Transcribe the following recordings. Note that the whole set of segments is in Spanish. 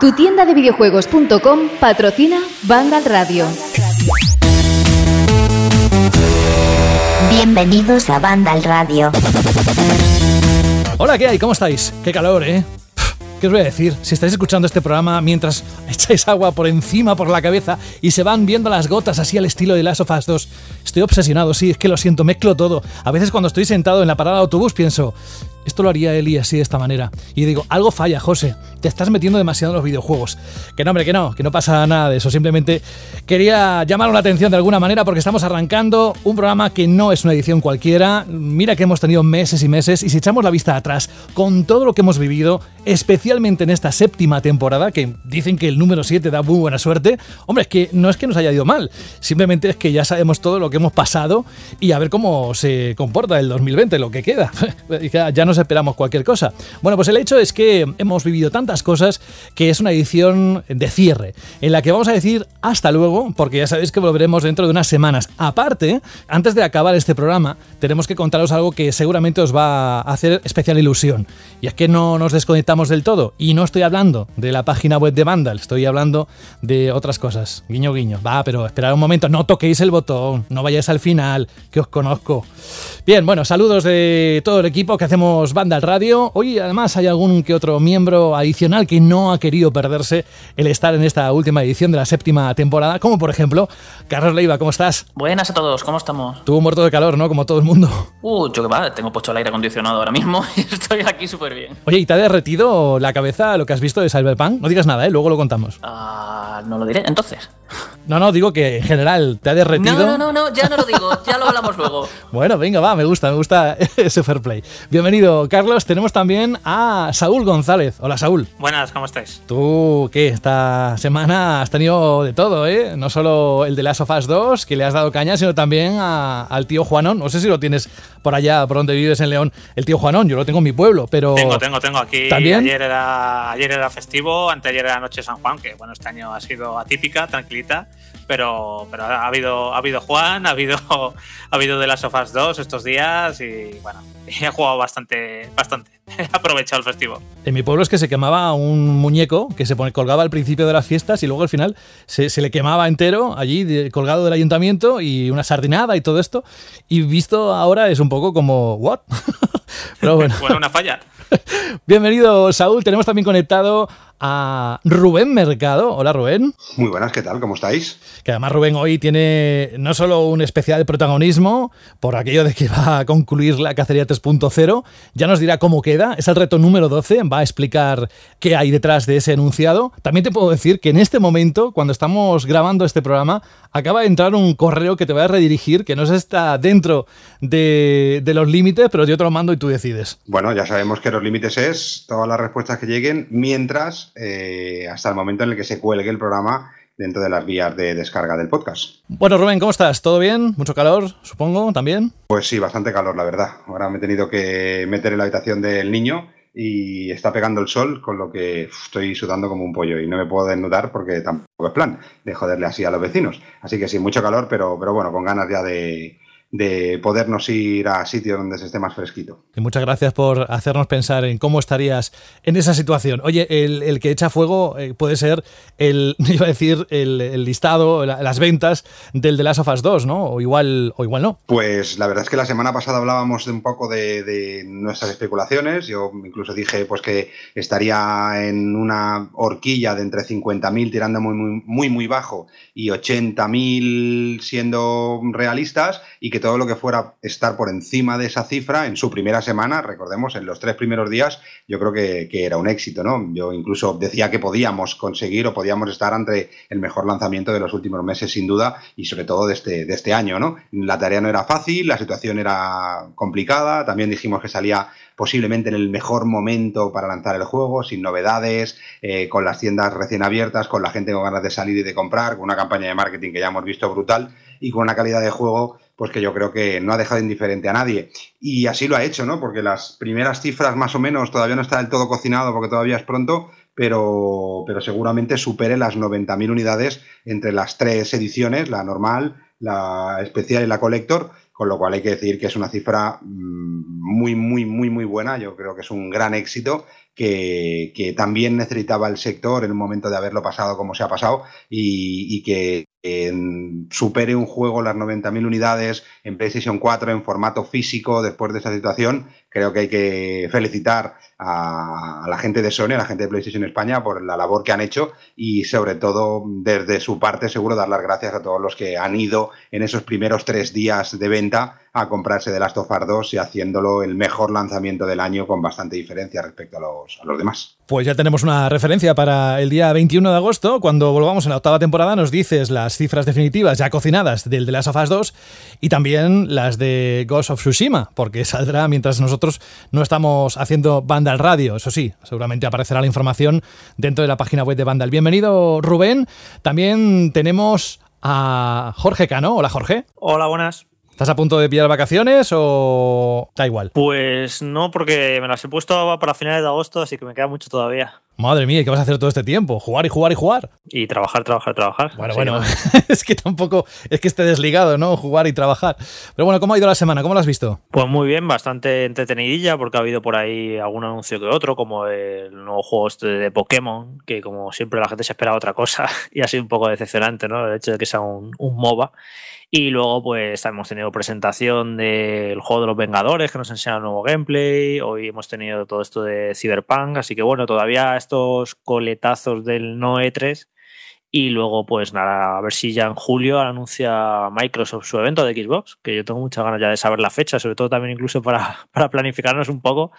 Tu tienda de videojuegos.com patrocina Vandal Radio. Bienvenidos a Vandal Radio. Hola, ¿qué hay? ¿Cómo estáis? Qué calor, ¿eh? ¿Qué os voy a decir? Si estáis escuchando este programa mientras echáis agua por encima, por la cabeza y se van viendo las gotas así al estilo de Last of Us 2, estoy obsesionado, sí, es que lo siento, mezclo todo. A veces cuando estoy sentado en la parada de autobús pienso, esto lo haría Eli así de esta manera. Y digo, algo falla, José. Te estás metiendo demasiado en los videojuegos. Que no, hombre, que no, que no pasa nada de eso. Simplemente quería llamar la atención de alguna manera porque estamos arrancando un programa que no es una edición cualquiera. Mira que hemos tenido meses y meses y si echamos la vista atrás con todo lo que hemos vivido, especialmente en esta séptima temporada, que dicen que el número 7 da muy buena suerte, hombre, es que no es que nos haya ido mal. Simplemente es que ya sabemos todo lo que hemos pasado y a ver cómo se comporta el 2020, lo que queda. ya no esperamos cualquier cosa. Bueno, pues el hecho es que hemos vivido tantas cosas que es una edición de cierre, en la que vamos a decir hasta luego, porque ya sabéis que volveremos dentro de unas semanas. Aparte, antes de acabar este programa, tenemos que contaros algo que seguramente os va a hacer especial ilusión. Y es que no nos desconectamos del todo. Y no estoy hablando de la página web de Vandal, estoy hablando de otras cosas. Guiño, guiño. Va, pero esperad un momento, no toquéis el botón, no vayáis al final, que os conozco. Bien, bueno, saludos de todo el equipo que hacemos Banda al Radio. Hoy además hay algún que otro miembro adicional que no ha querido perderse el estar en esta última edición de la séptima temporada, como por ejemplo Carlos Leiva, ¿cómo estás? Buenas a todos, ¿cómo estamos? Tú muerto de calor, ¿no? Como todo el mundo. Uh, yo que va, tengo puesto el aire acondicionado ahora mismo y estoy aquí súper bien. Oye, ¿y te ha derretido la cabeza lo que has visto de Cyberpunk? No digas nada, ¿eh? Luego lo contamos. Ah, no lo diré, entonces. No, no, digo que en general te ha derretido. No, no, no, no, ya no lo digo, ya lo hablamos luego. bueno, venga, va, me gusta, me gusta ese fair play. Bienvenido, Carlos. Tenemos también a Saúl González. Hola, Saúl. Buenas, ¿cómo estáis? Tú, ¿qué? Esta semana has tenido de todo, ¿eh? No solo el de Last of Us 2, que le has dado caña, sino también al tío Juanón. No sé si lo tienes por allá, por donde vives en León, el tío Juanón. Yo lo tengo en mi pueblo, pero. Tengo, tengo, tengo aquí. ¿También? Ayer era, ayer era festivo, anteayer era Noche San Juan, que bueno, este año ha sido atípica, tranquilita pero, pero ha habido, ha habido Juan, ha habido, ha habido de las Sofas 2 estos días y bueno, he jugado bastante, bastante. He aprovechado el festivo. En mi pueblo es que se quemaba un muñeco que se colgaba al principio de las fiestas y luego al final se, se le quemaba entero allí, colgado del ayuntamiento y una sardinada y todo esto. Y visto ahora es un poco como, ¿what? Pero bueno. bueno, una falla. Bienvenido, Saúl. Tenemos también conectado a Rubén Mercado. Hola, Rubén. Muy buenas, ¿qué tal? ¿Cómo estáis? Que además Rubén hoy tiene no solo un especial protagonismo por aquello de que va a concluir la cacería 3.0, ya nos dirá cómo queda, es el reto número 12, va a explicar qué hay detrás de ese enunciado. También te puedo decir que en este momento, cuando estamos grabando este programa, acaba de entrar un correo que te va a redirigir, que no está dentro de, los límites, pero yo te lo mando y tú decides. Bueno, ya sabemos que los límites es todas las respuestas que lleguen mientras eh, hasta el momento en el que se cuelgue el programa dentro de las vías de descarga del podcast. Bueno, Rubén, ¿cómo estás? ¿Todo bien? ¿Mucho calor, supongo, también? Pues sí, bastante calor, la verdad. Ahora me he tenido que meter en la habitación del niño y está pegando el sol, con lo que estoy sudando como un pollo y no me puedo desnudar porque tampoco es plan de joderle así a los vecinos. Así que sí, mucho calor, pero, pero bueno, con ganas ya de, de podernos ir a sitios donde se esté más fresquito. Y muchas gracias por hacernos pensar en cómo estarías en esa situación. Oye, el, que echa fuego eh, puede ser el, iba a decir, el, listado, las ventas del The Last of Us 2, ¿no? O igual, o igual no. Pues la verdad es que la semana pasada hablábamos de un poco de, nuestras especulaciones. Yo incluso dije pues que estaría en una horquilla de entre 50.000 tirando muy, muy, muy, muy bajo y 80.000 siendo realistas y que todo lo que fuera estar por encima de esa cifra en su primera semana, recordemos, en los tres primeros días, yo creo que, era un éxito, ¿no? Yo incluso decía que podíamos conseguir o podíamos estar ante el mejor lanzamiento de los últimos meses, sin duda, y sobre todo de este, de este año, ¿no? La tarea no era fácil, la situación era complicada, también dijimos que salía posiblemente en el mejor momento para lanzar el juego, sin novedades, eh, con las tiendas recién abiertas, con la gente con ganas de salir y de comprar, con una campaña de marketing que ya hemos visto brutal y con una calidad de juego pues que yo creo que no ha dejado indiferente a nadie. Y así lo ha hecho, ¿no? Porque las primeras cifras más o menos todavía no está del todo cocinado porque todavía es pronto, pero, pero seguramente supere las 90.000 unidades entre las tres ediciones, la normal, la especial y la collector, con lo cual hay que decir que es una cifra mm, muy, muy, muy, muy buena. Yo creo que es un gran éxito que, que, también necesitaba el sector en un momento de haberlo pasado como se ha pasado y, y que en, supere un juego las 90.000 unidades en PlayStation 4 en formato físico después de esa situación, creo que hay que felicitar a, la gente de Sony, a la gente de PlayStation España por la labor que han hecho y sobre todo desde su parte seguro dar las gracias a todos los que han ido en esos primeros tres días de venta a comprarse The Last of Us 2 y haciéndolo el mejor lanzamiento del año con bastante diferencia respecto a los, a los demás. Pues ya tenemos una referencia para el día 21 de agosto, cuando volvamos en la octava temporada nos dices las cifras definitivas ya cocinadas del The Last of Us 2 y también las de Ghost of Tsushima, porque saldrá mientras nosotros no estamos haciendo Vandal Radio, eso sí, seguramente aparecerá la información dentro de la página web de Vandal. Bienvenido Rubén, también tenemos a Jorge Cano, hola Jorge. Hola, buenas. ¿Estás a punto de pillar vacaciones o da igual? Pues no, porque me las he puesto para finales de agosto, así que me queda mucho todavía. Madre mía, ¿qué vas a hacer todo este tiempo? ¿Jugar y jugar y jugar? Y trabajar, trabajar, trabajar. Bueno, bueno, es que tampoco es que esté desligado, ¿no? Jugar y trabajar. Pero bueno, ¿cómo ha ido la semana? ¿Cómo lo has visto? Pues muy bien, bastante entretenidilla, porque ha habido por ahí algún anuncio que otro, como el nuevo juego este de Pokémon, que como siempre la gente se esperaba otra cosa y ha sido un poco decepcionante, ¿no? El hecho de que sea un, un MOBA. Y luego, pues hemos tenido presentación del juego de los Vengadores, que nos enseña el nuevo gameplay. Hoy hemos tenido todo esto de Cyberpunk. Así que bueno, todavía estos coletazos del no E3. Y luego, pues nada, a ver si ya en julio anuncia Microsoft su evento de Xbox, que yo tengo muchas ganas ya de saber la fecha, sobre todo también incluso para, para planificarnos un poco,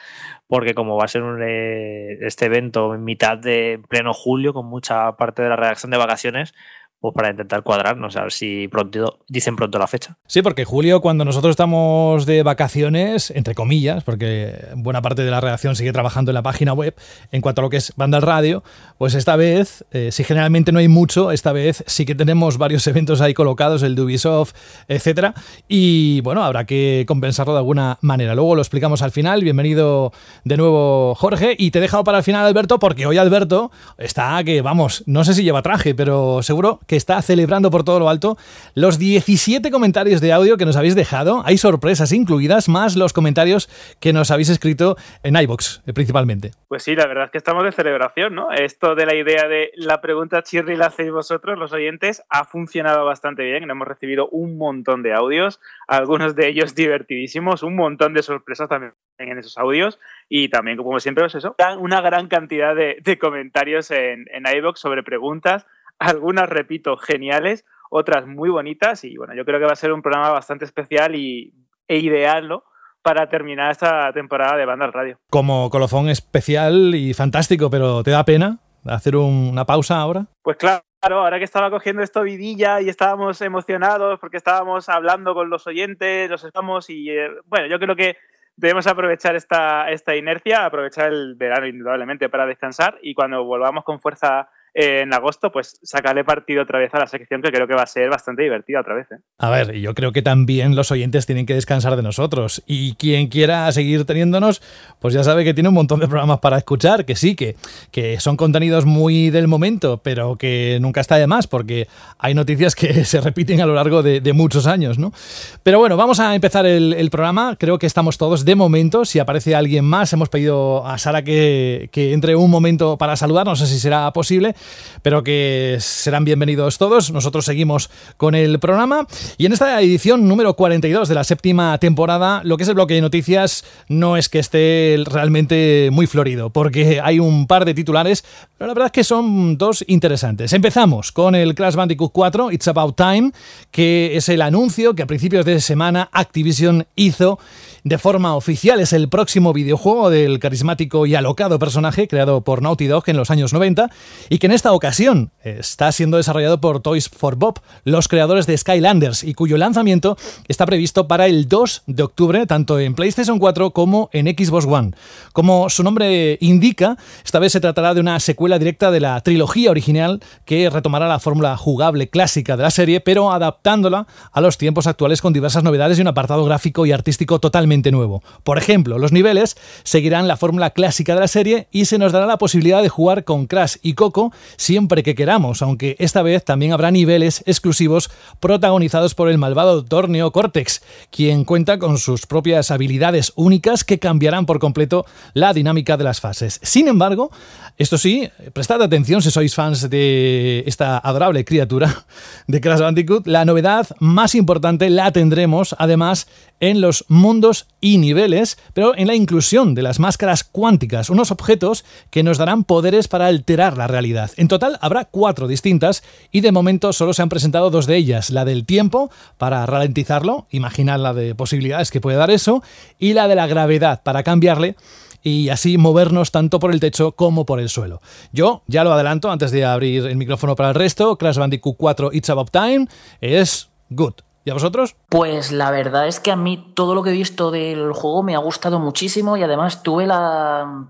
porque como va a ser un, eh, este evento en mitad de en pleno julio, con mucha parte de la redacción de vacaciones, pues para intentar cuadrarnos, a ver si pronto dicen pronto la fecha. Sí, porque Julio, cuando nosotros estamos de vacaciones, entre comillas, porque buena parte de la redacción sigue trabajando en la página web, en cuanto a lo que es banda al radio, pues esta vez, eh, si generalmente no hay mucho, esta vez sí que tenemos varios eventos ahí colocados, el de Ubisoft, etcétera, y bueno, habrá que compensarlo de alguna manera. Luego lo explicamos al final. Bienvenido de nuevo, Jorge, y te he dejado para el final, Alberto, porque hoy Alberto está que, vamos, no sé si lleva traje, pero seguro que que está celebrando por todo lo alto los 17 comentarios de audio que nos habéis dejado. Hay sorpresas incluidas, más los comentarios que nos habéis escrito en iBox, principalmente. Pues sí, la verdad es que estamos de celebración, ¿no? Esto de la idea de la pregunta chirri la hacéis vosotros, los oyentes, ha funcionado bastante bien. Hemos recibido un montón de audios, algunos de ellos divertidísimos, un montón de sorpresas también en esos audios y también, como siempre, pues eso, una gran cantidad de, comentarios en, en sobre preguntas algunas, repito, geniales, otras muy bonitas y bueno, yo creo que va a ser un programa bastante especial y, e ideal, ¿no? para terminar esta temporada de Banda al Radio. Como colofón especial y fantástico, pero ¿te da pena hacer un, una pausa ahora? Pues claro, ahora que estaba cogiendo esto vidilla y estábamos emocionados porque estábamos hablando con los oyentes, los estamos y eh, bueno, yo creo que debemos aprovechar esta, esta inercia, aprovechar el verano indudablemente para descansar y cuando volvamos con fuerza en agosto, pues sacarle partido otra vez a la sección que creo que va a ser bastante divertida otra vez. ¿eh? A ver, yo creo que también los oyentes tienen que descansar de nosotros y quien quiera seguir teniéndonos, pues ya sabe que tiene un montón de programas para escuchar, que sí, que, que son contenidos muy del momento, pero que nunca está de más porque hay noticias que se repiten a lo largo de, muchos años, ¿no? Pero bueno, vamos a empezar el, el, programa, creo que estamos todos de momento, si aparece alguien más, hemos pedido a Sara que, que entre un momento para saludar, no sé si será posible pero que serán bienvenidos todos. Nosotros seguimos con el programa y en esta edición número 42 de la séptima temporada, lo que es el bloque de noticias no es que esté realmente muy florido, porque hay un par de titulares, pero la verdad es que son dos interesantes. Empezamos con el Crash Bandicoot 4, It's About Time, que es el anuncio que a principios de semana Activision hizo de forma oficial. Es el próximo videojuego del carismático y alocado personaje creado por Naughty Dog en los años 90 y que en esta ocasión está siendo desarrollado por Toys for Bob, los creadores de Skylanders, y cuyo lanzamiento está previsto para el 2 de octubre, tanto en PlayStation 4 como en Xbox One. Como su nombre indica, esta vez se tratará de una secuela directa de la trilogía original que retomará la fórmula jugable clásica de la serie, pero adaptándola a los tiempos actuales con diversas novedades y un apartado gráfico y artístico totalmente nuevo. Por ejemplo, los niveles seguirán la fórmula clásica de la serie y se nos dará la posibilidad de jugar con Crash y Coco siempre que queramos, aunque esta vez también habrá niveles exclusivos protagonizados por el malvado Doctor Neo Cortex, quien cuenta con sus propias habilidades únicas que cambiarán por completo la dinámica de las fases. Sin embargo, esto sí, prestad atención si sois fans de esta adorable criatura de Crash Bandicoot, la novedad más importante la tendremos además en los mundos y niveles, pero en la inclusión de las máscaras cuánticas, unos objetos que nos darán poderes para alterar la realidad. En total habrá cuatro distintas y de momento solo se han presentado dos de ellas, la del tiempo para ralentizarlo, imaginar la de posibilidades que puede dar eso, y la de la gravedad para cambiarle y así movernos tanto por el techo como por el suelo. Yo ya lo adelanto antes de abrir el micrófono para el resto, Crash Bandicoot 4 It's About Time es good. ¿Y a vosotros? Pues la verdad es que a mí todo lo que he visto del juego me ha gustado muchísimo y además tuve la,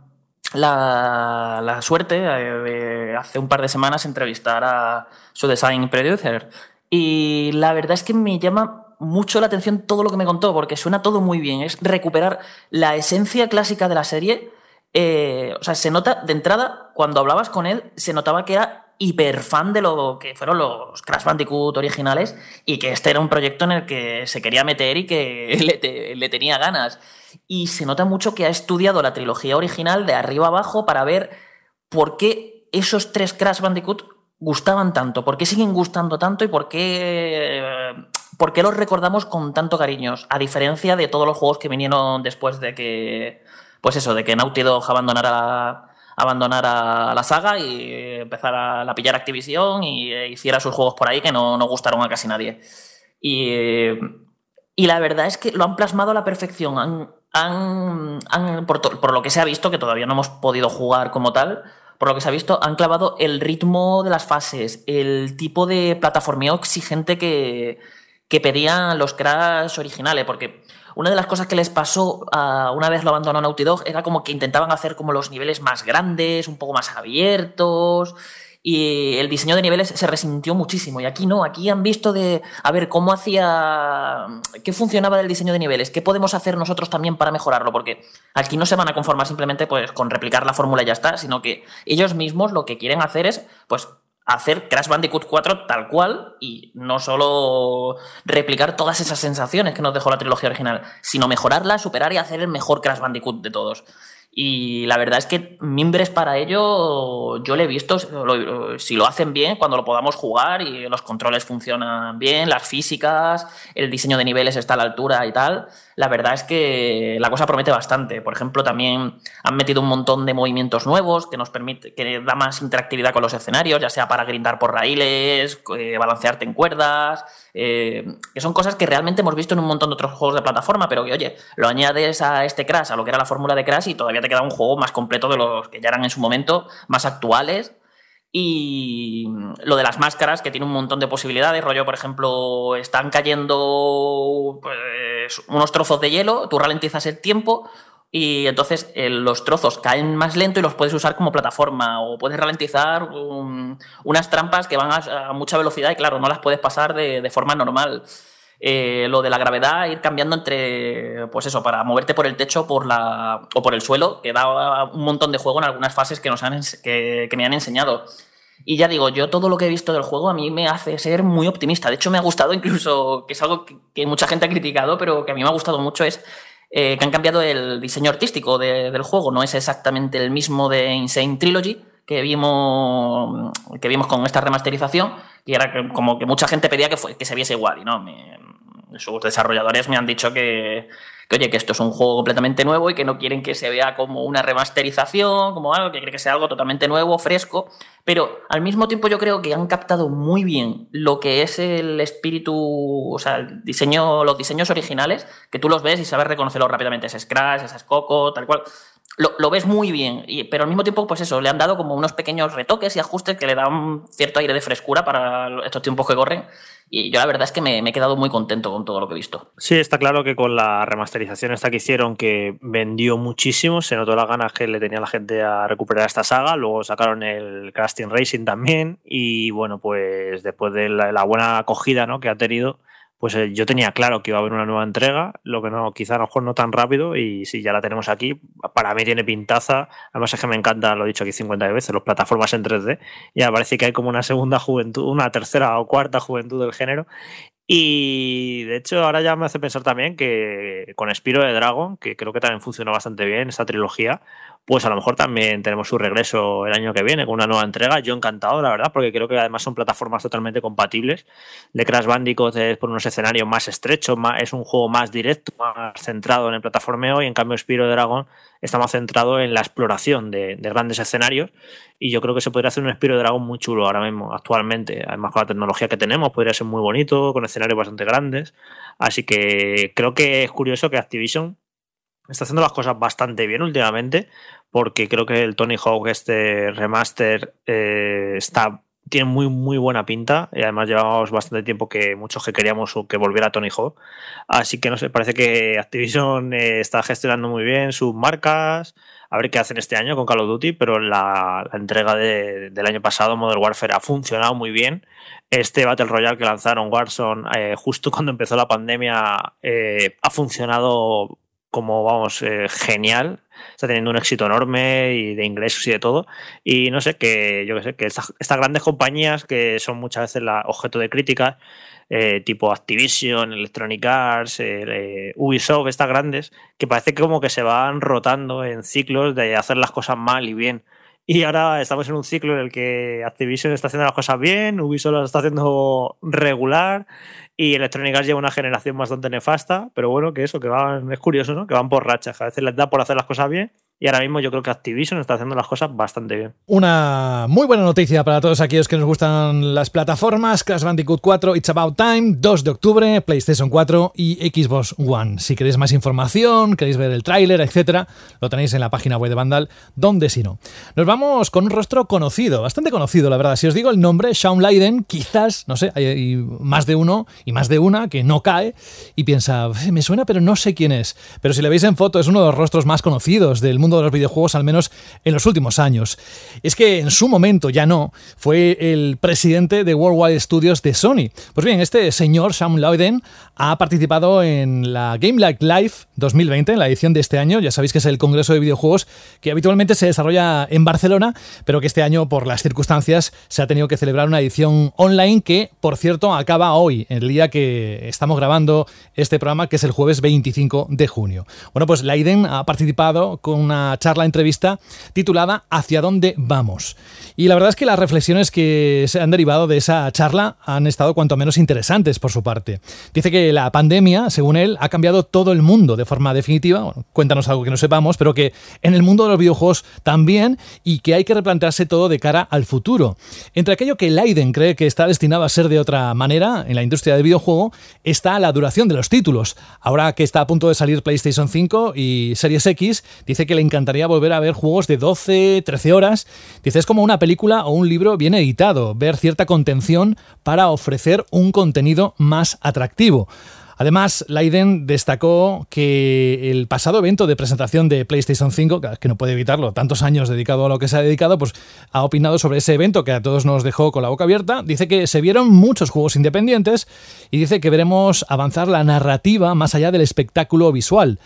la, suerte de hace un par de semanas entrevistar a su design producer. Y la verdad es que me llama mucho la atención todo lo que me contó, porque suena todo muy bien. Es recuperar la esencia clásica de la serie. Eh, o sea, se nota de entrada, cuando hablabas con él, se notaba que era hiper fan de lo que fueron los Crash Bandicoot originales y que este era un proyecto en el que se quería meter y que le, tenía ganas. Y se nota mucho que ha estudiado la trilogía original de arriba abajo para ver por qué esos tres Crash Bandicoot gustaban tanto, por qué siguen gustando tanto y por qué, por qué los recordamos con tanto cariño, a diferencia de todos los juegos que vinieron después de que, pues eso, de que Naughty Dog abandonara abandonar a la saga y empezar a la pillar Activision y eh, hiciera sus juegos por ahí que no, no gustaron a casi nadie. Y, y, la verdad es que lo han plasmado a la perfección. Han, han, han por, por, lo que se ha visto, que todavía no hemos podido jugar como tal, por lo que se ha visto, han clavado el ritmo de las fases, el tipo de plataformeo exigente que, que pedían los Crash originales, porque una de las cosas que les pasó una vez lo abandonó Naughty Dog era como que intentaban hacer como los niveles más grandes, un poco más abiertos. Y el diseño de niveles se resintió muchísimo. Y aquí no, aquí han visto de, a ver, cómo hacía, qué funcionaba del diseño de niveles, qué podemos hacer nosotros también para mejorarlo, porque aquí no se van a conformar simplemente pues con replicar la fórmula y ya está, sino que ellos mismos lo que quieren hacer es, pues, hacer Crash Bandicoot 4 tal cual y no solo replicar todas esas sensaciones que nos dejó la trilogía original, sino mejorarla, superar y hacer el mejor Crash Bandicoot de todos. Y la verdad es que mimbres para ello yo le he visto, si lo hacen bien, cuando lo podamos jugar y los controles funcionan bien, las físicas, el diseño de niveles está a la altura y tal, la verdad es que la cosa promete bastante. Por ejemplo, también han metido un montón de movimientos nuevos que nos permite, que da más interactividad con los escenarios, ya sea para grindar por raíles, eh, balancearte en cuerdas, eh, que son cosas que realmente hemos visto en un montón de otros juegos de plataforma, pero que, oye, lo añades a este Crash, a lo que era la fórmula de Crash y todavía te queda un juego más completo de los que ya eran en su momento, más actuales y lo de las máscaras, que tiene un montón de posibilidades, rollo, por ejemplo, están cayendo pues, unos trozos de hielo, tú ralentizas el tiempo y entonces eh, los trozos caen más lento y los puedes usar como plataforma o puedes ralentizar unas trampas que van a, mucha velocidad y claro, no las puedes pasar de forma normal. Eh, lo de la gravedad, ir cambiando entre, pues eso, para moverte por el techo por la, o por el suelo, que da un montón de juego en algunas fases que, nos han, que, me han enseñado. Y ya digo, yo todo lo que he visto del juego a mí me hace ser muy optimista. De hecho, me ha gustado incluso, que es algo que, mucha gente ha criticado, pero que a mí me ha gustado mucho, es eh, que han cambiado el diseño artístico del juego. No es exactamente el mismo de Insane Trilogy que vimos, que vimos con esta remasterización, y era como que mucha gente pedía que, fue, que se viese igual. Y no, me, sus desarrolladores me han dicho que, oye, que esto es un juego completamente nuevo y que no quieren que se vea como una remasterización, como algo, que quieren que sea algo totalmente nuevo, fresco, pero al mismo tiempo yo creo que han captado muy bien lo que es el espíritu, o sea, el diseño, los diseños originales, que tú los ves y sabes reconocerlos rápidamente, ese Scratch, ese Coco, tal cual. Lo, ves muy bien, y, pero al mismo tiempo, pues eso, le han dado como unos pequeños retoques y ajustes que le dan cierto aire de frescura para estos tiempos que corren y yo la verdad es que me, he quedado muy contento con todo lo que he visto. Sí, está claro que con la remasterización esta que hicieron, que vendió muchísimo, se notó las ganas que le tenía la gente a recuperar esta saga. Luego sacaron el Casting Racing también. Y bueno, pues después de la, buena acogida ¿no? que ha tenido, pues eh, yo tenía claro que iba a haber una nueva entrega, lo que no, quizá a lo mejor no tan rápido, y si ya la tenemos aquí, para mí tiene pintaza. Además es que me encanta, lo he dicho aquí 50 veces, las plataformas en 3D. Ya parece que hay como una segunda juventud, una tercera o cuarta juventud del género. Y de hecho, ahora ya me hace pensar también que con Spiro de Dragon, que creo que también funcionó bastante bien esta trilogía, pues a lo mejor también tenemos su regreso el año que viene con una nueva entrega. Yo encantado, la verdad, porque creo que además son plataformas totalmente compatibles. De Crash Bandicoot es por unos escenarios más estrechos, es un juego más directo, más centrado en el plataformeo y en cambio Spiro Dragon está más centrado en la exploración de, grandes escenarios y yo creo que se podría hacer un Spiro Dragon muy chulo ahora mismo, actualmente. Además con la tecnología que tenemos podría ser muy bonito, con escenarios bastante grandes. Así que creo que es curioso que Activision está haciendo las cosas bastante bien últimamente, porque creo que el Tony Hawk, este remaster, eh, está, tiene muy, muy buena pinta. Y además llevamos bastante tiempo que muchos que queríamos que volviera Tony Hawk. Así que no sé, parece que Activision eh, está gestionando muy bien sus marcas. A ver qué hacen este año con Call of Duty, pero la, entrega del año pasado, Modern Warfare, ha funcionado muy bien. Este Battle Royale que lanzaron Warzone eh, justo cuando empezó la pandemia ha funcionado como, vamos, eh, genial. Está teniendo un éxito enorme y de ingresos y de todo. Y no sé, que yo que sé, que estas, grandes compañías que son muchas veces la objeto de críticas, eh, tipo Activision, Electronic Arts, eh, Ubisoft, estas grandes, que parece como que se van rotando en ciclos de hacer las cosas mal y bien. Y ahora estamos en un ciclo en el que Activision está haciendo las cosas bien, Ubisoft las está haciendo regular y Electronic Arts lleva una generación bastante nefasta, pero bueno, que eso, que van, es curioso, ¿no? Que van por rachas, a veces les da por hacer las cosas bien y ahora mismo yo creo que Activision está haciendo las cosas bastante bien. Una muy buena noticia para todos aquellos que nos gustan las plataformas. Crash Bandicoot 4, It's About Time, 2 de octubre, PlayStation 4 y Xbox One. Si queréis más información, queréis ver el tráiler, etcétera, lo tenéis en la página web de Vandal, donde si no. Nos vamos con un rostro conocido, bastante conocido, la verdad. Si os digo el nombre, Shaun Leiden, quizás, no sé, hay más de uno y más de una que no cae y piensa, me suena, pero no sé quién es. Pero si le veis en foto, es uno de los rostros más conocidos del mundo de los videojuegos, al menos en los últimos años. Es que en su momento ya no, fue el presidente de Worldwide Studios de Sony. Pues bien, este señor, Sam Louden, ha participado en la Game Like Live 2020, en la edición de este año. Ya sabéis que es el Congreso de Videojuegos que habitualmente se desarrolla en Barcelona, pero que este año, por las circunstancias, se ha tenido que celebrar una edición online que, por cierto, acaba hoy, el día que estamos grabando este programa, que es el jueves 25 de junio. Bueno, pues Leiden ha participado con una charla entrevista titulada ¿Hacia dónde vamos? Y la verdad es que las reflexiones que se han derivado de esa charla han estado cuanto menos interesantes por su parte. Dice que la pandemia, según él, ha cambiado todo el mundo de forma definitiva. cuéntanos algo que no sepamos, pero que en el mundo de los videojuegos también y que hay que replantearse todo de cara al futuro. Entre aquello que Leiden cree que está destinado a ser de otra manera en la industria del videojuego está la duración de los títulos. Ahora que está a punto de salir PlayStation 5 y Series X, dice que le encantaría volver a ver juegos de 12, 13 horas. Dice, es como una película o un libro bien editado, ver cierta contención para ofrecer un contenido más atractivo. Además, Leiden destacó que el pasado evento de presentación de PlayStation 5, que no puede evitarlo, tantos años dedicado a lo que se ha dedicado, pues ha opinado sobre ese evento que a todos nos dejó con la boca abierta. Dice que se vieron muchos juegos independientes y dice que veremos avanzar la narrativa más allá del espectáculo visual.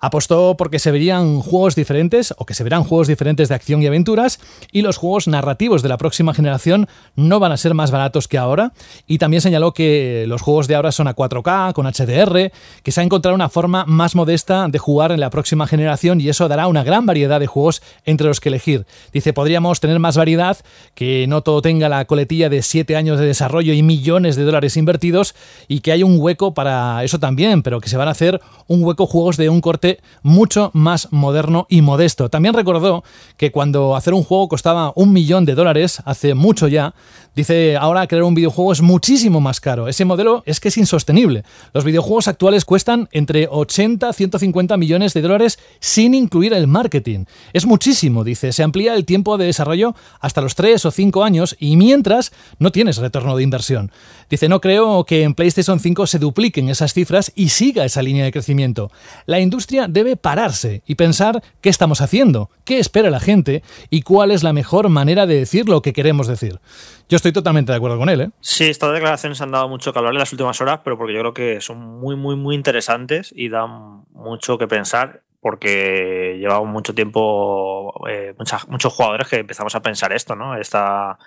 Apostó porque se verían juegos diferentes o que se verán juegos diferentes de acción y aventuras y los juegos narrativos de la próxima generación no van a ser más baratos que ahora y también señaló que los juegos de ahora son a 4K, con HDR, que se ha encontrado una forma más modesta de jugar en la próxima generación y eso dará una gran variedad de juegos entre los que elegir. Dice, podríamos tener más variedad, que no todo tenga la coletilla de 7 años de desarrollo y millones de dólares invertidos y que hay un hueco para eso también, pero que se van a hacer un hueco juegos de un corte mucho más moderno y modesto. También recordó que cuando hacer un juego costaba un millón de dólares, hace mucho ya, dice ahora crear un videojuego es muchísimo más caro. Ese modelo es que es insostenible. Los videojuegos actuales cuestan entre 80 a 150 millones de dólares sin incluir el marketing. Es muchísimo, dice. Se amplía el tiempo de desarrollo hasta los 3 o 5 años y mientras no tienes retorno de inversión. Dice, no creo que en PlayStation 5 se dupliquen esas cifras y siga esa línea de crecimiento. La industria debe pararse y pensar qué estamos haciendo, qué espera la gente y cuál es la mejor manera de decir lo que queremos decir. Yo estoy totalmente de acuerdo con él. ¿eh? Sí, estas declaraciones han dado mucho que hablar en las últimas horas, pero porque yo creo que son muy, muy, muy interesantes y dan mucho que pensar porque llevamos mucho tiempo, eh, muchos jugadores que empezamos a pensar esto, ¿no? Esta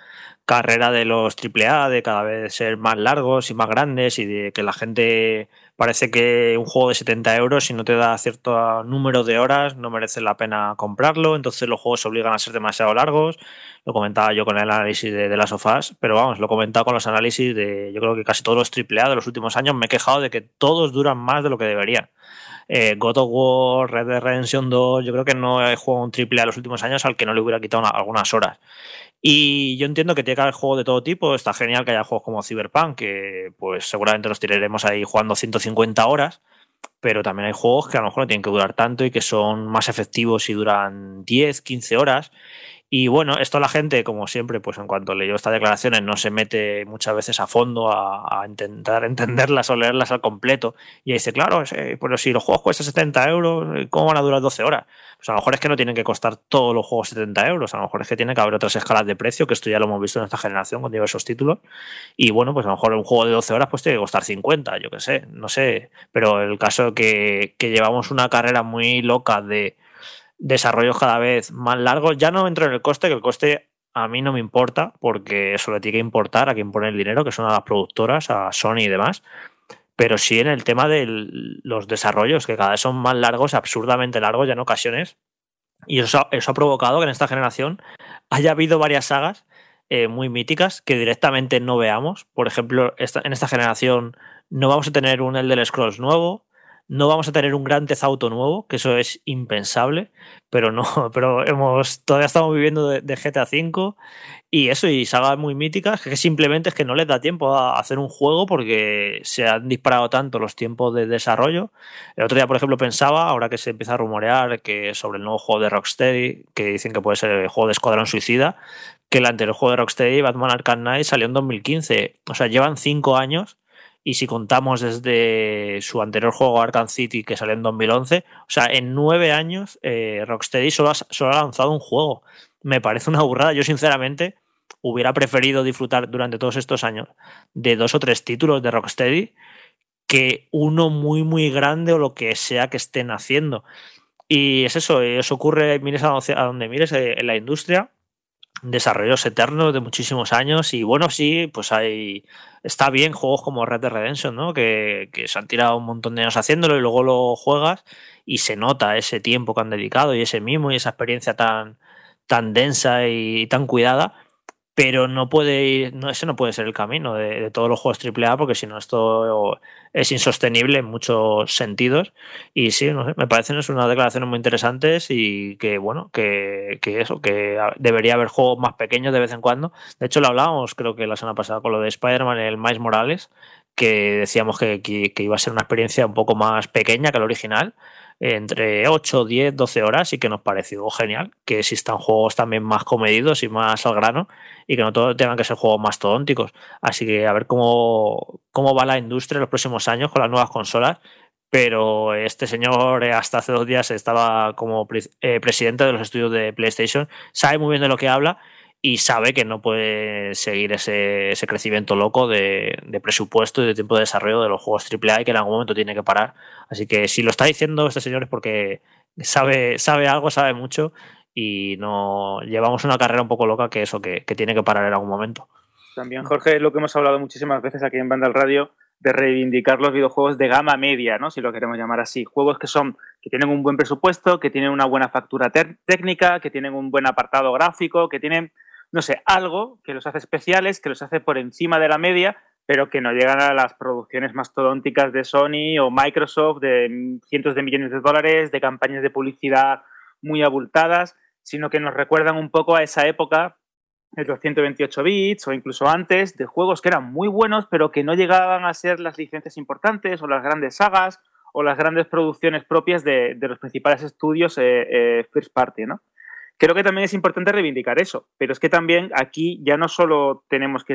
carrera de los AAA, de cada vez ser más largos y más grandes y de que la gente parece que un juego de 70 euros, si no te da cierto número de horas, no merece la pena comprarlo, entonces los juegos se obligan a ser demasiado largos. Lo comentaba yo con el análisis de, de las sofás, pero vamos, lo he comentado con los análisis de, yo creo que casi todos los AAA de los últimos años me he quejado de que todos duran más de lo que deberían. Eh, God of War, Red Dead Redemption 2, yo creo que no he jugado un triple A los últimos años al que no le hubiera quitado algunas horas. Y yo entiendo que tiene que haber juegos de todo tipo. Está genial que haya juegos como Cyberpunk, que pues seguramente los tiraremos ahí jugando 150 horas. Pero también hay juegos que a lo mejor no tienen que durar tanto y que son más efectivos y duran 10, 15 horas. Y bueno, esto la gente, como siempre, pues en cuanto leyó estas declaraciones, no se mete muchas veces a fondo a, intentar entenderlas o leerlas al completo. Y dice, claro, pero si los juegos cuestan 70 euros, ¿cómo van a durar 12 horas? Pues a lo mejor es que no tienen que costar todos los juegos 70 euros, a lo mejor es que tiene que haber otras escalas de precio, que esto ya lo hemos visto en esta generación con diversos títulos. Y bueno, pues a lo mejor un juego de 12 horas pues tiene que costar 50, yo qué sé, no sé. Pero el caso que llevamos una carrera muy loca de desarrollos cada vez más largos. Ya no entro en el coste, que el coste a mí no me importa, porque eso le tiene que importar a quien pone el dinero, que son a las productoras, a Sony y demás. Pero sí en el tema de los desarrollos, que cada vez son más largos, absurdamente largos ya en ocasiones. Y eso, ha provocado que en esta generación haya habido varias sagas eh, muy míticas que directamente no veamos. Por ejemplo, en esta generación no vamos a tener un Elder Scrolls nuevo, no vamos a tener un gran Theft Auto nuevo, que eso es impensable, pero no, pero hemos, todavía estamos viviendo de, GTA V y eso, y sagas muy míticas, que simplemente es que no les da tiempo a hacer un juego porque se han disparado tanto los tiempos de desarrollo. El otro día, por ejemplo, pensaba, ahora que se empieza a rumorear que sobre el nuevo juego de Rocksteady, que dicen que puede ser el juego de Escuadrón Suicida, que el anterior juego de Rocksteady, Batman Arkham Knight, salió en 2015. O sea, llevan cinco años y si contamos desde su anterior juego Arkham City que salió en 2011, o sea, en nueve años eh, Rocksteady solo ha, lanzado un juego. Me parece una burrada. Yo sinceramente hubiera preferido disfrutar durante todos estos años de dos o tres títulos de Rocksteady que uno muy muy grande o lo que sea que estén haciendo. Y es eso, eso ocurre, mires a donde mires eh, en la industria, desarrollos eternos de muchísimos años y bueno, sí, pues hay está bien juegos como Red Dead Redemption, ¿no? Que, que, se han tirado un montón de años haciéndolo y luego lo juegas y se nota ese tiempo que han dedicado y ese mimo y esa experiencia tan, tan densa y tan cuidada pero no puede ir, no, ese no puede ser el camino de, todos los juegos AAA, porque si no, esto es insostenible en muchos sentidos. Y sí, no sé, me parecen es unas declaraciones muy interesantes y que, bueno, que, que, eso, que debería haber juegos más pequeños de vez en cuando. De hecho, lo hablábamos, creo que la semana pasada, con lo de Spider-Man, el Miles Morales, que decíamos que, que, iba a ser una experiencia un poco más pequeña que el original entre 8, 10, 12 horas y que nos pareció genial que existan juegos también más comedidos y más al grano y que no todos tengan que ser juegos más todónticos. Así que a ver cómo, cómo va la industria en los próximos años con las nuevas consolas. Pero este señor eh, hasta hace dos días estaba como eh, presidente de los estudios de PlayStation, sabe muy bien de lo que habla y sabe que no puede seguir ese, ese crecimiento loco de, de, presupuesto y de tiempo de desarrollo de los juegos AAA y que en algún momento tiene que parar. Así que si lo está diciendo este señor es porque sabe, sabe algo, sabe mucho y no llevamos una carrera un poco loca que eso, que, que tiene que parar en algún momento. También, Jorge, lo que hemos hablado muchísimas veces aquí en Banda al Radio, de reivindicar los videojuegos de gama media, ¿no? Si lo queremos llamar así. Juegos que son, que tienen un buen presupuesto, que tienen una buena factura técnica, que tienen un buen apartado gráfico, que tienen no sé, algo que los hace especiales, que los hace por encima de la media, pero que no llegan a las producciones mastodónticas de Sony o Microsoft de cientos de millones de dólares, de campañas de publicidad muy abultadas, sino que nos recuerdan un poco a esa época de los 128 bits o incluso antes, de juegos que eran muy buenos, pero que no llegaban a ser las licencias importantes o las grandes sagas o las grandes producciones propias de, los principales estudios eh, eh, first party, ¿no? Creo que también es importante reivindicar eso, pero es que también aquí ya no solo tenemos que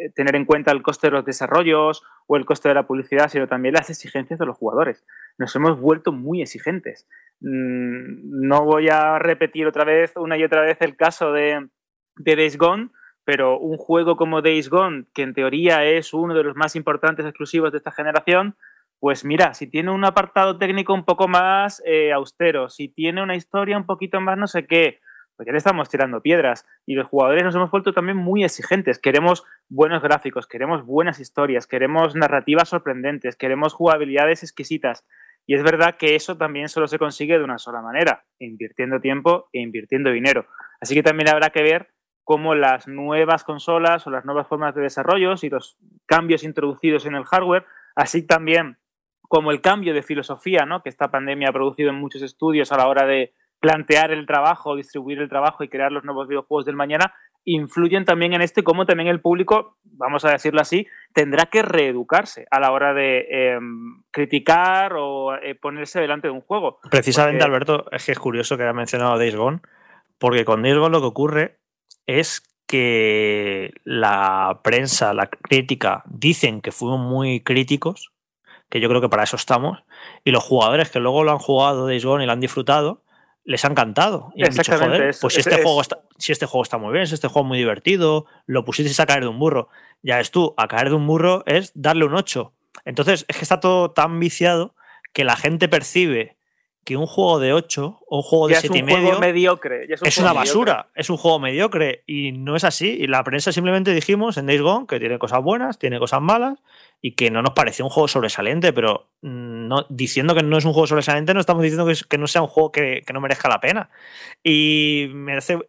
eh, tener en cuenta el coste de los desarrollos o el coste de la publicidad, sino también las exigencias de los jugadores. Nos hemos vuelto muy exigentes. Mm, no voy a repetir otra vez, una y otra vez, el caso de, de Days Gone, pero un juego como Days Gone, que en teoría es uno de los más importantes exclusivos de esta generación, pues mira, si tiene un apartado técnico un poco más eh, austero, si tiene una historia un poquito más no sé qué, pues ya le estamos tirando piedras. Y los jugadores nos hemos vuelto también muy exigentes. Queremos buenos gráficos, queremos buenas historias, queremos narrativas sorprendentes, queremos jugabilidades exquisitas. Y es verdad que eso también solo se consigue de una sola manera, invirtiendo tiempo e invirtiendo dinero. Así que también habrá que ver cómo las nuevas consolas o las nuevas formas de desarrollo y los cambios introducidos en el hardware, así también como el cambio de filosofía ¿no? que esta pandemia ha producido en muchos estudios a la hora de plantear el trabajo, distribuir el trabajo y crear los nuevos videojuegos del mañana, influyen también en esto y cómo también el público, vamos a decirlo así, tendrá que reeducarse a la hora de em, criticar o eh, ponerse delante de un juego. Precisamente, Alberto, es que es curioso que haya mencionado Days Gone, porque con Days Gone lo que ocurre es que la prensa, la crítica, dicen que fuimos muy críticos que yo creo que para eso estamos, y los jugadores que luego lo han jugado Days Gone y lo han disfrutado, les ha encantado. Y han dicho, joder, pues si este, juego está, si este juego está muy bien, si este juego es muy divertido, lo pusiste a caer de un burro. Ya es tú, a caer de un burro es darle un 8. Entonces, es que está todo tan viciado que la gente percibe que un juego de 8 o un juego de 7 y medio mediocre, es, una basura, es un juego mediocre y no es así. Y la prensa simplemente dijimos en Days Gone que tiene cosas buenas, tiene cosas malas y que no nos pareció un juego sobresaliente, pero mm, diciendo que no es un juego sobresaliente no estamos diciendo que, no sea un juego que, no merezca la pena. Y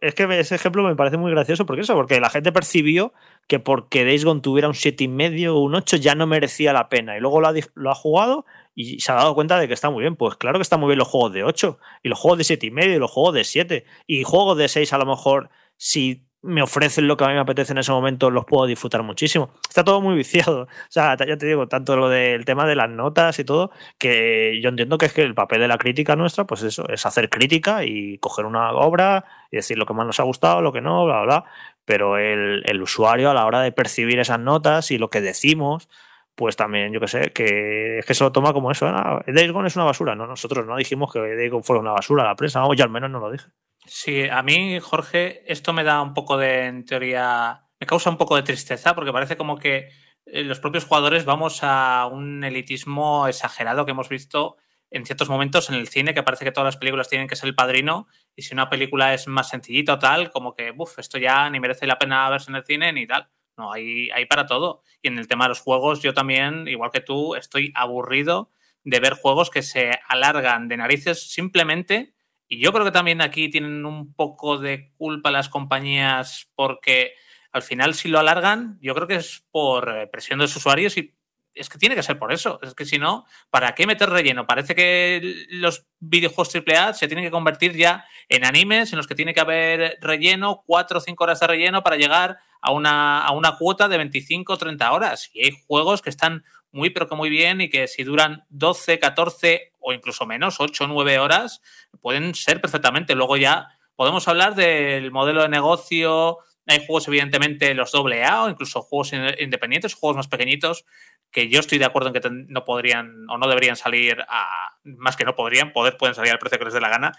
es que ese ejemplo me parece muy gracioso porque eso, porque la gente percibió que porque Days Gone tuviera un 7,5 o un 8 ya no merecía la pena y luego lo ha, lo ha jugado y se ha dado cuenta de que está muy bien. Pues claro que está muy bien los juegos de 8 y los juegos de 7,5 y los juegos de 7 y juegos de 6 a lo mejor si me ofrecen lo que a mí me apetece en ese momento, los puedo disfrutar muchísimo. Está todo muy viciado. O sea, ya te digo, tanto lo del tema de las notas y todo, que yo entiendo que es que el papel de la crítica nuestra, pues eso, es hacer crítica y coger una obra y decir lo que más nos ha gustado, lo que no, bla, bla. Pero el, el usuario a la hora de percibir esas notas y lo que decimos, pues también, yo que sé, que es que se lo toma como eso. Ah, Days es una basura. No, nosotros no dijimos que Days fuera una basura, la prensa, o yo al menos no lo dije. Sí, a mí, Jorge, esto me da un poco de, en teoría, me causa un poco de tristeza porque parece como que eh, los propios jugadores vamos a un elitismo exagerado que hemos visto en ciertos momentos en el cine, que parece que todas las películas tienen que ser el padrino, y si una película es más sencillita o tal, como que, uff, esto ya ni merece la pena verse en el cine ni tal. No, hay, hay para todo. Y en el tema de los juegos, yo también, igual que tú, estoy aburrido de ver juegos que se alargan de narices simplemente y yo creo que también aquí tienen un poco de culpa las compañías porque al final si lo alargan, yo creo que es por eh, presión de los usuarios y es que tiene que ser por eso. Es que si no, ¿para qué meter relleno? Parece que los videojuegos AAA se tienen que convertir ya en animes en los que tiene que haber relleno, cuatro o cinco horas de relleno para llegar a una, a una cuota de 25 o 30 horas. Y hay juegos que están muy, pero que muy bien y que si duran 12, 14 o incluso menos, 8 o 9 horas, pueden ser perfectamente. Luego ya podemos hablar del modelo de negocio. Hay juegos, evidentemente, los AA o incluso juegos independientes, juegos más pequeñitos, que yo estoy de acuerdo en que no podrían o no deberían salir a. Más que no podrían, poder pueden salir al precio que les dé la gana.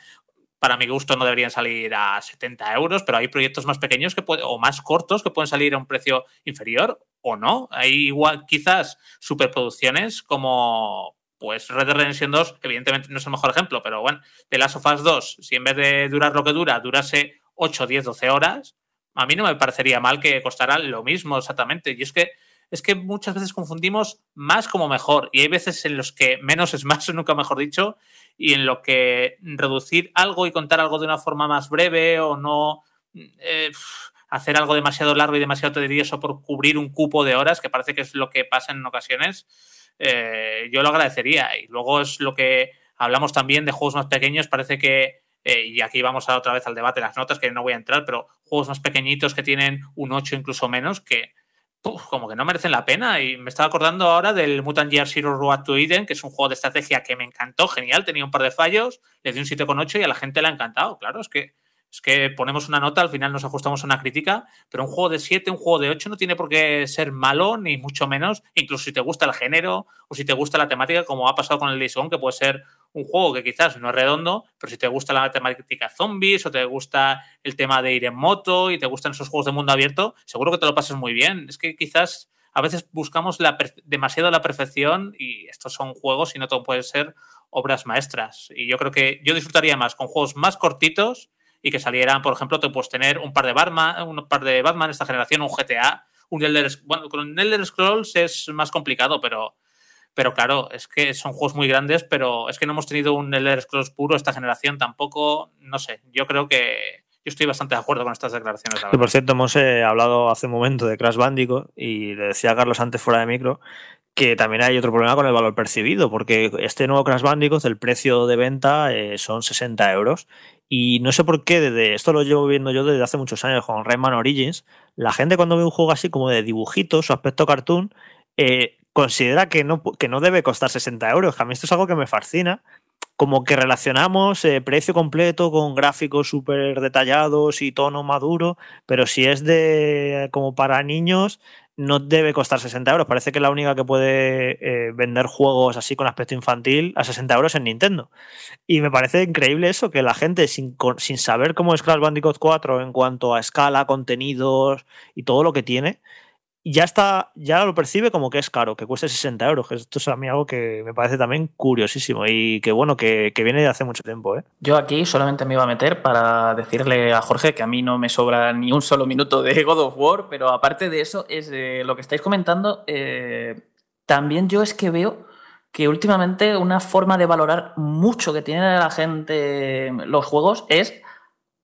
Para mi gusto no deberían salir a 70 euros, pero hay proyectos más pequeños que o más cortos que pueden salir a un precio inferior o no. Hay igual quizás superproducciones como pues Red Dead Redemption 2, que evidentemente no es el mejor ejemplo, pero bueno, The Last of Us 2, si en vez de durar lo que dura, durase 8, 10, 12 horas, a mí no me parecería mal que costara lo mismo exactamente. Y es que es que muchas veces confundimos más como mejor y hay veces en los que menos es más, nunca mejor dicho, y en lo que reducir algo y contar algo de una forma más breve o no eh, hacer algo demasiado largo y demasiado tedioso por cubrir un cupo de horas, que parece que es lo que pasa en ocasiones, eh, yo lo agradecería. Y luego es lo que hablamos también de juegos más pequeños, parece que, eh, y aquí vamos a otra vez al debate de las notas, que no voy a entrar, pero juegos más pequeñitos que tienen un 8 incluso menos, que como que no merecen la pena. Y me estaba acordando ahora del Mutant Year Zero Road to Eden, que es un juego de estrategia que me encantó, genial, tenía un par de fallos, le di un 7,8 y a la gente le ha encantado. Claro, es que es que ponemos una nota, al final nos ajustamos a una crítica, pero un juego de 7, un juego de 8 no tiene por qué ser malo, ni mucho menos, incluso si te gusta el género o si te gusta la temática, como ha pasado con el Days que puede ser un juego que quizás no es redondo, pero si te gusta la temática zombies o te gusta el tema de ir en moto y te gustan esos juegos de mundo abierto, seguro que te lo pases muy bien. Es que quizás a veces buscamos demasiado la perfección y estos son juegos y no todo puede ser obras maestras. Y yo creo que yo disfrutaría más con juegos más cortitos y que salieran, por ejemplo, te puedes tener un par de Batman, un par de Batman esta generación, un GTA, un Elder, bueno, con Elder Scrolls es más complicado, pero pero claro, es que son juegos muy grandes, pero es que no hemos tenido un Elder Scrolls puro esta generación tampoco, no sé, yo creo que yo estoy bastante de acuerdo con estas declaraciones. por cierto, hemos eh, hablado hace un momento de Crash Bandicoot y le decía a Carlos antes fuera de micro que también hay otro problema con el valor percibido, porque este nuevo Crash Bandicoot, el precio de venta eh, son 60 euros. Y no sé por qué, desde esto lo llevo viendo yo desde hace muchos años con Rayman Origins, la gente cuando ve un juego así como de dibujitos, su aspecto cartoon, eh, considera que no, que no debe costar 60 euros. A mí esto es algo que me fascina. Como que relacionamos eh, precio completo con gráficos súper detallados y tono maduro, pero si es de como para niños, no debe costar 60 euros. Parece que la única que puede eh, vender juegos así con aspecto infantil a 60 euros es Nintendo. Y me parece increíble eso, que la gente sin, sin saber cómo es Crash Bandicoot 4 en cuanto a escala, contenidos y todo lo que tiene, ya está, ya lo percibe como que es caro, que cueste 60 euros. Esto es a mí algo que me parece también curiosísimo y que bueno, que, viene de hace mucho tiempo. ¿eh? Yo aquí solamente me iba a meter para decirle a Jorge que a mí no me sobra ni un solo minuto de God of War, pero aparte de eso, es lo que estáis comentando, eh, también yo es que veo que últimamente una forma de valorar mucho que tiene la gente los juegos es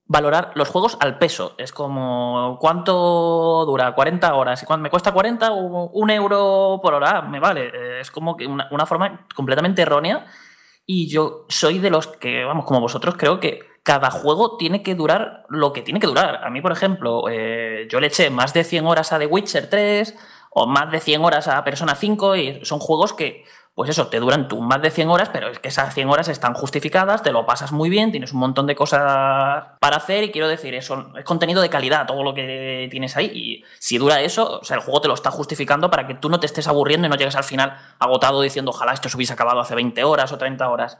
valorar los juegos al peso. Es como, ¿cuánto dura? 40 horas. ¿Y cuánto me cuesta 40? Un euro por hora, me vale. Eh, es como que una, forma completamente errónea. Y yo soy de los que, vamos, como vosotros, creo que cada juego tiene que durar lo que tiene que durar. A mí, por ejemplo, eh, yo le eché más de 100 horas a The Witcher 3 o más de 100 horas a Persona 5 y son juegos que pues eso, te duran tú más de 100 horas, pero es que esas 100 horas están justificadas, te lo pasas muy bien, tienes un montón de cosas para hacer y quiero decir, eso es contenido de calidad, todo lo que tienes ahí. Y si dura eso, o sea, el juego te lo está justificando para que tú no te estés aburriendo y no llegues al final agotado diciendo, ojalá esto se hubiese acabado hace 20 horas o 30 horas.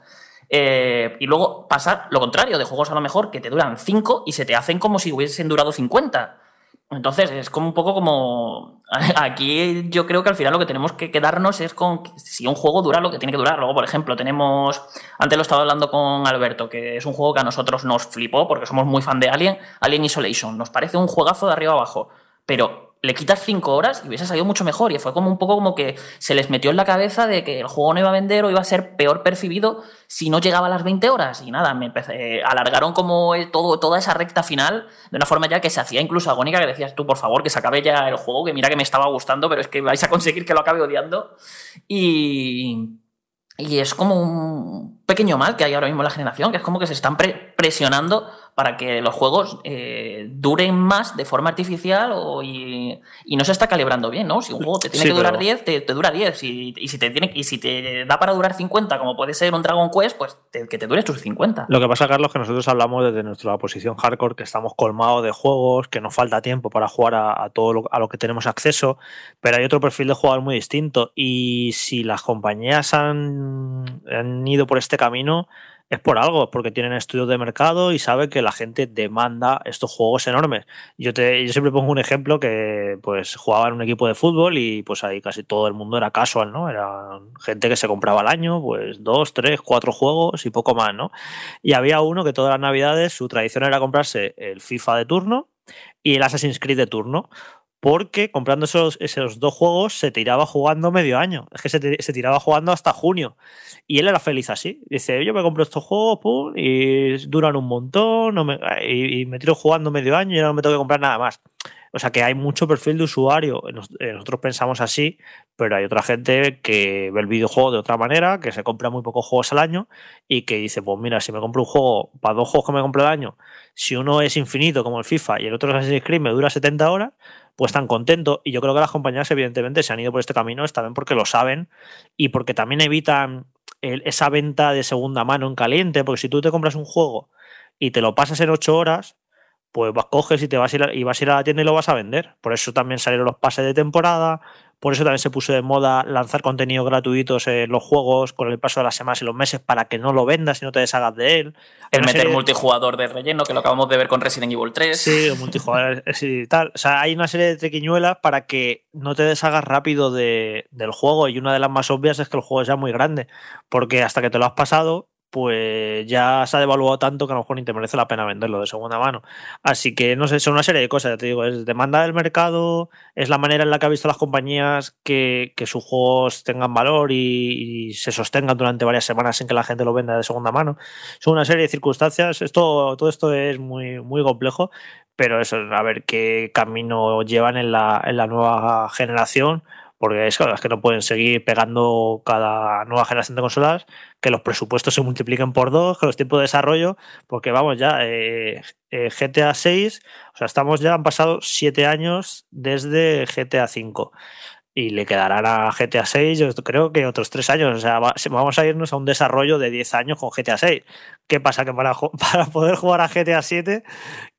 Eh, y luego pasa lo contrario, de juegos a lo mejor que te duran 5 y se te hacen como si hubiesen durado 50. Entonces, es como un poco como. Aquí yo creo que al final lo que tenemos que quedarnos es con si un juego dura lo que tiene que durar. Luego, por ejemplo, tenemos. Antes lo estaba hablando con Alberto, que es un juego que a nosotros nos flipó porque somos muy fan de Alien, Alien Isolation. Nos parece un juegazo de arriba abajo. Pero le quitas cinco horas y hubiese salido mucho mejor. Y fue como un poco como que se les metió en la cabeza de que el juego no iba a vender o iba a ser peor percibido si no llegaba a las 20 horas. Y nada, me empecé, alargaron como todo, toda esa recta final de una forma ya que se hacía incluso agónica, que decías tú, por favor, que se acabe ya el juego, que mira que me estaba gustando, pero es que vais a conseguir que lo acabe odiando. Y, y es como un pequeño mal que hay ahora mismo en la generación, que es como que se están presionando para que los juegos eh, duren más de forma artificial y, no se está calibrando bien, ¿no? Si un juego te tiene que durar 10, te, dura 10. Y, si te tiene, y si te da para durar 50, como puede ser un Dragon Quest, pues que te dure tus 50. Lo que pasa, Carlos, es que nosotros hablamos desde nuestra posición hardcore, que estamos colmados de juegos, que nos falta tiempo para jugar a, todo lo, a lo que tenemos acceso, pero hay otro perfil de jugador muy distinto. Y si las compañías han, han ido por este camino, es por algo, porque tienen estudios de mercado y sabe que la gente demanda estos juegos enormes. Yo, te, yo siempre pongo un ejemplo que pues jugaba en un equipo de fútbol y pues ahí casi todo el mundo era casual, ¿no? Era gente que se compraba al año, pues dos, tres, cuatro juegos y poco más, ¿no? Y había uno que todas las navidades su tradición era comprarse el FIFA de turno y el Assassin's Creed de turno porque comprando esos, esos dos juegos se tiraba jugando medio año. Es que se, tiraba jugando hasta junio. Y él era feliz así. Dice, yo me compro estos juegos pum, y duran un montón y, me tiro jugando medio año y ya no me tengo que comprar nada más. O sea que hay mucho perfil de usuario. Eh, nosotros pensamos así, pero hay otra gente que ve el videojuego de otra manera, que se compra muy pocos juegos al año y que dice, pues mira, si me compro un juego, para dos juegos que me compro al año, si uno es infinito como el FIFA y el otro es Assassin's Creed me dura 70 horas, pues están contentos. Y yo creo que las compañías, evidentemente, se han ido por este camino, también porque lo saben y porque también evitan esa venta de segunda mano en caliente, porque si tú te compras un juego y te lo pasas en ocho horas, pues vas, coges y te vas a, ir a, y vas a ir a la tienda y lo vas a vender. Por eso también salieron los pases de temporada, por eso también se puso de moda lanzar contenido gratuitos en los juegos con el paso de las semanas y los meses para que no lo vendas y no te deshagas de él. El meter multijugador de relleno, que lo acabamos de ver con Resident Evil 3. Sí, el multijugador y tal. O sea, hay una serie de triquiñuelas para que no te deshagas rápido de, del juego. Y una de las más obvias es que el juego es ya muy grande. Porque hasta que te lo has pasado, pues ya se ha devaluado tanto que a lo mejor ni te merece la pena venderlo de segunda mano. Así que no sé, son una serie de cosas, ya te digo, es demanda del mercado, es la manera en la que ha visto las compañías que, que sus juegos tengan valor y, se sostengan durante varias semanas sin que la gente lo venda de segunda mano. Son una serie de circunstancias, esto, todo esto es muy, muy complejo, pero eso, a ver qué camino llevan en la, en la nueva generación porque es, claro, es que no pueden seguir pegando cada nueva generación de consolas, que los presupuestos se multipliquen por dos, que los tiempos de desarrollo, porque vamos ya, eh, eh, GTA 6, o sea, estamos ya, han pasado siete años desde GTA 5 y le quedarán a GTA 6, yo creo que otros tres años. O sea, va, vamos a irnos a un desarrollo de 10 años con GTA 6. ¿Qué pasa? Que para, para, poder jugar a GTA 7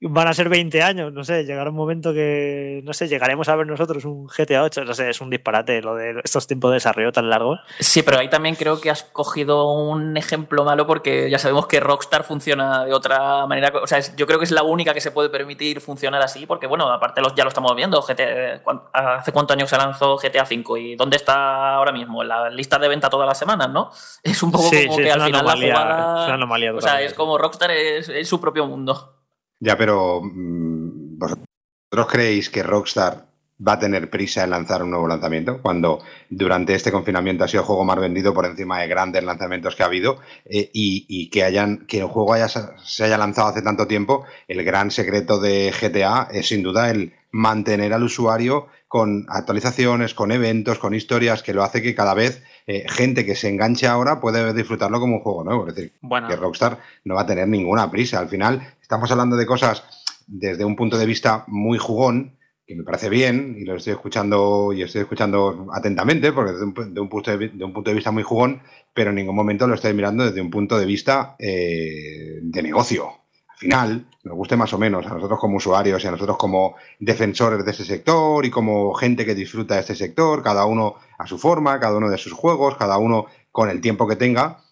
van a ser 20 años. No sé, llegará un momento que, no sé, llegaremos a ver nosotros un GTA 8. No sé, es un disparate lo de estos tiempos de desarrollo tan largos. Sí, pero ahí también creo que has cogido un ejemplo malo porque ya sabemos que Rockstar funciona de otra manera. O sea, es, yo creo que es la única que se puede permitir funcionar así porque, bueno, aparte los, ya lo estamos viendo. GTA, ¿Hace cuántos años se lanzó GTA 5 y dónde está ahora mismo? En la lista de venta todas las semanas, ¿no? Es un poco sí, como sí, que al final anomalía, la jugada... Es una anomalía o sea, es como Rockstar es, es, su propio mundo. Ya, pero mmm, ¿vosotros creéis que Rockstar va a tener prisa en lanzar un nuevo lanzamiento cuando durante este confinamiento ha sido el juego más vendido por encima de grandes lanzamientos que ha habido eh, y, y, que hayan que el juego haya, se haya lanzado hace tanto tiempo el gran secreto de GTA es sin duda el mantener al usuario con actualizaciones, con eventos, con historias, que lo hace que cada vez eh, gente que se enganche ahora puede disfrutarlo como un juego nuevo. Es decir, bueno. que Rockstar no va a tener ninguna prisa. Al final, estamos hablando de cosas desde un punto de vista muy jugón, que me parece bien, y lo estoy escuchando y estoy escuchando atentamente, porque desde un, de, un punto de, de, un punto de vista muy jugón, pero en ningún momento lo estoy mirando desde un punto de vista eh, de negocio final, nos guste más o menos a nosotros como usuarios y a nosotros como defensores de este sector y como gente que disfruta de este sector, cada uno a su forma, cada uno de sus juegos, cada uno con el tiempo que tenga,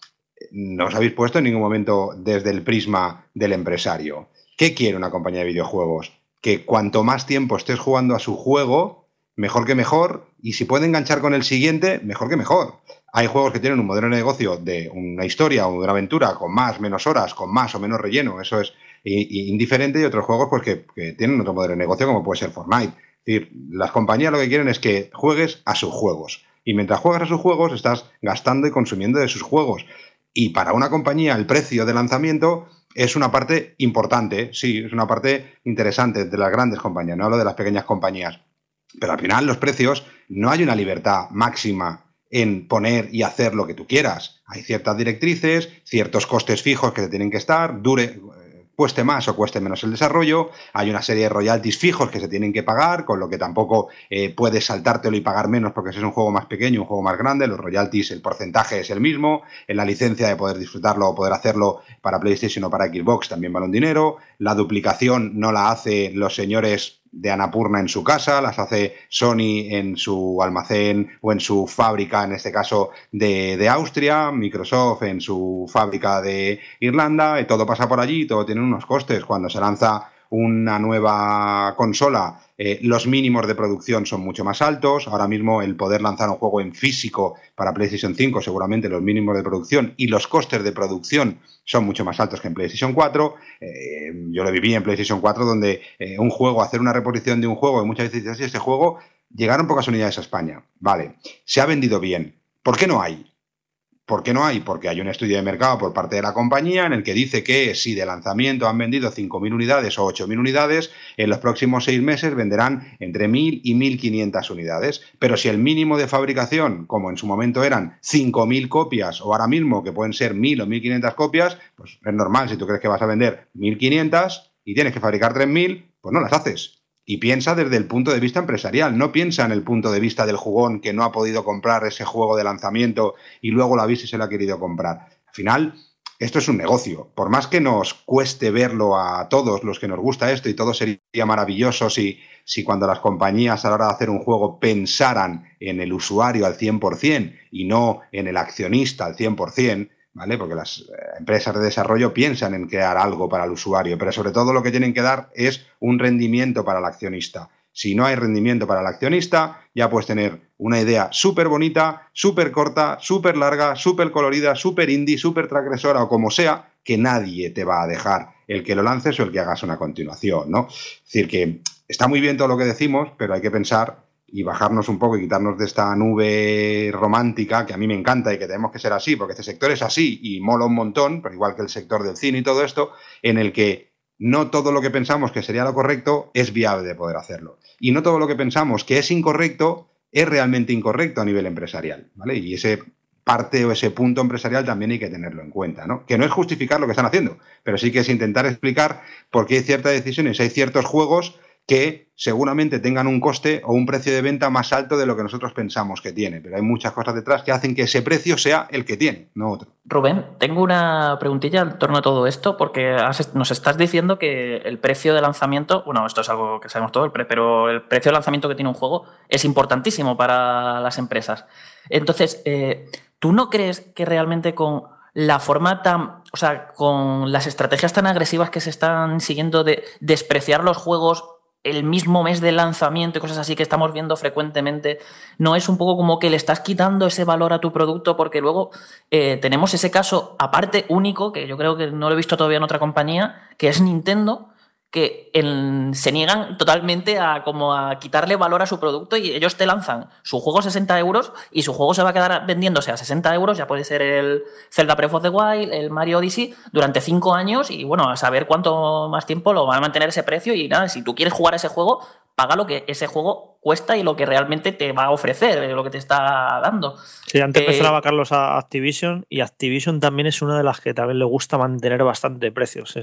no os habéis puesto en ningún momento desde el prisma del empresario. ¿Qué quiere una compañía de videojuegos? Que cuanto más tiempo estés jugando a su juego, mejor que mejor, y si puede enganchar con el siguiente, mejor que mejor. Hay juegos que tienen un modelo de negocio de una historia o una aventura con más, menos horas, con más o menos relleno, eso es indiferente, y otros juegos pues, que, que tienen otro modelo de negocio, como puede ser Fortnite. Es decir, las compañías lo que quieren es que juegues a sus juegos. Y mientras juegas a sus juegos, estás gastando y consumiendo de sus juegos. Y para una compañía, el precio de lanzamiento es una parte importante, sí, es una parte interesante de las grandes compañías, no hablo de las pequeñas compañías. Pero al final, los precios, no hay una libertad máxima en poner y hacer lo que tú quieras. Hay ciertas directrices, ciertos costes fijos que tienen que estar, dure, cueste más o cueste menos el desarrollo, hay una serie de royalties fijos que se tienen que pagar, con lo que tampoco eh, puedes saltártelo y pagar menos porque si es un juego más pequeño, un juego más grande, los royalties, el porcentaje es el mismo, en la licencia de poder disfrutarlo o poder hacerlo para PlayStation o para Xbox también vale un dinero, la duplicación no la hace los señores de Anapurna en su casa, las hace Sony en su almacén o en su fábrica, en este caso de, de, Austria, Microsoft en su fábrica de Irlanda, y todo pasa por allí, todo tiene unos costes. Cuando se lanza una nueva consola, eh, los mínimos de producción son mucho más altos. Ahora mismo el poder lanzar un juego en físico para PlayStation 5, seguramente los mínimos de producción y los costes de producción son mucho más altos que en PlayStation 4. Eh, yo lo viví en PlayStation 4, donde eh, un juego, hacer una reposición de un juego, y muchas veces dices, este juego llegaron pocas unidades a España. Vale, se ha vendido bien. ¿Por qué no hay? ¿Por qué no hay? Porque hay un estudio de mercado por parte de la compañía en el que dice que si de lanzamiento han vendido 5.000 unidades o 8.000 unidades, en los próximos seis meses venderán entre 1.000 y 1.500 unidades. Pero si el mínimo de fabricación, como en su momento eran 5.000 copias o ahora mismo que pueden ser 1.000 o 1.500 copias, pues es normal, si tú crees que vas a vender 1.500 y tienes que fabricar 3.000, pues no las haces y piensa desde el punto de vista empresarial, no piensa en el punto de vista del jugón que no ha podido comprar ese juego de lanzamiento y luego lo ha visto y se lo ha querido comprar. Al final, esto es un negocio. Por más que nos cueste verlo a todos los que nos gusta esto y todo sería maravilloso si, si cuando las compañías a la hora de hacer un juego pensaran en el usuario al 100% y no en el accionista al 100%, ¿vale? Porque las eh, empresas de desarrollo piensan en crear algo para el usuario, pero sobre todo lo que tienen que dar es un rendimiento para el accionista. Si no hay rendimiento para el accionista, ya puedes tener una idea súper bonita, súper corta, súper larga, súper colorida, súper indie, súper transgresora o como sea, que nadie te va a dejar el que lo lances o el que hagas una continuación, ¿no? Es decir, que está muy bien todo lo que decimos, pero hay que pensar y bajarnos un poco y quitarnos de esta nube romántica que a mí me encanta y que tenemos que ser así, porque este sector es así y mola un montón, pero igual que el sector del cine y todo esto, en el que no todo lo que pensamos que sería lo correcto es viable de poder hacerlo. Y no todo lo que pensamos que es incorrecto es realmente incorrecto a nivel empresarial. ¿vale? Y ese parte o ese punto empresarial también hay que tenerlo en cuenta. ¿no? Que no es justificar lo que están haciendo, pero sí que es intentar explicar por qué hay ciertas decisiones, hay ciertos juegos que seguramente tengan un coste o un precio de venta más alto de lo que nosotros pensamos que tiene. Pero hay muchas cosas detrás que hacen que ese precio sea el que tiene, no otro. Rubén, tengo una preguntilla en torno a todo esto, porque nos estás diciendo que el precio de lanzamiento, bueno, esto es algo que sabemos todo, pero el precio de lanzamiento que tiene un juego es importantísimo para las empresas. Entonces, eh, ¿tú no crees que realmente con la forma tan, o sea, con las estrategias tan agresivas que se están siguiendo de despreciar los juegos el mismo mes de lanzamiento y cosas así que estamos viendo frecuentemente, no es un poco como que le estás quitando ese valor a tu producto porque luego eh, tenemos ese caso aparte único, que yo creo que no lo he visto todavía en otra compañía, que es Nintendo, que se niegan totalmente a, como a quitarle valor a su producto y ellos te lanzan su juego a 60 euros y su juego se va a quedar vendiéndose a 60 euros, ya puede ser el Zelda Breath of the Wild, el Mario Odyssey, durante 5 años y bueno, a saber cuánto más tiempo lo van a mantener ese precio y nada, si tú quieres jugar ese juego, paga lo que ese juego cuesta y lo que realmente te va a ofrecer, lo que te está dando. Sí, antes mencionaba Carlos a Activision y Activision también es una de las que también le gusta mantener bastante precios.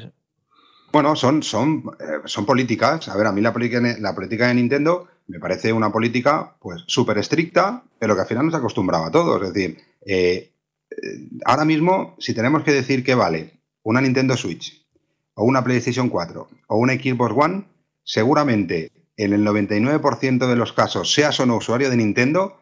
Bueno, son, son, eh, son políticas. A ver, a mí la política, la política de Nintendo me parece una política pues súper estricta, pero que al final nos acostumbraba a todos. Es decir, eh, eh, ahora mismo, si tenemos que decir que vale una Nintendo Switch, o una PlayStation 4, o una Xbox One, seguramente en el 99% de los casos, seas o no usuario de Nintendo,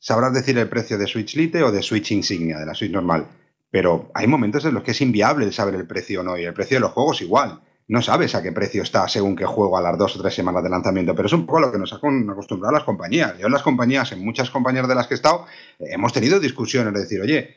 sabrás decir el precio de Switch Lite o de Switch Insignia, de la Switch normal. Pero hay momentos en los que es inviable saber el precio o no, y el precio de los juegos igual. No sabes a qué precio está según qué juego a las dos o tres semanas de lanzamiento, pero es un poco lo que nos ha acostumbrado las compañías. Yo en las compañías, en muchas compañías de las que he estado, hemos tenido discusiones de decir, oye,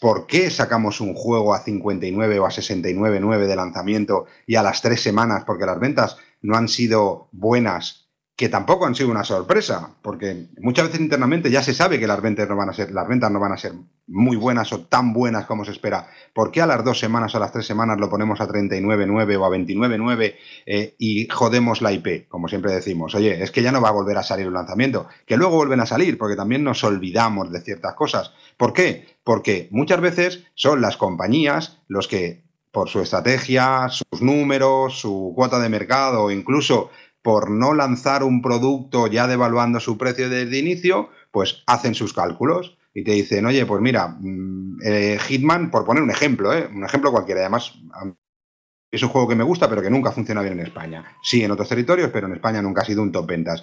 ¿por qué sacamos un juego a 59 o a 69,9 de lanzamiento y a las tres semanas, porque las ventas no han sido buenas que tampoco han sido una sorpresa, porque muchas veces internamente ya se sabe que las ventas no van a ser, las no van a ser muy buenas o tan buenas como se espera. ¿Por qué a las dos semanas o a las tres semanas lo ponemos a 39.9 o a 29.9 eh, y jodemos la IP, como siempre decimos? Oye, es que ya no va a volver a salir un lanzamiento, que luego vuelven a salir, porque también nos olvidamos de ciertas cosas. ¿Por qué? Porque muchas veces son las compañías los que por su estrategia, sus números, su cuota de mercado, incluso por no lanzar un producto ya devaluando su precio desde inicio, pues hacen sus cálculos y te dicen, oye, pues mira, mm, eh, Hitman, por poner un ejemplo, ¿eh? un ejemplo cualquiera, además es un juego que me gusta, pero que nunca funciona bien en España. Sí, en otros territorios, pero en España nunca ha sido un top ventas.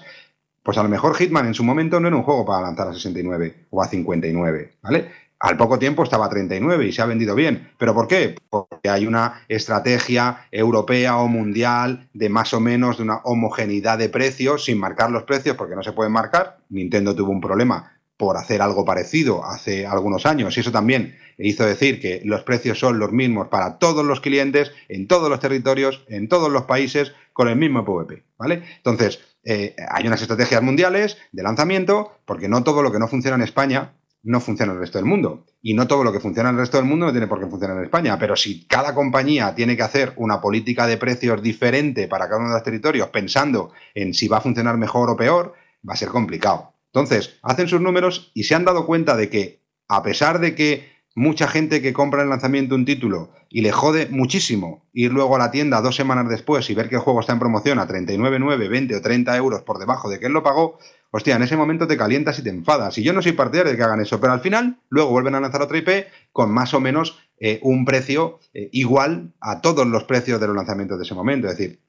Pues a lo mejor Hitman en su momento no era un juego para lanzar a 69 o a 59, ¿vale? Al poco tiempo estaba a 39 y se ha vendido bien. ¿Pero por qué? Porque hay una estrategia europea o mundial de más o menos de una homogeneidad de precios, sin marcar los precios, porque no se pueden marcar. Nintendo tuvo un problema por hacer algo parecido hace algunos años y eso también hizo decir que los precios son los mismos para todos los clientes, en todos los territorios, en todos los países, con el mismo PVP, ¿vale? Entonces, eh, hay unas estrategias mundiales de lanzamiento, porque no todo lo que no funciona en España no funciona en el resto del mundo. Y no todo lo que funciona en el resto del mundo no tiene por qué funcionar en España. Pero si cada compañía tiene que hacer una política de precios diferente para cada uno de los territorios, pensando en si va a funcionar mejor o peor, va a ser complicado. Entonces, hacen sus números y se han dado cuenta de que, a pesar de que mucha gente que compra en lanzamiento un título y le jode muchísimo ir luego a la tienda dos semanas después y ver que el juego está en promoción a 39,9, 20 o 30 euros por debajo de que él lo pagó, hostia, en ese momento te calientas y te enfadas. Y yo no soy partidario de que hagan eso, pero al final luego vuelven a lanzar otra IP con más o menos eh, un precio eh, igual a todos los precios de los lanzamientos de ese momento. Es decir,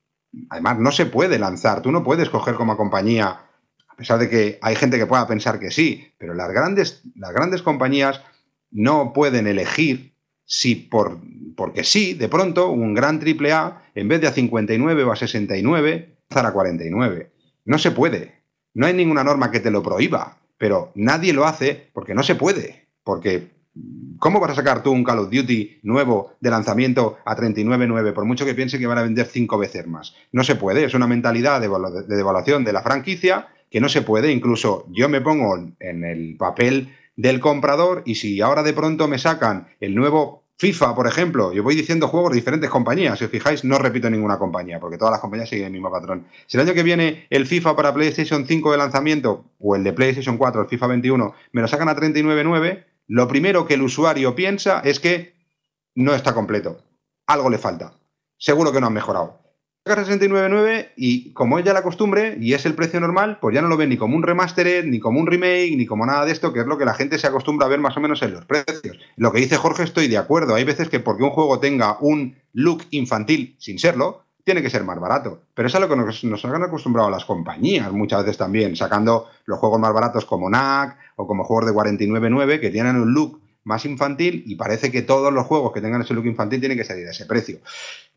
además no se puede lanzar, tú no puedes coger como compañía, a pesar de que hay gente que pueda pensar que sí, pero las grandes, las grandes compañías no pueden elegir si por, porque sí, de pronto, un gran AAA, en vez de a 59 o a 69, a 49. No se puede. No hay ninguna norma que te lo prohíba, pero nadie lo hace porque no se puede. Porque, ¿cómo vas a sacar tú un Call of Duty nuevo de lanzamiento a 39.9 por mucho que piense que van a vender cinco veces más? No se puede, es una mentalidad de, de devaluación de la franquicia que no se puede. Incluso yo me pongo en el papel del comprador y si ahora de pronto me sacan el nuevo FIFA, por ejemplo, yo voy diciendo juegos de diferentes compañías, si os fijáis no repito ninguna compañía, porque todas las compañías siguen el mismo patrón. Si el año que viene el FIFA para PlayStation 5 de lanzamiento o el de PlayStation 4, el FIFA 21, me lo sacan a 39.9, lo primero que el usuario piensa es que no está completo, algo le falta, seguro que no han mejorado. 69.9 y como es ya la costumbre y es el precio normal, pues ya no lo ven ni como un remastered, ni como un remake, ni como nada de esto, que es lo que la gente se acostumbra a ver más o menos en los precios. Lo que dice Jorge estoy de acuerdo. Hay veces que porque un juego tenga un look infantil sin serlo, tiene que ser más barato. Pero es a lo que nos, nos han acostumbrado las compañías muchas veces también, sacando los juegos más baratos como NAC o como juegos de 49.9 que tienen un look más infantil y parece que todos los juegos que tengan ese look infantil tienen que salir a ese precio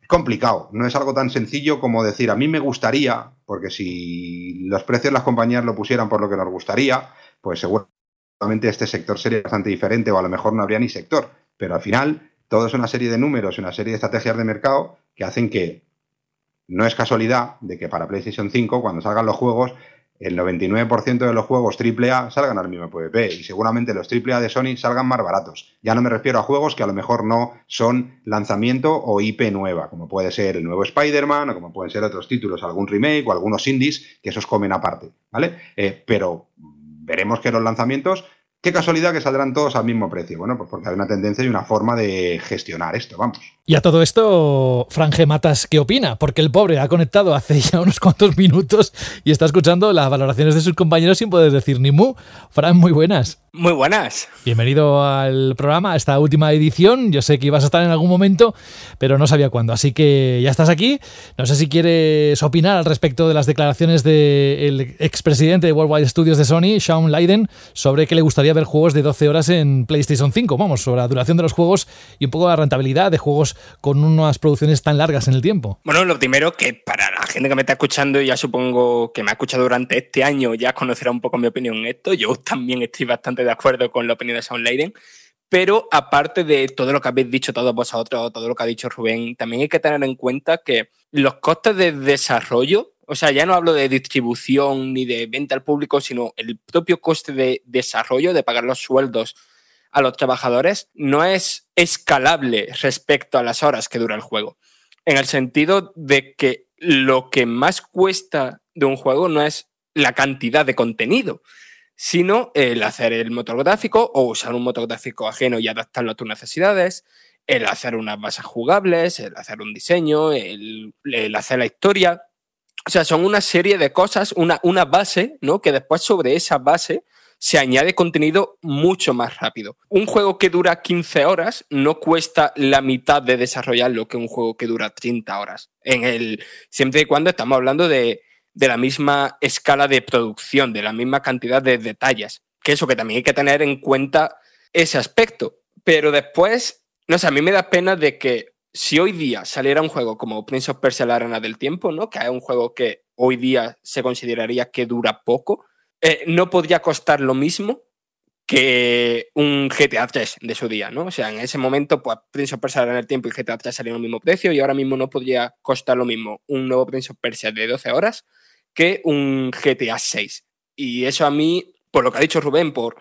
complicado, no es algo tan sencillo como decir, a mí me gustaría, porque si los precios las compañías lo pusieran por lo que nos gustaría, pues seguramente este sector sería bastante diferente o a lo mejor no habría ni sector, pero al final todo es una serie de números una serie de estrategias de mercado que hacen que no es casualidad de que para PlayStation 5, cuando salgan los juegos, el 99% de los juegos AAA salgan al mismo PvP y seguramente los AAA de Sony salgan más baratos. Ya no me refiero a juegos que a lo mejor no son lanzamiento o IP nueva, como puede ser el nuevo Spider-Man o como pueden ser otros títulos, algún remake o algunos indies que esos comen aparte, ¿vale? Eh, pero veremos que los lanzamientos Qué casualidad que saldrán todos al mismo precio. Bueno, pues porque hay una tendencia y una forma de gestionar esto, vamos. Y a todo esto, Franje Matas, ¿qué opina? Porque el pobre ha conectado hace ya unos cuantos minutos y está escuchando las valoraciones de sus compañeros sin poder decir ni mu. Fran, muy buenas. Muy buenas. Bienvenido al programa, a esta última edición. Yo sé que ibas a estar en algún momento, pero no sabía cuándo. Así que ya estás aquí. No sé si quieres opinar al respecto de las declaraciones del expresidente de Worldwide Studios de Sony, Sean Leiden, sobre que le gustaría ver juegos de 12 horas en PlayStation 5. Vamos, sobre la duración de los juegos y un poco la rentabilidad de juegos con unas producciones tan largas en el tiempo. Bueno, lo primero que para la gente que me está escuchando, ya supongo que me ha escuchado durante este año, ya conocerá un poco mi opinión en esto. Yo también estoy bastante de acuerdo con la opinión de Sound Leiden. Pero aparte de todo lo que habéis dicho todos vosotros, todo lo que ha dicho Rubén, también hay que tener en cuenta que los costes de desarrollo, o sea, ya no hablo de distribución ni de venta al público, sino el propio coste de desarrollo, de pagar los sueldos a los trabajadores, no es escalable respecto a las horas que dura el juego. En el sentido de que lo que más cuesta de un juego no es la cantidad de contenido, sino el hacer el motor gráfico o usar un motor gráfico ajeno y adaptarlo a tus necesidades, el hacer unas bases jugables, el hacer un diseño, el, hacer la historia. O sea, son una serie de cosas, una, una base, ¿no? Que después sobre esa base se añade contenido mucho más rápido. Un juego que dura 15 horas no cuesta la mitad de desarrollarlo que un juego que dura 30 horas. En el, siempre y cuando estamos hablando de, de la misma escala de producción, de la misma cantidad de detalles. Que eso que también hay que tener en cuenta ese aspecto. Pero después, no sé, a mí me da pena de que si hoy día saliera un juego como Prince of Persia la Arena del Tiempo, ¿no? Que es un juego que hoy día se consideraría que dura poco, eh, no podría costar lo mismo que un GTA 3 de su día, ¿no? O sea, en ese momento, pues Prince of Persia en el tiempo y GTA 3 salieron al mismo precio y ahora mismo no podría costar lo mismo un nuevo Prince of Persia de 12 horas que un GTA 6. Y eso a mí, por lo que ha dicho Rubén, por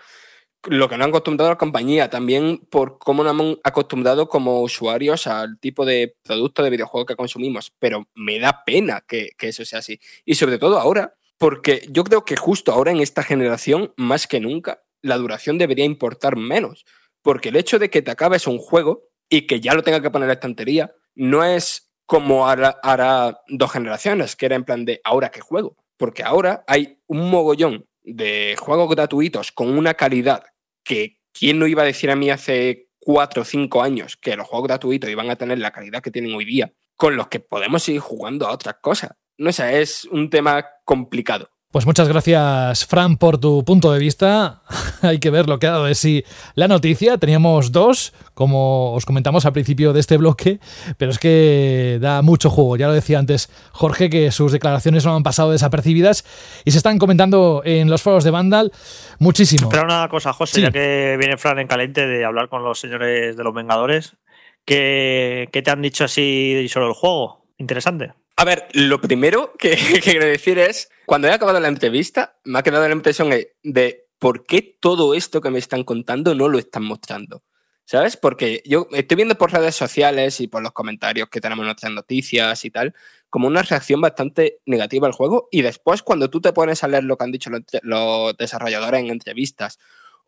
lo que nos han acostumbrado a la compañía, también por cómo nos han acostumbrado como usuarios al tipo de producto de videojuego que consumimos. Pero me da pena que eso sea así. Y sobre todo ahora, porque yo creo que justo ahora en esta generación, más que nunca, la duración debería importar menos. Porque el hecho de que te acabes un juego y que ya lo tenga que poner en la estantería, no es como hará, dos generaciones, que era en plan de ahora que juego. Porque ahora hay un mogollón de juegos gratuitos con una calidad que quién no iba a decir a mí hace cuatro o cinco años que los juegos gratuitos iban a tener la calidad que tienen hoy día, con los que podemos seguir jugando a otras cosas. No sé, es un tema complicado. Pues muchas gracias, Fran, por tu punto de vista. Hay que ver lo que ha dado de sí la noticia. Teníamos dos, como os comentamos al principio de este bloque, pero es que da mucho juego. Ya lo decía antes Jorge, que sus declaraciones no han pasado desapercibidas y se están comentando en los foros de Vandal muchísimo. Pero una cosa, José, ya que viene Fran en caliente de hablar con los señores de los Vengadores, ¿qué, qué te han dicho así sobre el juego? Interesante. A ver, lo primero que, quiero decir es, cuando he acabado la entrevista, me ha quedado la impresión de por qué todo esto que me están contando no lo están mostrando. ¿Sabes? Porque yo estoy viendo por redes sociales y por los comentarios que tenemos en nuestras noticias y tal, como una reacción bastante negativa al juego. Y después, cuando tú te pones a leer lo que han dicho los, desarrolladores en entrevistas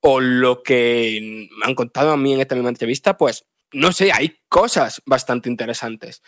o lo que me han contado a mí en esta misma entrevista, pues no sé, hay cosas bastante interesantes.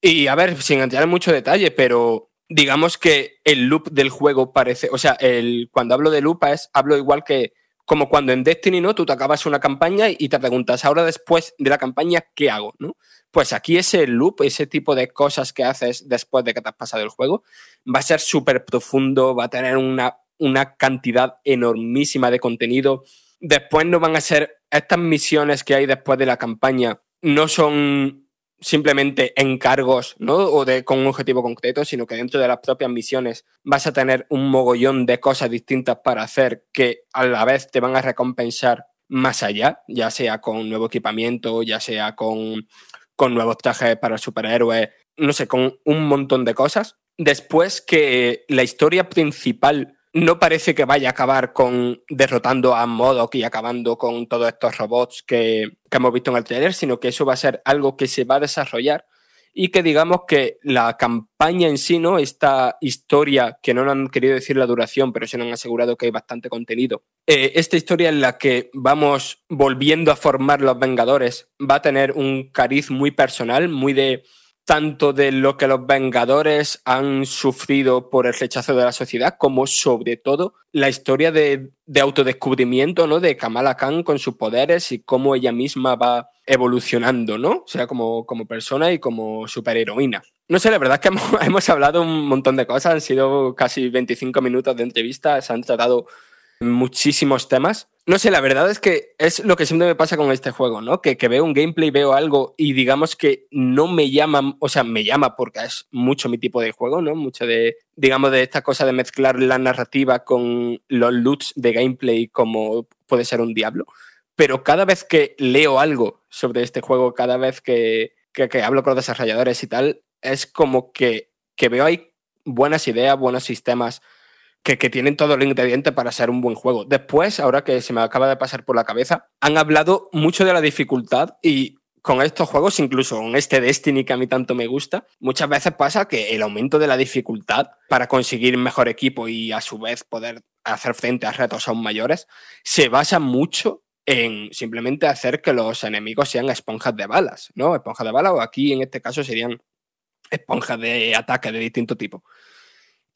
Y a ver, sin entrar en mucho detalle, pero digamos que el loop del juego parece, o sea, el, cuando hablo de loop es, hablo igual que como cuando en Destiny, ¿no? Tú te acabas una campaña y te preguntas, ahora después de la campaña, ¿qué hago? ¿no? Pues aquí ese loop, ese tipo de cosas que haces después de que te has pasado el juego, va a ser súper profundo, va a tener una, una cantidad enormísima de contenido. Después no van a ser, estas misiones que hay después de la campaña, no son simplemente encargos, ¿no? O de, con un objetivo concreto, sino que dentro de las propias misiones vas a tener un mogollón de cosas distintas para hacer que a la vez te van a recompensar más allá, ya sea con nuevo equipamiento, ya sea con, con nuevos trajes para superhéroes, no sé, con un montón de cosas. Después que la historia principal no parece que vaya a acabar con derrotando a Modok y acabando con todos estos robots que, hemos visto en el trailer, sino que eso va a ser algo que se va a desarrollar y que digamos que la campaña en sí, ¿no? Esta historia, que no han querido decir la duración, pero se nos han asegurado que hay bastante contenido. Eh, esta historia en la que vamos volviendo a formar los Vengadores va a tener un cariz muy personal, muy de tanto de lo que los Vengadores han sufrido por el rechazo de la sociedad, como sobre todo la historia de, autodescubrimiento ¿no? de Kamala Khan con sus poderes y cómo ella misma va evolucionando, ¿no? O sea, como, como persona y como superheroína. No sé, la verdad es que hemos, hemos hablado un montón de cosas, han sido casi 25 minutos de entrevista, se han tratado muchísimos temas. No sé, la verdad es que es lo que siempre me pasa con este juego, ¿no? Que, veo un gameplay, veo algo y digamos que no me llama, o sea, me llama porque es mucho mi tipo de juego, ¿no? Mucho de, digamos, de esta cosa de mezclar la narrativa con los loots de gameplay como puede ser un diablo. Pero cada vez que leo algo sobre este juego, cada vez que, que, hablo con los desarrolladores y tal, es como que, que veo ahí buenas ideas, buenos sistemas, que, tienen todo el ingrediente para ser un buen juego. Después, ahora que se me acaba de pasar por la cabeza, han hablado mucho de la dificultad y con estos juegos, incluso con este Destiny que a mí tanto me gusta, muchas veces pasa que el aumento de la dificultad para conseguir mejor equipo y a su vez poder hacer frente a retos aún mayores, se basa mucho en simplemente hacer que los enemigos sean esponjas de balas, ¿no? Esponjas de balas o aquí en este caso serían esponjas de ataque de distinto tipo.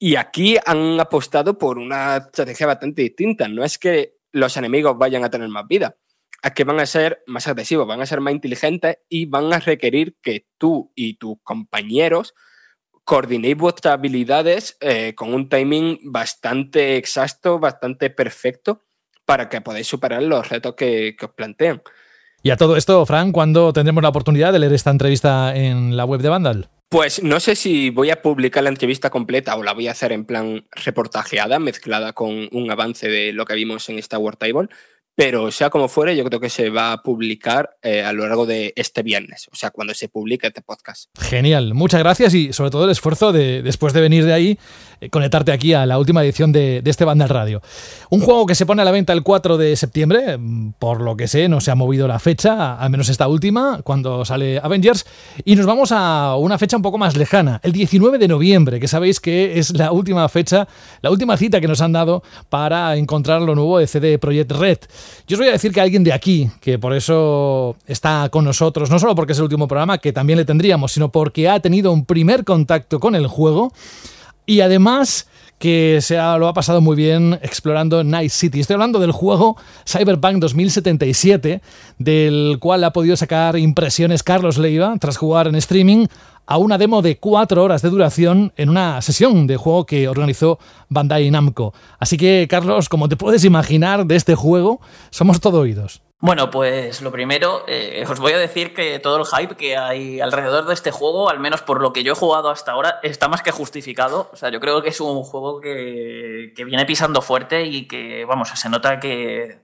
Y aquí han apostado por una estrategia bastante distinta. No es que los enemigos vayan a tener más vida, es que van a ser más agresivos, van a ser más inteligentes y van a requerir que tú y tus compañeros coordinéis vuestras habilidades eh, con un timing bastante exacto, bastante perfecto, para que podáis superar los retos que, que os plantean. Y a todo esto, Fran, ¿cuándo tendremos la oportunidad de leer esta entrevista en la web de Vandal? Pues no sé si voy a publicar la entrevista completa o la voy a hacer en plan reportajeada, mezclada con un avance de lo que vimos en Star Wars Table, pero sea como fuere, yo creo que se va a publicar eh, a lo largo de este viernes, o sea, cuando se publique este podcast. Genial, muchas gracias y sobre todo el esfuerzo de, después de venir de ahí, eh, conectarte aquí a la última edición de, este Bandal Radio. Un juego que se pone a la venta el 4 de septiembre, mm, por lo que sé, no se ha movido la fecha, al menos esta última, cuando sale Avengers, y nos vamos a una fecha un poco más lejana, el 19 de noviembre, que sabéis que es la última fecha, la última cita que nos han dado para encontrar lo nuevo de CD Projekt Red. Yo os voy a decir que alguien de aquí, que por eso está con nosotros, no solo porque es el último programa, que también le tendríamos, sino porque ha tenido un primer contacto con el juego y además que se lo ha pasado muy bien explorando Night City. Estoy hablando del juego Cyberpunk 2077, del cual ha podido sacar impresiones Carlos Leiva tras jugar en streaming a una demo de cuatro horas de duración en una sesión de juego que organizó Bandai Namco. Así que, Carlos, como te puedes imaginar de este juego, somos todo oídos. Bueno, pues lo primero, eh, os voy a decir que todo el hype que hay alrededor de este juego, al menos por lo que yo he jugado hasta ahora, está más que justificado. O sea, yo creo que es un juego que, que viene pisando fuerte y que, vamos, se nota que,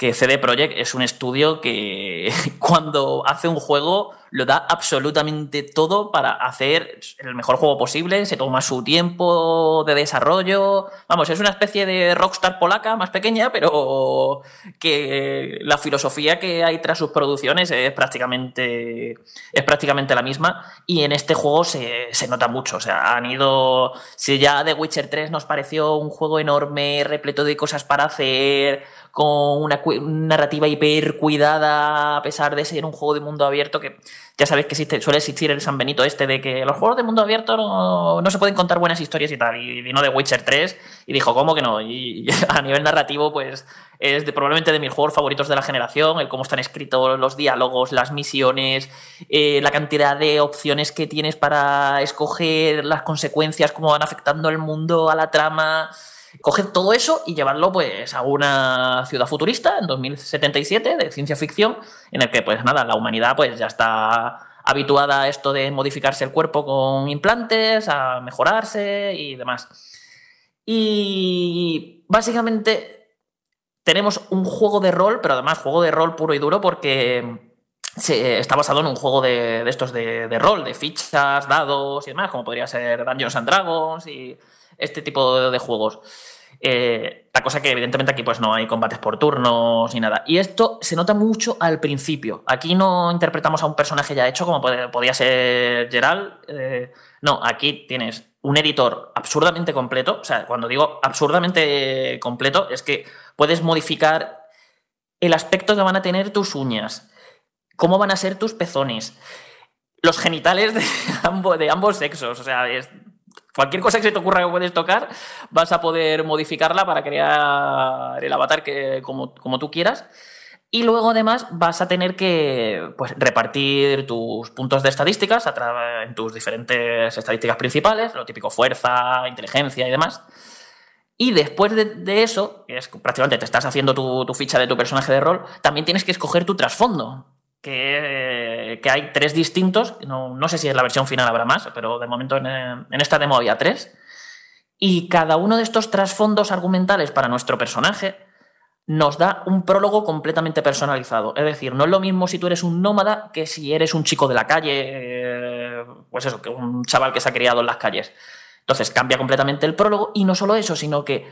que CD Projekt es un estudio que cuando hace un juego lo da absolutamente todo para hacer el mejor juego posible, se toma su tiempo de desarrollo. Vamos, es una especie de rockstar polaca más pequeña, pero que la filosofía que hay tras sus producciones es prácticamente, es prácticamente la misma y en este juego se, se nota mucho. O sea, han ido... Si ya The Witcher 3 nos pareció un juego enorme, repleto de cosas para hacer, con una, narrativa hiper cuidada, a pesar de ser un juego de mundo abierto, que ya sabéis que existe, suele existir el San Benito este de que los juegos de mundo abierto no, se pueden contar buenas historias y tal. Y vino de Witcher 3 y dijo, ¿cómo que no? Y, a nivel narrativo, pues es probablemente de mis juegos favoritos de la generación, el cómo están escritos los diálogos, las misiones, eh, la cantidad de opciones que tienes para escoger, las consecuencias, cómo van afectando el mundo, a la trama coger todo eso y llevarlo pues a una ciudad futurista en 2077 de ciencia ficción en el que pues nada, la humanidad pues ya está habituada a esto de modificarse el cuerpo con implantes, a mejorarse y demás. Y básicamente tenemos un juego de rol, pero además juego de rol puro y duro porque está basado en un juego de, estos de, de, rol, de fichas, dados y demás, como podría ser Dungeons and Dragons y este tipo de, juegos. Eh, la cosa que evidentemente aquí pues no hay combates por turnos ni nada. Y esto se nota mucho al principio. Aquí no interpretamos a un personaje ya hecho como podía ser Gerald. Eh, no, aquí tienes un editor absurdamente completo. O sea, cuando digo absurdamente completo es que puedes modificar el aspecto que van a tener tus uñas, cómo van a ser tus pezones, los genitales de ambos, de ambos sexos. O sea, es Cualquier cosa que se te ocurra que puedes tocar, vas a poder modificarla para crear el avatar que, como, tú quieras. Y luego además vas a tener que pues, repartir tus puntos de estadísticas en tus diferentes estadísticas principales, lo típico fuerza, inteligencia y demás. Y después de, eso, que es prácticamente te estás haciendo tu, ficha de tu personaje de rol, también tienes que escoger tu trasfondo que, hay tres distintos, no, no, sé si en la versión final habrá más, pero de momento en, en esta demo había tres. Y cada uno de estos trasfondos argumentales para nuestro personaje nos da un prólogo completamente personalizado. Es decir, no es lo mismo si tú eres un nómada que si eres un chico de la calle, eh, pues eso, que un chaval que se ha criado en las calles. Entonces cambia completamente el prólogo y no solo eso, sino que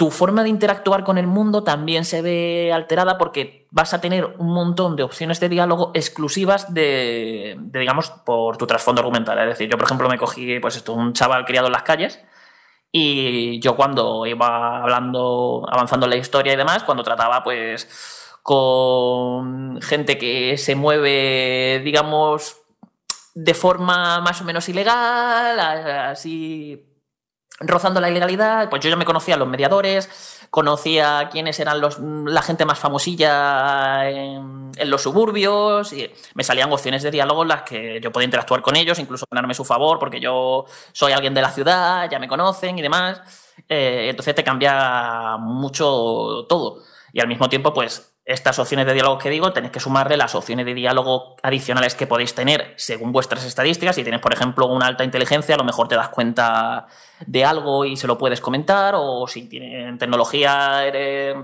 tu forma de interactuar con el mundo también se ve alterada porque vas a tener un montón de opciones de diálogo exclusivas de, digamos, por tu trasfondo argumental. Es decir, yo, por ejemplo, me cogí, pues esto, un chaval criado en las calles y yo cuando iba hablando, avanzando en la historia y demás, cuando trataba, pues, con gente que se mueve, digamos, de forma más o menos ilegal, así rozando la ilegalidad, pues yo ya me conocía a los mediadores, conocía quiénes eran los, la gente más famosilla en, los suburbios, y me salían opciones de diálogo en las que yo podía interactuar con ellos, incluso ganarme su favor, porque yo soy alguien de la ciudad, ya me conocen y demás. Eh, entonces te cambia mucho todo. Y al mismo tiempo, pues estas opciones de diálogo que digo, tenéis que sumarle las opciones de diálogo adicionales que podéis tener según vuestras estadísticas. Si tienes, por ejemplo, una alta inteligencia, a lo mejor te das cuenta de algo y se lo puedes comentar, o si en tecnología eres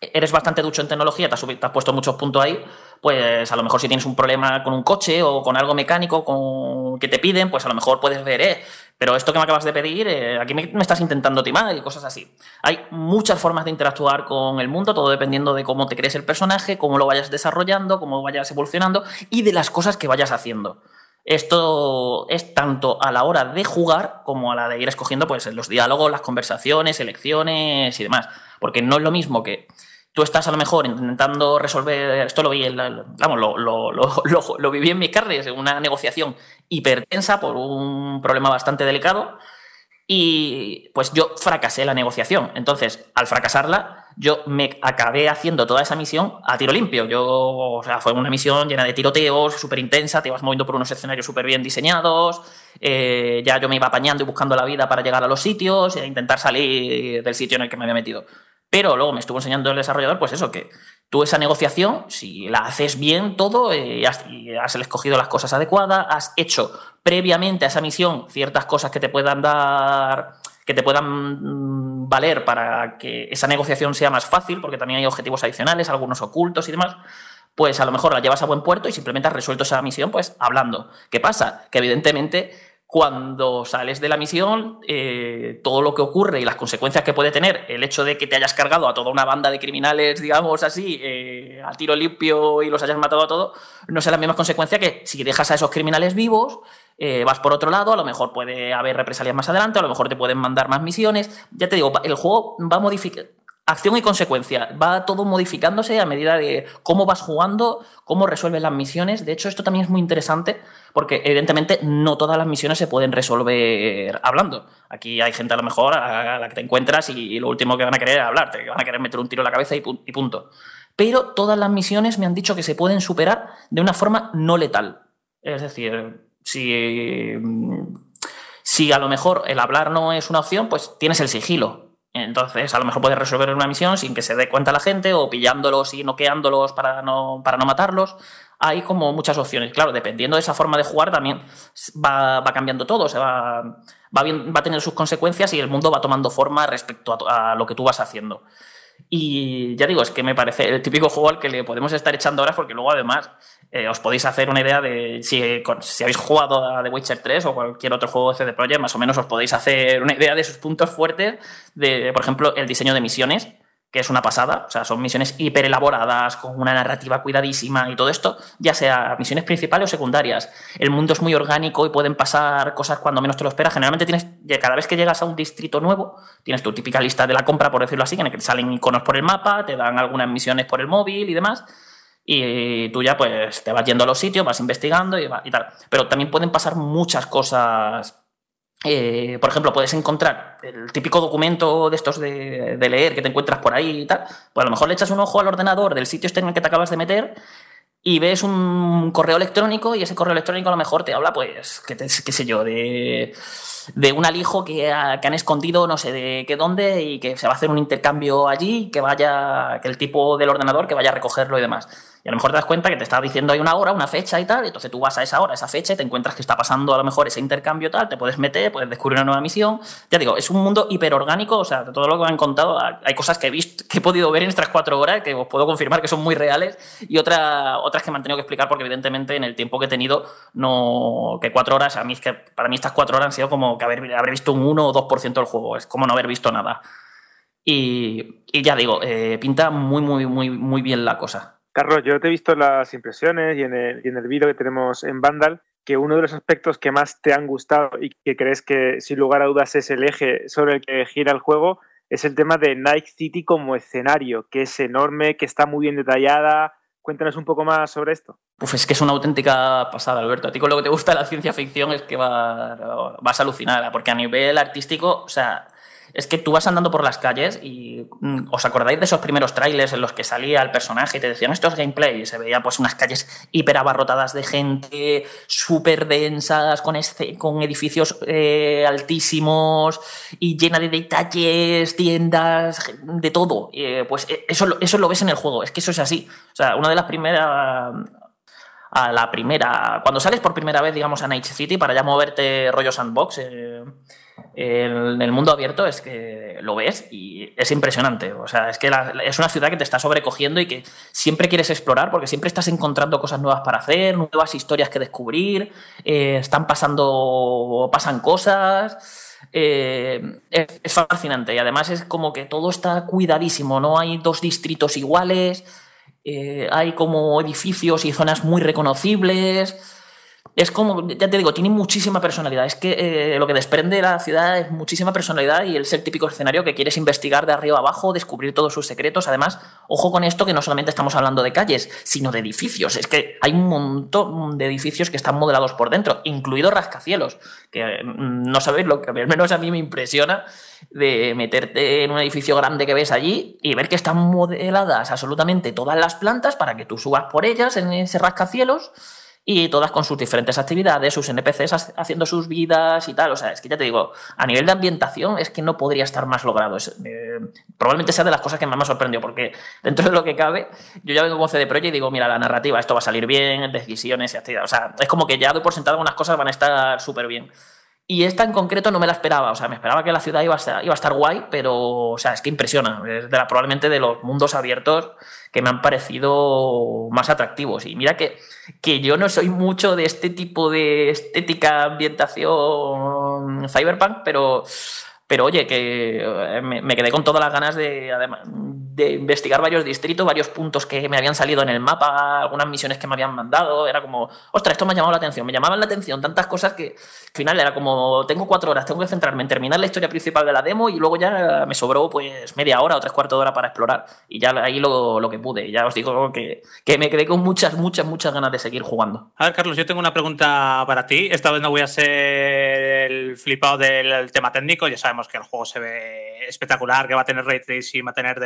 eres bastante ducho en tecnología, te has, puesto muchos puntos ahí, pues a lo mejor si tienes un problema con un coche o con algo mecánico con, que te piden, pues a lo mejor puedes ver, eh, pero esto que me acabas de pedir, eh, aquí me, estás intentando timar y cosas así. Hay muchas formas de interactuar con el mundo, todo dependiendo de cómo te crees el personaje, cómo lo vayas desarrollando, cómo vayas evolucionando y de las cosas que vayas haciendo. Esto es tanto a la hora de jugar como a la de ir escogiendo pues, los diálogos, las conversaciones, elecciones y demás. Porque no es lo mismo que tú estás a lo mejor intentando resolver, esto lo vi, vamos, lo, viví en mis carnes, una negociación hipertensa por un problema bastante delicado, Y pues yo fracasé la negociación. Entonces, al fracasarla, yo me acabé haciendo toda esa misión a tiro limpio. Yo, o sea, fue una misión llena de tiroteos, súper intensa, te ibas moviendo por unos escenarios súper bien diseñados, eh, ya yo me iba apañando y buscando la vida para llegar a los sitios e intentar salir del sitio en el que me había metido. Pero luego me estuvo enseñando el desarrollador, pues eso, que tú esa negociación, si la haces bien todo, eh, has, y has escogido las cosas adecuadas, has hecho previamente a esa misión ciertas cosas que te puedan dar, que te puedan mm, valer para que esa negociación sea más fácil, porque también hay objetivos adicionales, algunos ocultos y demás, pues a lo mejor la llevas a buen puerto y simplemente has resuelto esa misión pues hablando. ¿Qué pasa? Que evidentemente cuando sales de la misión, eh, todo lo que ocurre y las consecuencias que puede tener el hecho de que te hayas cargado a toda una banda de criminales, digamos así, eh, a tiro limpio y los hayas matado a todos, no son las mismas consecuencias que si dejas a esos criminales vivos, eh, vas por otro lado, a lo mejor puede haber represalias más adelante, a lo mejor te pueden mandar más misiones. Ya te digo, el juego va a modificar acción y consecuencia. Va todo modificándose a medida de cómo vas jugando, cómo resuelves las misiones. De hecho, esto también es muy interesante porque evidentemente no todas las misiones se pueden resolver hablando. Aquí hay gente a lo mejor a la que te encuentras y, lo último que van a querer es hablarte, que van a querer meter un tiro en la cabeza y, punto. Pero todas las misiones me han dicho que se pueden superar de una forma no letal. Es decir, si, si a lo mejor el hablar no es una opción, pues tienes el sigilo entonces, a lo mejor puedes resolver una misión sin que se dé cuenta la gente o pillándolos y noqueándolos para no, para no matarlos. Hay como muchas opciones. Claro, dependiendo de esa forma de jugar, también va, cambiando todo, se va, va, va, a tener sus consecuencias y el mundo va tomando forma respecto a, a lo que tú vas haciendo. Y ya digo, es que me parece el típico juego al que le podemos estar echando horas porque luego además eh, os podéis hacer una idea de si, si, habéis jugado a The Witcher 3 o cualquier otro juego de CD Projekt, más o menos os podéis hacer una idea de sus puntos fuertes, de, por ejemplo, el diseño de misiones, que es una pasada, o sea, son misiones hiper elaboradas, con una narrativa cuidadísima y todo esto, ya sea misiones principales o secundarias. El mundo es muy orgánico y pueden pasar cosas cuando menos te lo esperas. Generalmente tienes, cada vez que llegas a un distrito nuevo, tienes tu típica lista de la compra, por decirlo así, en el que salen iconos por el mapa, te dan algunas misiones por el móvil y demás y tú ya pues te vas yendo a los sitios, vas investigando y, tal. Pero también pueden pasar muchas cosas. Eh, por ejemplo, puedes encontrar el típico documento de estos de, de, leer que te encuentras por ahí y tal. Pues a lo mejor le echas un ojo al ordenador del sitio este en el que te acabas de meter y ves un correo electrónico y ese correo electrónico a lo mejor te habla, pues, qué, qué sé yo, de, de un alijo que, que, han escondido no sé de qué dónde y que se va a hacer un intercambio allí, que vaya, que el tipo del ordenador que vaya a recogerlo y demás. Y a lo mejor te das cuenta que te está diciendo hay una hora, una fecha y tal, y entonces tú vas a esa hora, esa fecha y te encuentras que está pasando a lo mejor ese intercambio tal, te puedes meter, puedes descubrir una nueva misión. Ya digo, es un mundo hiperorgánico, o sea, de todo lo que me han contado, hay cosas que he visto, que he podido ver en estas cuatro horas, que os puedo confirmar que son muy reales, y otra, otras que me han tenido que explicar porque evidentemente en el tiempo que he tenido, no, que cuatro horas, a mí es que para mí estas cuatro horas han sido como que haber, visto un 1 o 2% del juego, es como no haber visto nada. Y, ya digo, eh, pinta muy, muy, muy, muy bien la cosa. Carlos, yo te he visto las impresiones y en el, en el vídeo que tenemos en Vandal que uno de los aspectos que más te han gustado y que crees que sin lugar a dudas es el eje sobre el que gira el juego es el tema de Night City como escenario, que es enorme, que está muy bien detallada. Cuéntanos un poco más sobre esto. Uf, es que es una auténtica pasada, Alberto. A ti con lo que te gusta la ciencia ficción es que va, vas a alucinar, porque a nivel artístico, o sea, es que tú vas andando por las calles y mm, os acordáis de esos primeros trailers en los que salía el personaje y te decían esto es gameplay y se veía pues unas calles hiper abarrotadas de gente, súper densas, con, este, con edificios eh, altísimos y llena de detalles, tiendas, de todo. Eh, pues eh, eso, eso lo ves en el juego, es que eso es así. O sea, una de las primeras a la primera. Cuando sales por primera vez, digamos, a Night City para ya moverte rollo sandbox, eh, en el mundo abierto es que lo ves y es impresionante. O sea, es que es una ciudad que te está sobrecogiendo y que siempre quieres explorar porque siempre estás encontrando cosas nuevas para hacer, nuevas historias que descubrir, eh, están pasando, pasan cosas. Eh, es, fascinante y además es como que todo está cuidadísimo, no hay dos distritos iguales, eh, hay como edificios y zonas muy reconocibles es como, ya te digo, tiene muchísima personalidad. Es que eh, lo que desprende la ciudad es muchísima personalidad y es el típico escenario que quieres investigar de arriba abajo, descubrir todos sus secretos. Además, ojo con esto que no solamente estamos hablando de calles, sino de edificios. Es que hay un montón de edificios que están modelados por dentro, incluidos rascacielos, que mm, no sabéis lo que al menos a mí me impresiona de meterte en un edificio grande que ves allí y ver que están modeladas absolutamente todas las plantas para que tú subas por ellas en ese rascacielos y todas con sus diferentes actividades, sus NPCs haciendo sus vidas y tal. O sea, es que ya te digo, a nivel de ambientación es que no podría estar más logrado. Eh, probablemente sea de las cosas que más me sorprendió, porque dentro de lo que cabe, yo ya vengo con CD Projekt y digo, mira, la narrativa, esto va a salir bien, decisiones y actividades. O sea, es como que ya doy por sentado algunas cosas van a estar súper bien. Y esta en concreto no me la esperaba, o sea, me esperaba que la ciudad iba a estar, iba a estar guay, pero, o sea, es que impresiona. Es probablemente de los mundos abiertos que me han parecido más atractivos. Y mira que, que yo no soy mucho de este tipo de estética, ambientación cyberpunk, pero pero oye, que eh, me, quedé con todas las ganas de, de investigar varios distritos, varios puntos que me habían salido en el mapa, algunas misiones que me habían mandado. Era como, ostras, esto me ha llamado la atención. Me llamaban la atención tantas cosas que al final era como, tengo cuatro horas, tengo que centrarme en terminar la historia principal de la demo y luego ya me sobró pues media hora o tres cuartos de hora para explorar. Y ya ahí lo, lo que pude. Ya os digo que, que me quedé con muchas, muchas, muchas ganas de seguir jugando. A ver, Carlos, yo tengo una pregunta para ti. Esta vez no voy a ser el flipado del tema técnico. Ya sabemos que el juego se ve espectacular, que va a tener ray tracing, va a tener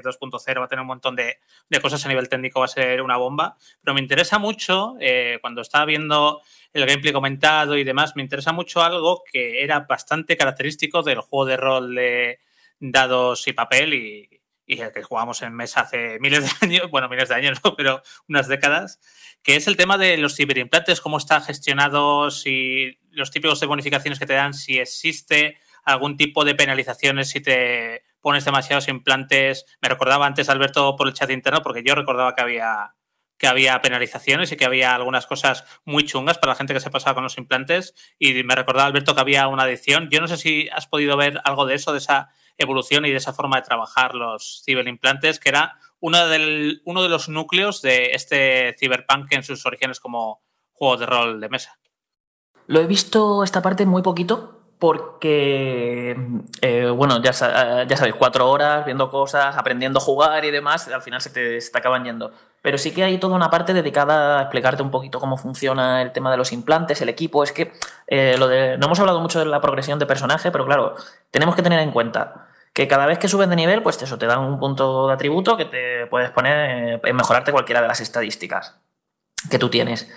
DLSS 2.0, va a tener un montón de, cosas a nivel técnico, va a ser una bomba. Pero me interesa mucho, eh, cuando estaba viendo el gameplay comentado y demás, me interesa mucho algo que era bastante característico del juego de rol de dados y papel y, el que jugamos en mesa hace miles de años, bueno, miles de años, pero unas décadas, que es el tema de los ciberimplantes, cómo están gestionados y los típicos de bonificaciones que te dan, si existe algún tipo de penalizaciones si te pones demasiados implantes. Me recordaba antes Alberto por el chat interno, porque yo recordaba que había que había penalizaciones y que había algunas cosas muy chungas para la gente que se pasaba con los implantes. Y me recordaba, Alberto, que había una adicción. Yo no sé si has podido ver algo de eso, de esa evolución y de esa forma de trabajar los ciberimplantes, que era uno, del, uno de los núcleos de este Cyberpunk en sus orígenes como juego de rol de mesa. Lo he visto esta parte muy poquito, porque, eh, bueno, ya, ya sabéis, cuatro horas viendo cosas, aprendiendo a jugar y demás, al final se te, se te, acaban yendo. Pero sí que hay toda una parte dedicada a explicarte un poquito cómo funciona el tema de los implantes, el equipo. Es que eh, lo de, no hemos hablado mucho de la progresión de personaje, pero claro, tenemos que tener en cuenta que cada vez que subes de nivel, pues eso te da un punto de atributo que te puedes poner en mejorarte cualquiera de las estadísticas que tú tienes.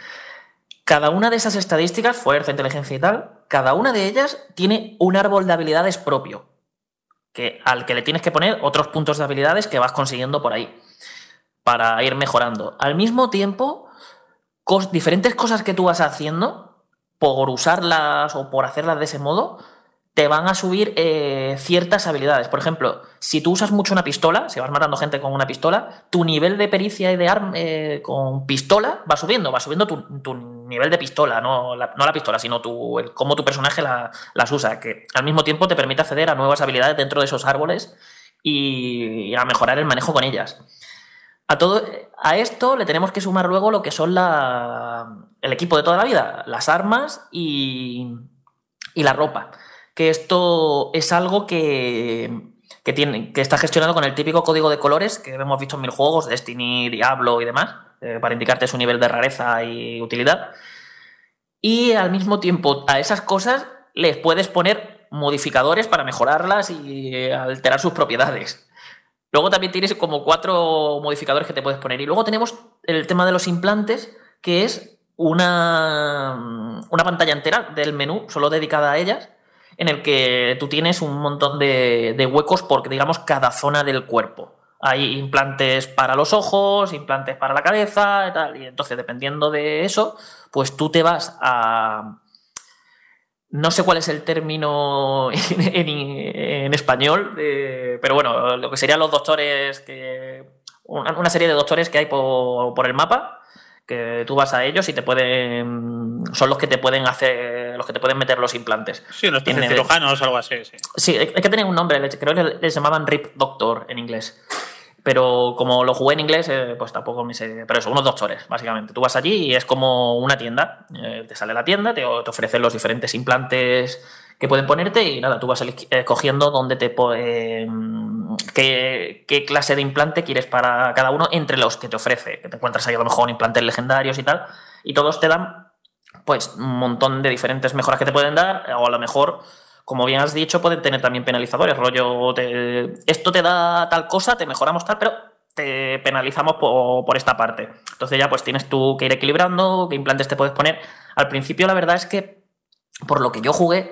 Cada una de esas estadísticas, fuerza, inteligencia y tal, cada una de ellas tiene un árbol de habilidades propio, que, al que le tienes que poner otros puntos de habilidades que vas consiguiendo por ahí, para ir mejorando. Al mismo tiempo, diferentes cosas que tú vas haciendo, por usarlas o por hacerlas de ese modo, te van a subir eh, ciertas habilidades. Por ejemplo, si tú usas mucho una pistola, si vas matando gente con una pistola, tu nivel de pericia y de arma eh, con pistola va subiendo, va subiendo tu, nivel de pistola, no la, la pistola, sino tu, cómo tu personaje las usa, que al mismo tiempo te permite acceder a nuevas habilidades dentro de esos árboles y, a mejorar el manejo con ellas. A, todo, a esto le tenemos que sumar luego lo que son la, el equipo de toda la vida, las armas y, y la ropa que esto es algo que, tiene, que está gestionado con el típico código de colores que hemos visto en mil juegos, Destiny, Diablo y demás, eh, para indicarte su nivel de rareza y utilidad. Y al mismo tiempo a esas cosas les puedes poner modificadores para mejorarlas y alterar sus propiedades. Luego también tienes como cuatro modificadores que te puedes poner. Y luego tenemos el tema de los implantes, que es una, una pantalla entera del menú solo dedicada a ellas en el que tú tienes un montón de, huecos por, digamos, cada zona del cuerpo. Hay implantes para los ojos, implantes para la cabeza y tal. Y entonces, dependiendo de eso, pues tú te vas a. No sé cuál es el término en, español, pero bueno, lo que serían los doctores que. Una serie de doctores que hay por, por el mapa, que tú vas a ellos y te pueden son los que te pueden hacer los que te pueden meter los implantes sí unos cirujanos o algo así sí. sí hay que tener un nombre creo que les llamaban Rip Doctor en inglés Pero como lo jugué en inglés, eh, pues tampoco me sé. Pero eso, unos doctores, básicamente. Tú vas allí y es como una tienda. Eh, te sale la tienda, te, te ofrecen los diferentes implantes que pueden ponerte y nada, tú vas escogiendo dónde te eh, qué, qué, clase de implante quieres para cada uno entre los que te ofrece. Que te encuentras ahí a lo mejor implantes legendarios y tal. Y todos te dan pues un montón de diferentes mejoras que te pueden dar. O a lo mejor, como bien has dicho, pueden tener también penalizadores. Rollo, esto te da tal cosa, te mejoramos tal, pero te penalizamos por, por, esta parte. Entonces ya pues tienes tú que ir equilibrando, qué implantes te puedes poner. Al principio la verdad es que, por lo que yo jugué,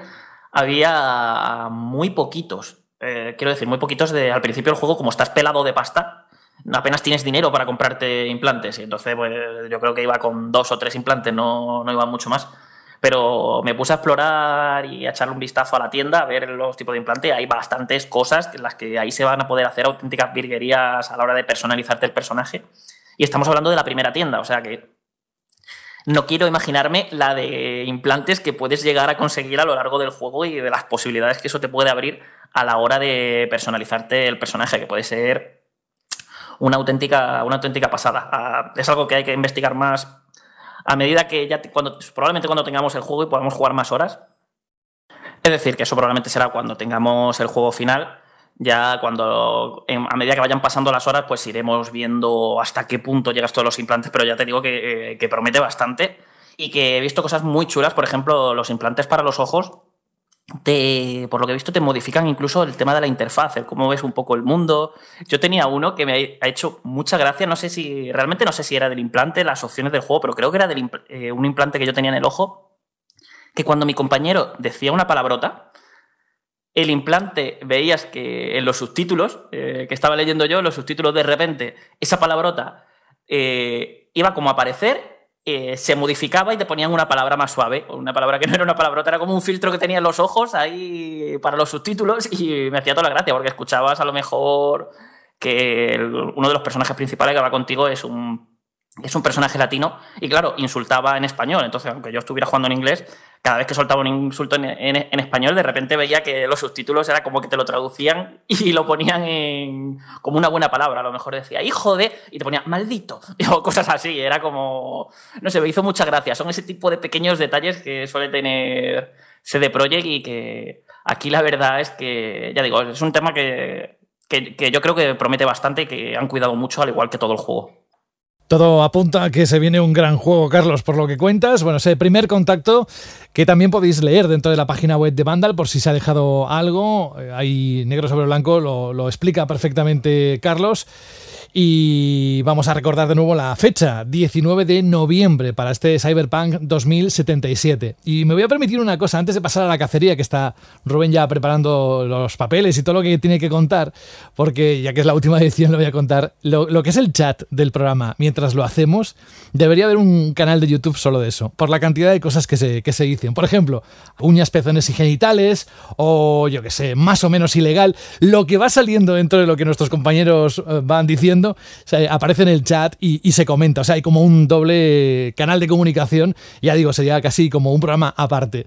había muy poquitos. Eh, quiero decir, muy poquitos de al principio del juego, como estás pelado de pasta, apenas tienes dinero para comprarte implantes. Y entonces, pues yo creo que iba con dos o tres implantes, no, no iba mucho más. Pero me puse a explorar y a echarle un vistazo a la tienda, a ver los tipos de implantes. Hay bastantes cosas en las que ahí se van a poder hacer auténticas virguerías a la hora de personalizarte el personaje. Y estamos hablando de la primera tienda, o sea que no quiero imaginarme la de implantes que puedes llegar a conseguir a lo largo del juego y de las posibilidades que eso te puede abrir a la hora de personalizarte el personaje, que puede ser una auténtica, una auténtica pasada. Ah, es algo que hay que investigar más a medida que ya cuando probablemente cuando tengamos el juego y podamos jugar más horas. Es decir, que eso probablemente será cuando tengamos el juego final ya cuando, a medida que vayan pasando las horas, pues iremos viendo hasta qué punto llegas todos los implantes, pero ya te digo que, que promete bastante y que he visto cosas muy chulas, por ejemplo, los implantes para los ojos, te, por lo que he visto, te modifican incluso el tema de la interfaz, el cómo ves un poco el mundo. Yo tenía uno que me ha hecho mucha gracia, no sé si, realmente no sé si era del implante, las opciones del juego, pero creo que era del, eh, un implante que yo tenía en el ojo, que cuando mi compañero decía una palabrota, el implante, veías que en los subtítulos, eh, que estaba leyendo yo, los subtítulos de repente, esa palabrota eh, iba como a aparecer, eh, se modificaba y te ponían una palabra más suave, una palabra que no era una palabrota, era como un filtro que tenía en los ojos ahí para los subtítulos y me hacía toda la gracia porque escuchabas a lo mejor que uno de los personajes principales que va contigo es un es un personaje latino y claro, insultaba en español. Entonces, aunque yo estuviera jugando en inglés, cada vez que soltaba un insulto en, español, de repente veía que los subtítulos era como que te lo traducían y lo ponían en, como una buena palabra. A lo mejor decía, hijo de, y te ponía maldito, o cosas así. Era como, no sé, me hizo mucha gracia. Son ese tipo de pequeños detalles que suele tener CD Projekt y que aquí la verdad es que, ya digo, es un tema que, que yo creo que promete bastante y que han cuidado mucho, al igual que todo el juego. Todo apunta a que se viene un gran juego, Carlos, por lo que cuentas. Bueno, ese primer contacto que también podéis leer dentro de la página web de Vandal por si se ha dejado algo. Eh, ahí negro sobre blanco lo, lo explica perfectamente Carlos. Y vamos a recordar de nuevo la fecha, 19 de noviembre, para este Cyberpunk 2077. Y me voy a permitir una cosa, antes de pasar a la cacería, que está Rubén ya preparando los papeles y todo lo que tiene que contar, porque ya que es la última edición, lo voy a contar. Lo, que es el chat del programa, mientras lo hacemos, debería haber un canal de YouTube solo de eso, por la cantidad de cosas que se, que se dicen. Por ejemplo, uñas, pezones y genitales, o yo que sé, más o menos ilegal, lo que va saliendo dentro de lo que nuestros compañeros eh, van diciendo aparece en el chat y, se comenta. O sea, hay como un doble canal de comunicación. Ya digo, sería casi como un programa aparte.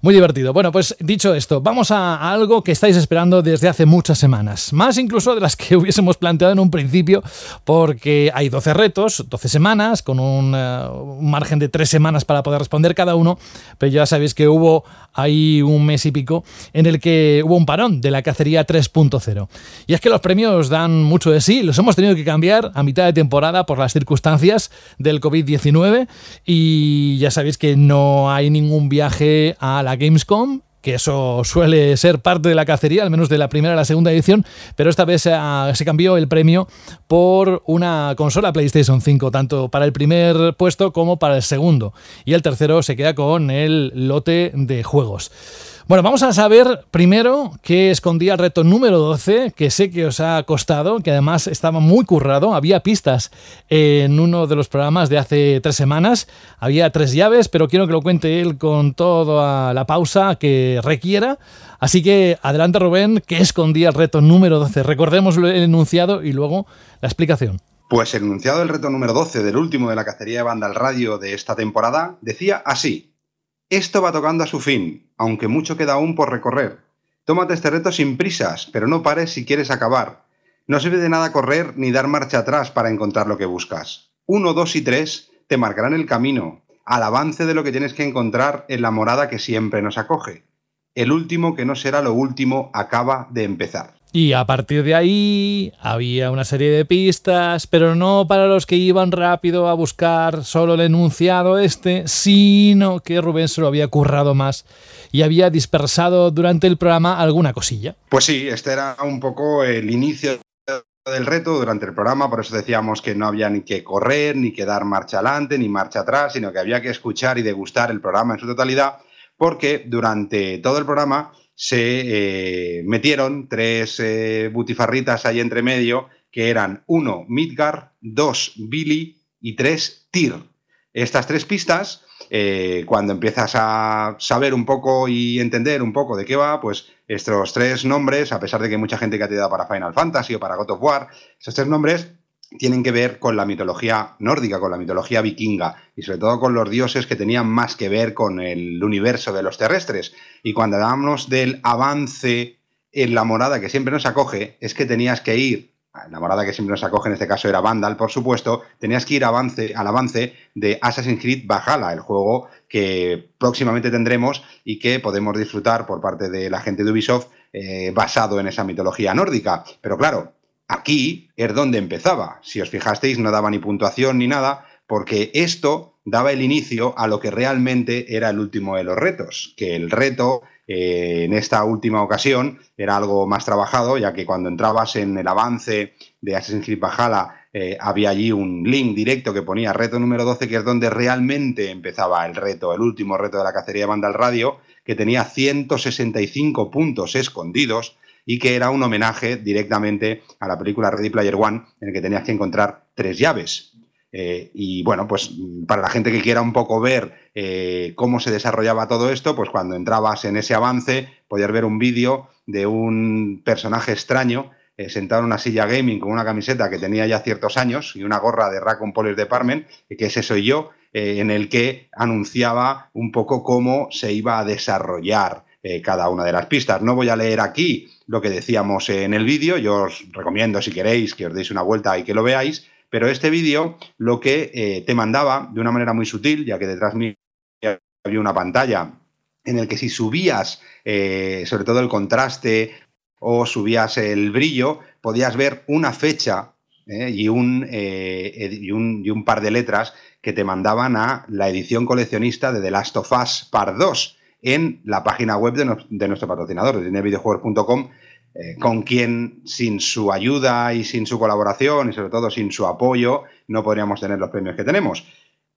Muy divertido. Bueno, pues dicho esto, vamos a, algo que estáis esperando desde hace muchas semanas. Más incluso de las que hubiésemos planteado en un principio, porque hay 12 retos, 12 semanas, con un, eh, margen de 3 semanas para poder responder cada uno. Pero ya sabéis que hubo ahí un mes y pico en el que hubo un parón de la cacería 3.0. Y es que los premios dan mucho de sí, los hemos tenido que cambiar a mitad de temporada por las circunstancias del COVID-19 y ya sabéis que no hay ningún viaje a la Gamescom que eso suele ser parte de la cacería, al menos de la primera a la segunda edición, pero esta vez se, cambió el premio por una consola PlayStation 5, tanto para el primer puesto como para el segundo. Y el tercero se queda con el lote de juegos. Bueno, vamos a saber primero qué escondía el reto número 12, que sé que os ha costado, que además estaba muy currado. Había pistas en uno de los programas de hace tres semanas. Había tres llaves, pero quiero que lo cuente él con toda la pausa que requiera. Así que adelante Rubén, ¿qué escondía el reto número 12? Recordemos el enunciado y luego la explicación. Pues el enunciado del reto número 12 del último de la cacería de banda al radio de esta temporada decía así. Esto va tocando a su fin, aunque mucho queda aún por recorrer. Tómate este reto sin prisas, pero no pares si quieres acabar. No sirve de nada correr ni dar marcha atrás para encontrar lo que buscas. Uno, dos y tres te marcarán el camino al avance de lo que tienes que encontrar en la morada que siempre nos acoge. El último que no será lo último acaba de empezar. Y a partir de ahí había una serie de pistas, pero no para los que iban rápido a buscar solo el enunciado este, sino que Rubén se lo había currado más y había dispersado durante el programa alguna cosilla. Pues sí, este era un poco el inicio del reto durante el programa, por eso decíamos que no había ni que correr, ni que dar marcha adelante, ni marcha atrás, sino que había que escuchar y degustar el programa en su totalidad, porque durante todo el programa se eh, metieron tres eh, butifarritas ahí entre medio, que eran uno, Midgar, dos, Billy y tres, Tyr. Estas tres pistas, eh, cuando empiezas a saber un poco y entender un poco de qué va, pues estos tres nombres, a pesar de que hay mucha gente que ha tirado para Final Fantasy o para God of War, esos tres nombres tienen que ver con la mitología nórdica, con la mitología vikinga y sobre todo con los dioses que tenían más que ver con el universo de los terrestres. Y cuando hablamos del avance en la morada que siempre nos acoge, es que tenías que ir, la morada que siempre nos acoge en este caso era Vandal, por supuesto, tenías que ir al avance de Assassin's Creed Valhalla, el juego que próximamente tendremos y que podemos disfrutar por parte de la gente de Ubisoft eh, basado en esa mitología nórdica. Pero claro, Aquí es donde empezaba. Si os fijasteis, no daba ni puntuación ni nada, porque esto daba el inicio a lo que realmente era el último de los retos, que el reto eh, en esta última ocasión era algo más trabajado, ya que cuando entrabas en el avance de Assassin's Creed Valhalla eh, había allí un link directo que ponía reto número 12, que es donde realmente empezaba el reto, el último reto de la cacería de al radio, que tenía 165 puntos escondidos y que era un homenaje directamente a la película Ready Player One, en el que tenías que encontrar tres llaves. Eh, y bueno, pues para la gente que quiera un poco ver eh, cómo se desarrollaba todo esto, pues cuando entrabas en ese avance podías ver un vídeo de un personaje extraño eh, sentado en una silla gaming con una camiseta que tenía ya ciertos años y una gorra de Raccoon Police Department, que ese soy yo, en el que anunciaba un poco cómo se iba a desarrollar cada una de las pistas. No voy a leer aquí lo que decíamos en el vídeo. Yo os recomiendo, si queréis, que os deis una vuelta y que lo veáis. Pero este vídeo lo que eh, te mandaba de una manera muy sutil, ya que detrás mío había una pantalla en el que si subías eh, sobre todo el contraste o subías el brillo, podías ver una fecha eh, y, un, y, un, y, un, par de letras que te mandaban a la edición coleccionista de The Last of Us Part 2 en la página web de, nuestro patrocinador, de videojuegos.com, eh, con quien sin su ayuda y sin su colaboración y sobre todo sin su apoyo no podríamos tener los premios que tenemos.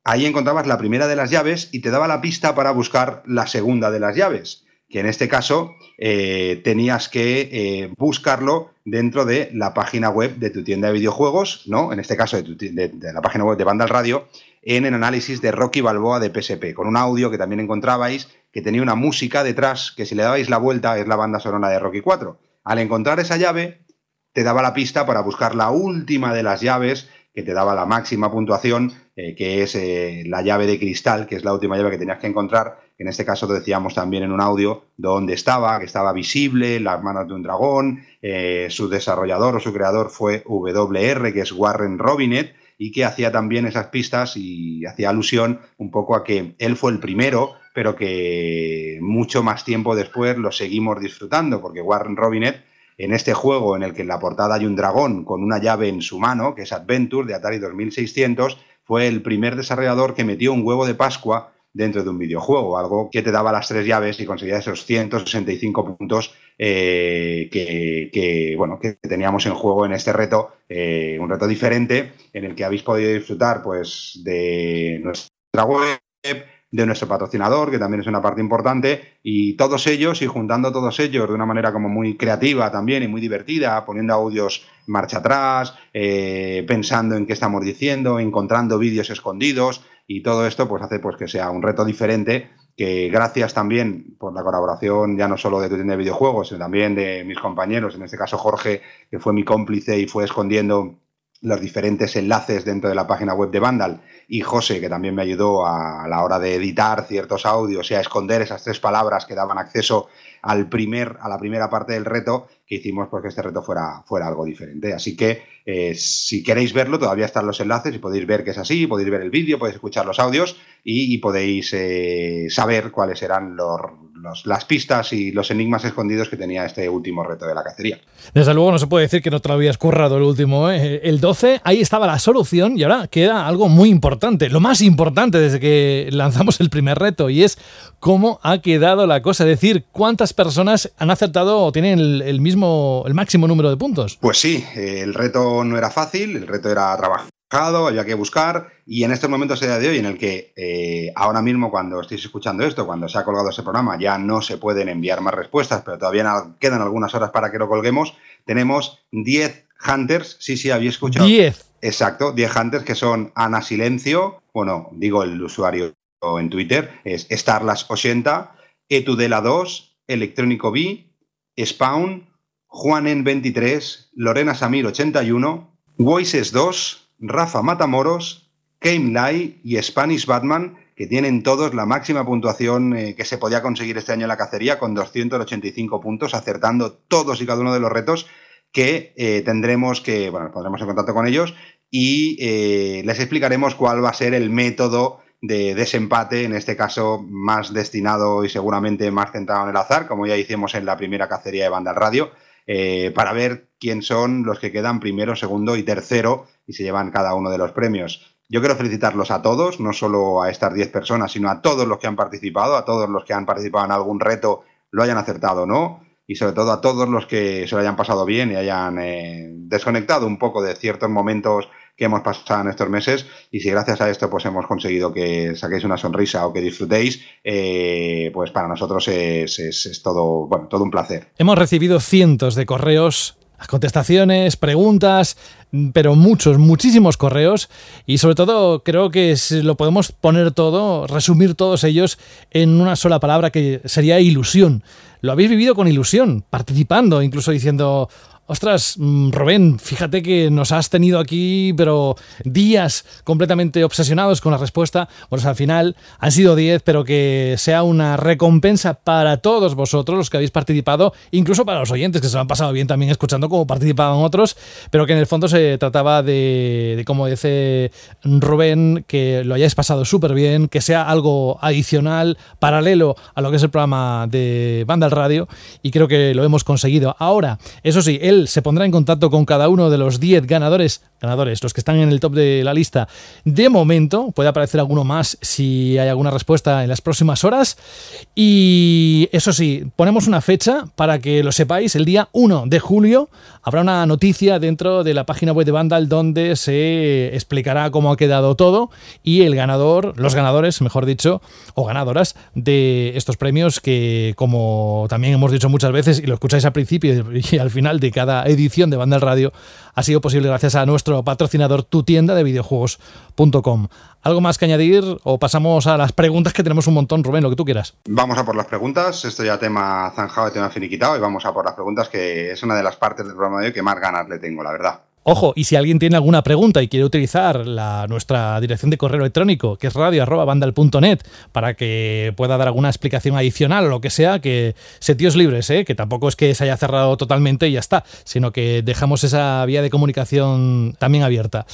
Ahí encontrabas la primera de las llaves y te daba la pista para buscar la segunda de las llaves, que en este caso eh, tenías que eh, buscarlo dentro de la página web de tu tienda de videojuegos, ¿no? En este caso de, de la página web de Vandal Radio, en el análisis de Rocky Balboa de PSP, con un audio que también encontrabais que tenía una música detrás que si le dabais la vuelta es la banda sonora de Rocky 4. Al encontrar esa llave, te daba la pista para buscar la última de las llaves que te daba la máxima puntuación, eh, que es eh, la llave de cristal, que es la última llave que tenías que encontrar. En este caso te decíamos también en un audio dónde estaba, que estaba visible, las manos de un dragón. Eh, su desarrollador o su creador fue WR, que es Warren Robinet, y que hacía también esas pistas y hacía alusión un poco a que él fue el primero pero que mucho más tiempo después lo seguimos disfrutando, porque Warren Robinet, en este juego en el que en la portada hay un dragón con una llave en su mano, que es Adventure de Atari 2600, fue el primer desarrollador que metió un huevo de Pascua dentro de un videojuego, algo que te daba las tres llaves y conseguía esos 165 puntos eh, que, bueno, que teníamos en juego en este reto, eh, un reto diferente en el que habéis podido disfrutar pues, de nuestra web, de nuestro patrocinador, que también es una parte importante, y todos ellos, y juntando todos ellos de una manera como muy creativa también y muy divertida, poniendo audios marcha atrás, eh, pensando en qué estamos diciendo, encontrando vídeos escondidos, y todo esto pues hace pues que sea un reto diferente que gracias también por la colaboración ya no solo de tu tienda de videojuegos, sino también de mis compañeros, en este caso Jorge, que fue mi cómplice y fue escondiendo los diferentes enlaces dentro de la página web de Vandal y José, que también me ayudó a, la hora de editar ciertos audios y a esconder esas tres palabras que daban acceso al primer, a la primera parte del reto, que hicimos porque este reto fuera, fuera algo diferente. Así que eh, si queréis verlo, todavía están los enlaces y podéis ver que es así, podéis ver el vídeo, podéis escuchar los audios y, podéis eh, saber cuáles eran los, las pistas y los enigmas escondidos que tenía este último reto de la cacería. Desde luego no se puede decir que no te lo habías currado el último. ¿eh? El 12, ahí estaba la solución y ahora queda algo muy importante, lo más importante desde que lanzamos el primer reto y es cómo ha quedado la cosa, es decir, cuántas personas han acertado o tienen el, mismo, el máximo número de puntos. Pues sí, el reto no era fácil, el reto era trabajar había que buscar y en estos momentos a día de hoy en el que eh, ahora mismo cuando estéis escuchando esto, cuando se ha colgado ese programa, ya no se pueden enviar más respuestas, pero todavía quedan algunas horas para que lo colguemos, tenemos 10 hunters, sí, sí, había escuchado. 10. Exacto, 10 hunters que son Ana Silencio, bueno, digo el usuario en Twitter, es Starlas80, Etudela2, Electrónico B, Spawn, Juanen23, Lorena Samir81, Voices2, Rafa Matamoros, Kame Lai y Spanish Batman, que tienen todos la máxima puntuación eh, que se podía conseguir este año en la cacería, con 285 puntos, acertando todos y cada uno de los retos que eh, tendremos que, bueno, pondremos en contacto con ellos y eh, les explicaremos cuál va a ser el método de desempate, en este caso más destinado y seguramente más centrado en el azar, como ya hicimos en la primera cacería de Banda Radio, para ver quién son los que quedan primero, segundo y tercero y se llevan cada uno de los premios. Yo quiero felicitarlos a todos, no solo a estas 10 personas, sino a todos los que han participado, a todos los que han participado en algún reto, lo hayan acertado o no, y sobre todo a todos los que se lo hayan pasado bien y hayan eh, desconectado un poco de ciertos momentos que hemos pasado en estos meses y si gracias a esto pues hemos conseguido que saquéis una sonrisa o que disfrutéis, eh, pues para nosotros es, todo, bueno, todo un placer. Hemos recibido cientos de correos contestaciones, preguntas, pero muchos, muchísimos correos y sobre todo creo que lo podemos poner todo, resumir todos ellos en una sola palabra que sería ilusión. Lo habéis vivido con ilusión, participando, incluso diciendo, Ostras, mm, Rubén, fíjate que nos has tenido aquí, pero días completamente obsesionados con la respuesta. Bueno, al final han sido 10, pero que sea una recompensa para todos vosotros, los que habéis participado, incluso para los oyentes que se lo han pasado bien también escuchando cómo participaban otros, pero que en el fondo se trataba de, de como dice Rubén, que lo hayáis pasado súper bien, que sea algo adicional, paralelo a lo que es el programa de Banda al Radio, y creo que lo hemos conseguido. Ahora, eso sí, él se pondrá en contacto con cada uno de los 10 ganadores, ganadores, los que están en el top de la lista. De momento, puede aparecer alguno más si hay alguna respuesta en las próximas horas. Y eso sí, ponemos una fecha para que lo sepáis. El día 1 de julio habrá una noticia dentro de la página web de Vandal donde se explicará cómo ha quedado todo y el ganador, los ganadores, mejor dicho, o ganadoras de estos premios que, como también hemos dicho muchas veces y lo escucháis al principio y al final de cada edición de Banda al Radio ha sido posible gracias a nuestro patrocinador, tu tienda de videojuegos.com. ¿Algo más que añadir o pasamos a las preguntas que tenemos un montón, Rubén, lo que tú quieras? Vamos a por las preguntas. Esto ya tema zanjado, tema finiquitado y vamos a por las preguntas que es una de las partes del programa que más ganas le tengo, la verdad. Ojo, y si alguien tiene alguna pregunta y quiere utilizar la, nuestra dirección de correo electrónico, que es radio.bandal.net, para que pueda dar alguna explicación adicional o lo que sea, que setios libres, ¿eh? que tampoco es que se haya cerrado totalmente y ya está, sino que dejamos esa vía de comunicación también abierta.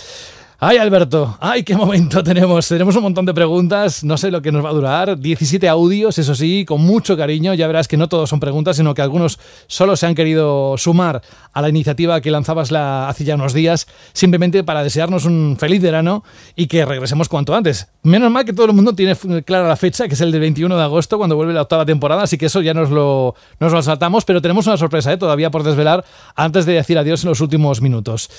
Ay, Alberto, ay, qué momento tenemos. Tenemos un montón de preguntas, no sé lo que nos va a durar. 17 audios, eso sí, con mucho cariño. Ya verás que no todos son preguntas, sino que algunos solo se han querido sumar a la iniciativa que lanzabas la, hace ya unos días, simplemente para desearnos un feliz verano y que regresemos cuanto antes. Menos mal que todo el mundo tiene clara la fecha, que es el del 21 de agosto, cuando vuelve la octava temporada, así que eso ya nos lo, nos lo saltamos, pero tenemos una sorpresa ¿eh? todavía por desvelar antes de decir adiós en los últimos minutos.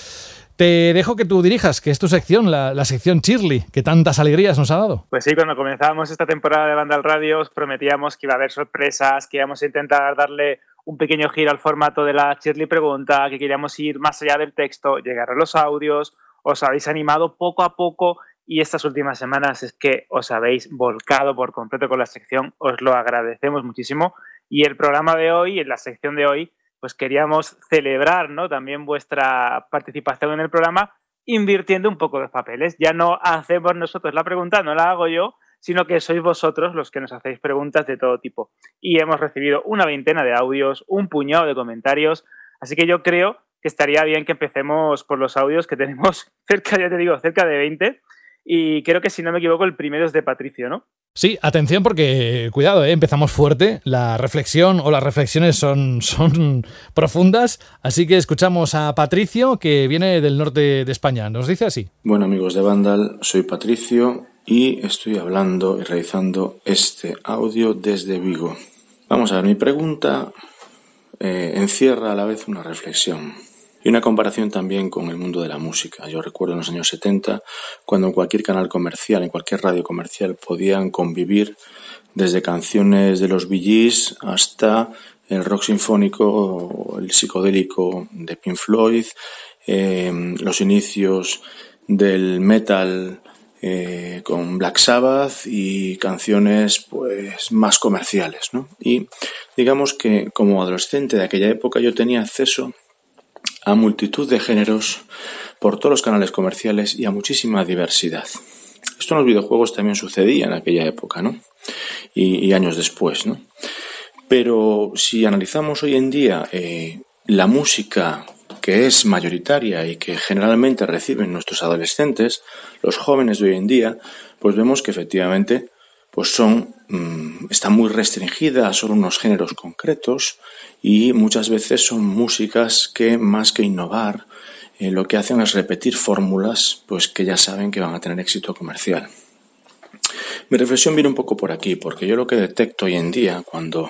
Te dejo que tú dirijas, que es tu sección, la, sección Shirley, que tantas alegrías nos ha dado. Pues sí, cuando comenzábamos esta temporada de Banda al Radio, os prometíamos que iba a haber sorpresas, que íbamos a intentar darle un pequeño giro al formato de la Shirley Pregunta, que queríamos ir más allá del texto, llegar a los audios. Os habéis animado poco a poco y estas últimas semanas es que os habéis volcado por completo con la sección. Os lo agradecemos muchísimo. Y el programa de hoy, en la sección de hoy, pues queríamos celebrar ¿no? también vuestra participación en el programa invirtiendo un poco los papeles. Ya no hacemos nosotros la pregunta, no la hago yo, sino que sois vosotros los que nos hacéis preguntas de todo tipo. Y hemos recibido una veintena de audios, un puñado de comentarios, así que yo creo que estaría bien que empecemos por los audios que tenemos cerca, ya te digo, cerca de 20. Y creo que si no me equivoco, el primero es de Patricio, ¿no? Sí, atención porque, cuidado, ¿eh? empezamos fuerte. La reflexión o las reflexiones son, son profundas. Así que escuchamos a Patricio, que viene del norte de España. Nos dice así. Bueno, amigos de Vandal, soy Patricio y estoy hablando y realizando este audio desde Vigo. Vamos a ver, mi pregunta eh, encierra a la vez una reflexión y una comparación también con el mundo de la música. Yo recuerdo en los años 70, cuando en cualquier canal comercial, en cualquier radio comercial, podían convivir desde canciones de los Bee hasta el rock sinfónico el psicodélico de Pink Floyd, eh, los inicios del metal eh, con Black Sabbath y canciones pues más comerciales. ¿no? Y digamos que como adolescente de aquella época yo tenía acceso a multitud de géneros por todos los canales comerciales y a muchísima diversidad. Esto en los videojuegos también sucedía en aquella época, ¿no? Y, años después, ¿no? Pero si analizamos hoy en día eh, la música que es mayoritaria y que generalmente reciben nuestros adolescentes, los jóvenes de hoy en día, pues vemos que efectivamente pues son mm, están muy restringidas a solo unos géneros concretos y muchas veces son músicas que más que innovar eh, lo que hacen es repetir fórmulas pues que ya saben que van a tener éxito comercial. Mi reflexión viene un poco por aquí, porque yo lo que detecto hoy en día cuando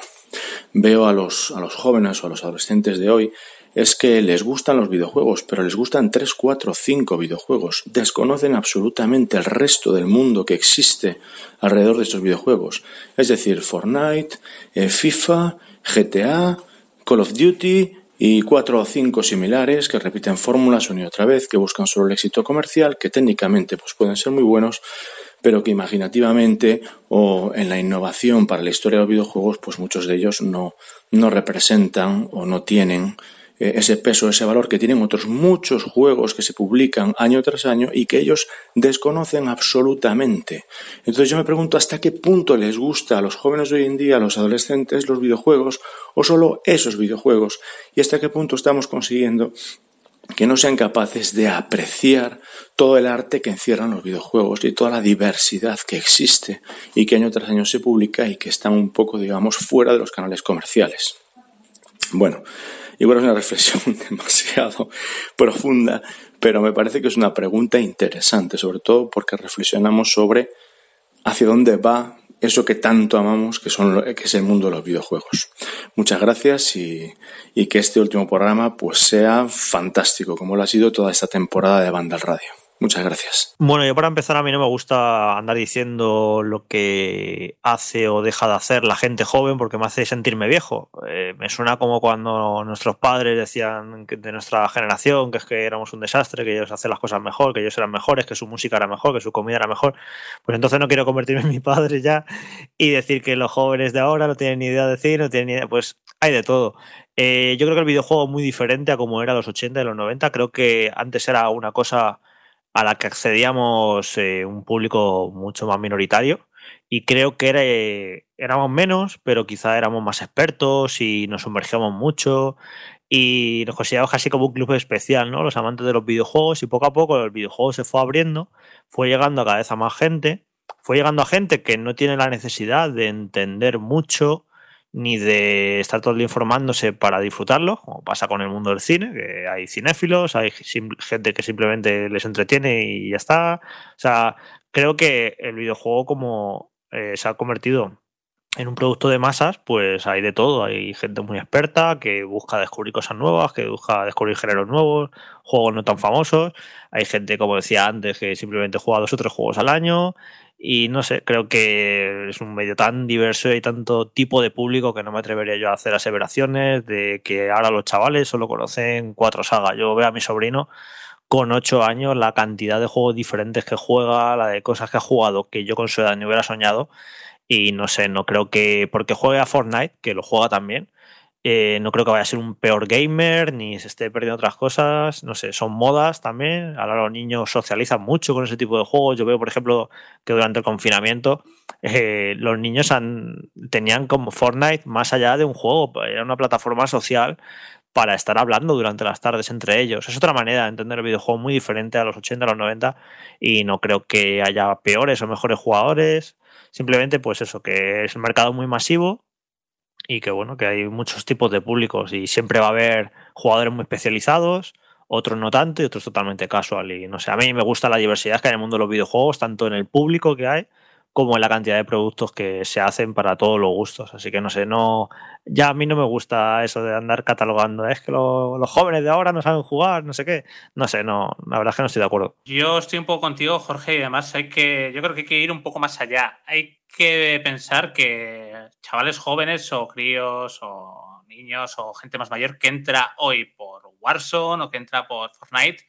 veo a los, a los jóvenes o a los adolescentes de hoy es que les gustan los videojuegos, pero les gustan 3, 4, 5 videojuegos. Desconocen absolutamente el resto del mundo que existe alrededor de estos videojuegos. Es decir, Fortnite, eh, FIFA, GTA, Call of Duty y cuatro o cinco similares que repiten fórmulas una y otra vez, que buscan solo el éxito comercial, que técnicamente pues, pueden ser muy buenos, pero que imaginativamente o en la innovación para la historia de los videojuegos, pues muchos de ellos no, no representan o no tienen ese peso, ese valor que tienen otros muchos juegos que se publican año tras año y que ellos desconocen absolutamente. Entonces yo me pregunto hasta qué punto les gusta a los jóvenes de hoy en día, a los adolescentes, los videojuegos o solo esos videojuegos y hasta qué punto estamos consiguiendo que no sean capaces de apreciar todo el arte que encierran los videojuegos y toda la diversidad que existe y que año tras año se publica y que están un poco, digamos, fuera de los canales comerciales. Bueno, Igual es una reflexión demasiado profunda, pero me parece que es una pregunta interesante, sobre todo porque reflexionamos sobre hacia dónde va eso que tanto amamos, que, son, que es el mundo de los videojuegos. Muchas gracias y, y que este último programa pues sea fantástico, como lo ha sido toda esta temporada de Banda al Radio. Muchas gracias. Bueno, yo para empezar a mí no me gusta andar diciendo lo que hace o deja de hacer la gente joven porque me hace sentirme viejo. Eh, me suena como cuando nuestros padres decían de nuestra generación que es que éramos un desastre, que ellos hacían las cosas mejor, que ellos eran mejores, que su música era mejor, que su comida era mejor. Pues entonces no quiero convertirme en mi padre ya y decir que los jóvenes de ahora no tienen ni idea de decir, no tienen ni idea. Pues hay de todo. Eh, yo creo que el videojuego es muy diferente a como era los 80 y los 90. Creo que antes era una cosa a la que accedíamos eh, un público mucho más minoritario y creo que era, eh, éramos menos, pero quizá éramos más expertos y nos sumergíamos mucho y nos consideramos casi como un club especial, ¿no? Los amantes de los videojuegos y poco a poco el videojuego se fue abriendo, fue llegando a cada vez a más gente, fue llegando a gente que no tiene la necesidad de entender mucho ni de estar todo el día informándose para disfrutarlo, como pasa con el mundo del cine, que hay cinéfilos, hay gente que simplemente les entretiene y ya está. O sea, creo que el videojuego como eh, se ha convertido en un producto de masas, pues hay de todo. Hay gente muy experta que busca descubrir cosas nuevas, que busca descubrir géneros nuevos, juegos no tan famosos. Hay gente, como decía antes, que simplemente juega dos o tres juegos al año. Y no sé, creo que es un medio tan diverso y tanto tipo de público que no me atrevería yo a hacer aseveraciones de que ahora los chavales solo conocen cuatro sagas. Yo veo a mi sobrino con ocho años la cantidad de juegos diferentes que juega, la de cosas que ha jugado que yo con su edad ni hubiera soñado. Y no sé, no creo que porque juegue a Fortnite, que lo juega también, Eh, no creo que vaya a ser un peor gamer ni se esté perdiendo otras cosas. No sé, son modas también. Ahora los niños socializan mucho con ese tipo de juegos. Yo veo, por ejemplo, que durante el confinamiento eh, los niños han, tenían como Fortnite más allá de un juego. Era una plataforma social para estar hablando durante las tardes entre ellos. Es otra manera de entender el videojuego muy diferente a los 80, a los 90 y no creo que haya peores o mejores jugadores. Simplemente pues eso, que es un mercado muy masivo y que bueno, que hay muchos tipos de públicos y siempre va a haber jugadores muy especializados, otros no tanto y otros totalmente casual. Y no sé, a mí me gusta la diversidad que hay en el mundo de los videojuegos, tanto en el público que hay como en la cantidad de productos que se hacen para todos los gustos. Así que no sé, no. Ya a mí no me gusta eso de andar catalogando. Es que los jóvenes de ahora no saben jugar, no sé qué. No sé, no, la verdad es que no estoy de acuerdo. Yo estoy un poco contigo, Jorge, y además hay que. Yo creo que hay que ir un poco más allá. Hay que pensar que chavales jóvenes o críos o niños o gente más mayor que entra hoy por Warzone o que entra por Fortnite,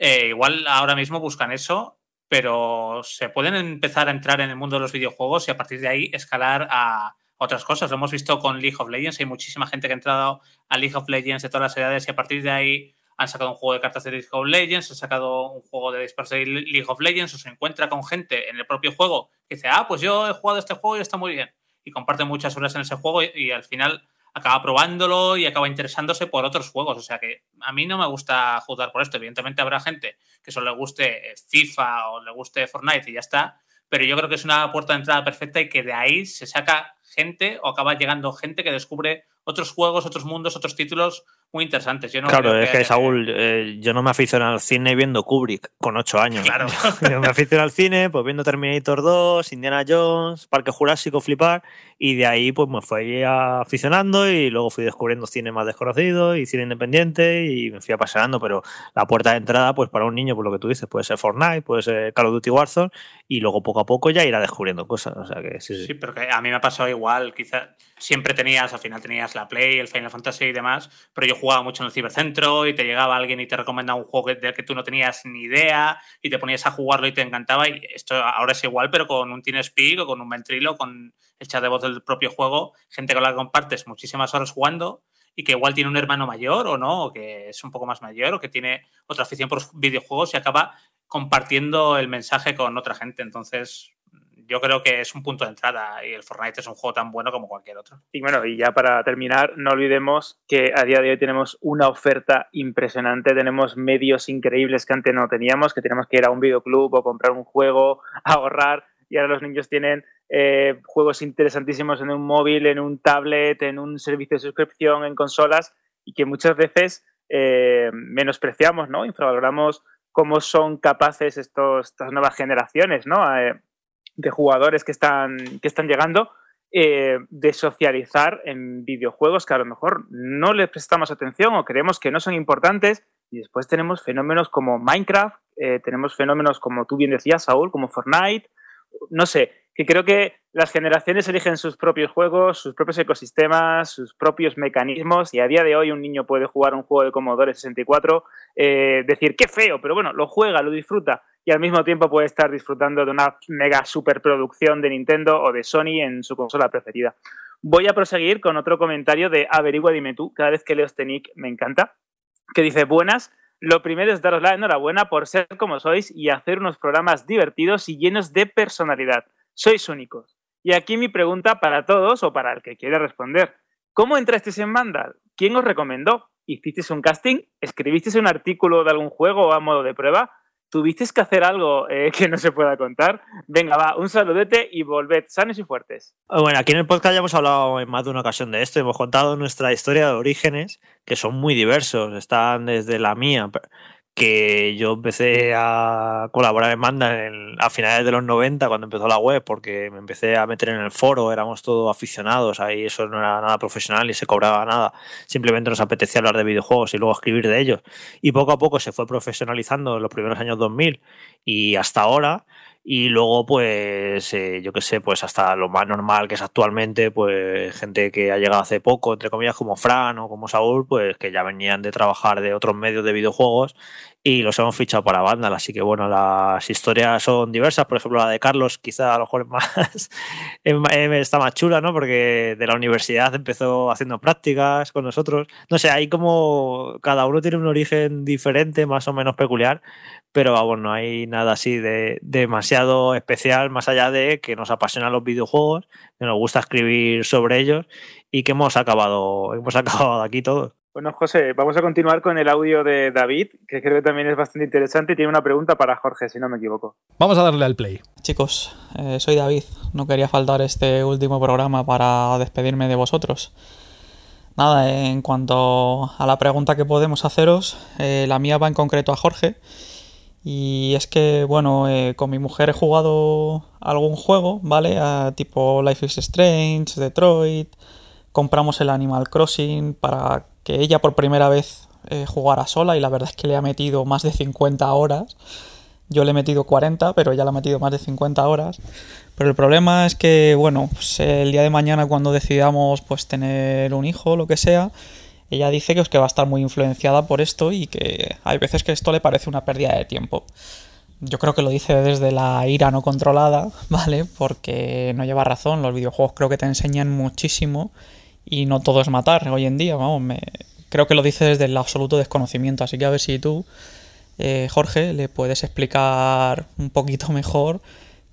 eh, igual ahora mismo buscan eso pero se pueden empezar a entrar en el mundo de los videojuegos y a partir de ahí escalar a otras cosas. Lo hemos visto con League of Legends, hay muchísima gente que ha entrado a League of Legends de todas las edades y a partir de ahí han sacado un juego de cartas de League of Legends, han sacado un juego de disparos de League of Legends, o se encuentra con gente en el propio juego que dice, ah, pues yo he jugado este juego y está muy bien. Y comparte muchas horas en ese juego y al final acaba probándolo y acaba interesándose por otros juegos. O sea que a mí no me gusta jugar por esto. Evidentemente habrá gente que solo le guste FIFA o le guste Fortnite y ya está. Pero yo creo que es una puerta de entrada perfecta y que de ahí se saca gente o acaba llegando gente que descubre otros juegos, otros mundos, otros títulos muy interesantes. Yo no claro, es que, Saúl, eh, yo no me aficiono al cine viendo Kubrick con ocho años. Claro. yo me aficiono al cine pues viendo Terminator 2, Indiana Jones, Parque Jurásico, Flipar, y de ahí pues me fui aficionando y luego fui descubriendo cine más desconocido y cine independiente y me fui apasionando, pero la puerta de entrada pues para un niño, por lo que tú dices, puede ser Fortnite, puede ser Call of Duty Warzone y luego poco a poco ya irá descubriendo cosas. O sea que sí, sí. sí pero que a mí me ha pasado igual, quizás siempre tenías, al final tenías la Play, el Final Fantasy y demás, pero yo jugaba mucho en el cibercentro y te llegaba alguien y te recomendaba un juego del que tú no tenías ni idea y te ponías a jugarlo y te encantaba y esto ahora es igual, pero con un TeamSpeak o con un Ventrilo, con el chat de voz del propio juego, gente con la que compartes muchísimas horas jugando y que igual tiene un hermano mayor o no, o que es un poco más mayor o que tiene otra afición por videojuegos y acaba compartiendo el mensaje con otra gente. Entonces, yo creo que es un punto de entrada y el Fortnite es un juego tan bueno como cualquier otro. Y bueno, y ya para terminar, no olvidemos que a día de hoy tenemos una oferta impresionante, tenemos medios increíbles que antes no teníamos, que tenemos que ir a un videoclub o comprar un juego, ahorrar, y ahora los niños tienen eh, juegos interesantísimos en un móvil, en un tablet, en un servicio de suscripción, en consolas, y que muchas veces eh, menospreciamos, ¿no? Infravaloramos cómo son capaces estos, estas nuevas generaciones, ¿no? Eh, de jugadores que están, que están llegando eh, de socializar en videojuegos que a lo mejor no les prestamos atención o creemos que no son importantes. Y después tenemos fenómenos como Minecraft, eh, tenemos fenómenos como tú bien decías, Saúl, como Fortnite. No sé, que creo que las generaciones eligen sus propios juegos, sus propios ecosistemas, sus propios mecanismos y a día de hoy un niño puede jugar un juego de Commodore 64, eh, decir, qué feo, pero bueno, lo juega, lo disfruta y al mismo tiempo puede estar disfrutando de una mega superproducción de Nintendo o de Sony en su consola preferida. Voy a proseguir con otro comentario de Averigua Dime tú, cada vez que leo este nick me encanta, que dice, buenas, lo primero es daros la enhorabuena por ser como sois y hacer unos programas divertidos y llenos de personalidad. Sois únicos. Y aquí mi pregunta para todos o para el que quiera responder. ¿Cómo entrasteis en Vandal? ¿Quién os recomendó? ¿Hicisteis un casting? ¿Escribisteis un artículo de algún juego a modo de prueba? ¿Tuviste que hacer algo eh, que no se pueda contar? Venga, va, un saludete y volved sanos y fuertes. Ah, bueno, aquí en el podcast ya hemos hablado en más de una ocasión de esto. Hemos contado nuestra historia de orígenes, que son muy diversos. Están desde la mía, que yo empecé a colaborar en Manda a finales de los 90 cuando empezó la web porque me empecé a meter en el foro, éramos todos aficionados, ahí eso no era nada profesional y se cobraba nada, simplemente nos apetecía hablar de videojuegos y luego escribir de ellos. Y poco a poco se fue profesionalizando en los primeros años 2000 y hasta ahora y luego, pues, eh, yo qué sé, pues hasta lo más normal que es actualmente, pues gente que ha llegado hace poco, entre comillas, como Fran o como Saúl, pues que ya venían de trabajar de otros medios de videojuegos y los hemos fichado para Vandal. Así que bueno, las historias son diversas. Por ejemplo, la de Carlos, quizá a lo mejor más está más chula, ¿no? Porque de la universidad empezó haciendo prácticas con nosotros. No sé, hay como cada uno tiene un origen diferente, más o menos peculiar, pero vamos, no hay nada así de demasiado especial, más allá de que nos apasionan los videojuegos, que nos gusta escribir sobre ellos y que hemos acabado, hemos acabado aquí todos. Bueno, José, vamos a continuar con el audio de David, que creo que también es bastante interesante y tiene una pregunta para Jorge, si no me equivoco. Vamos a darle al play. Chicos, eh, soy David. No quería faltar este último programa para despedirme de vosotros. Nada, en cuanto a la pregunta que podemos haceros, eh, la mía va en concreto a Jorge. Y es que, bueno, eh, con mi mujer he jugado algún juego, ¿vale? tipo Life is Strange, Detroit. Compramos el Animal Crossing para que ella por primera vez eh, jugara sola y la verdad es que le ha metido más de 50 horas. Yo le he metido 40, pero ella le ha metido más de 50 horas. Pero el problema es que, bueno, pues el día de mañana cuando decidamos pues tener un hijo, lo que sea, ella dice que, es que va a estar muy influenciada por esto y que hay veces que esto le parece una pérdida de tiempo. Yo creo que lo dice desde la ira no controlada, ¿vale? Porque no lleva razón, los videojuegos creo que te enseñan muchísimo y no todo es matar hoy en día, vamos, me... creo que lo dice desde el absoluto desconocimiento, así que a ver si tú, eh, Jorge, le puedes explicar un poquito mejor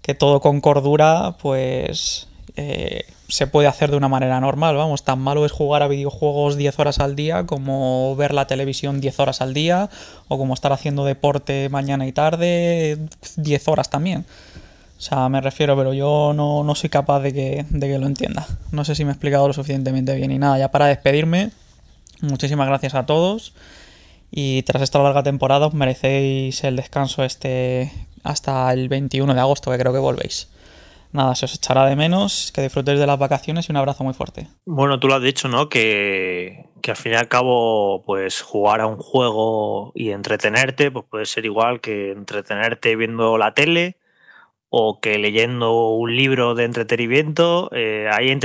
que todo con cordura, pues eh, se puede hacer de una manera normal, vamos, tan malo es jugar a videojuegos 10 horas al día como ver la televisión 10 horas al día o como estar haciendo deporte mañana y tarde 10 horas también. O sea, me refiero, pero yo no, no soy capaz de que, de que lo entienda. No sé si me he explicado lo suficientemente bien y nada, ya para despedirme, muchísimas gracias a todos y tras esta larga temporada os merecéis el descanso este hasta el 21 de agosto que creo que volvéis nada, se os echará de menos, que disfrutéis de las vacaciones y un abrazo muy fuerte. Bueno, tú lo has dicho, ¿no? Que, que, al fin y al cabo, pues jugar a un juego y entretenerte, pues puede ser igual que entretenerte viendo la tele o que leyendo un libro de entretenimiento. Eh, hay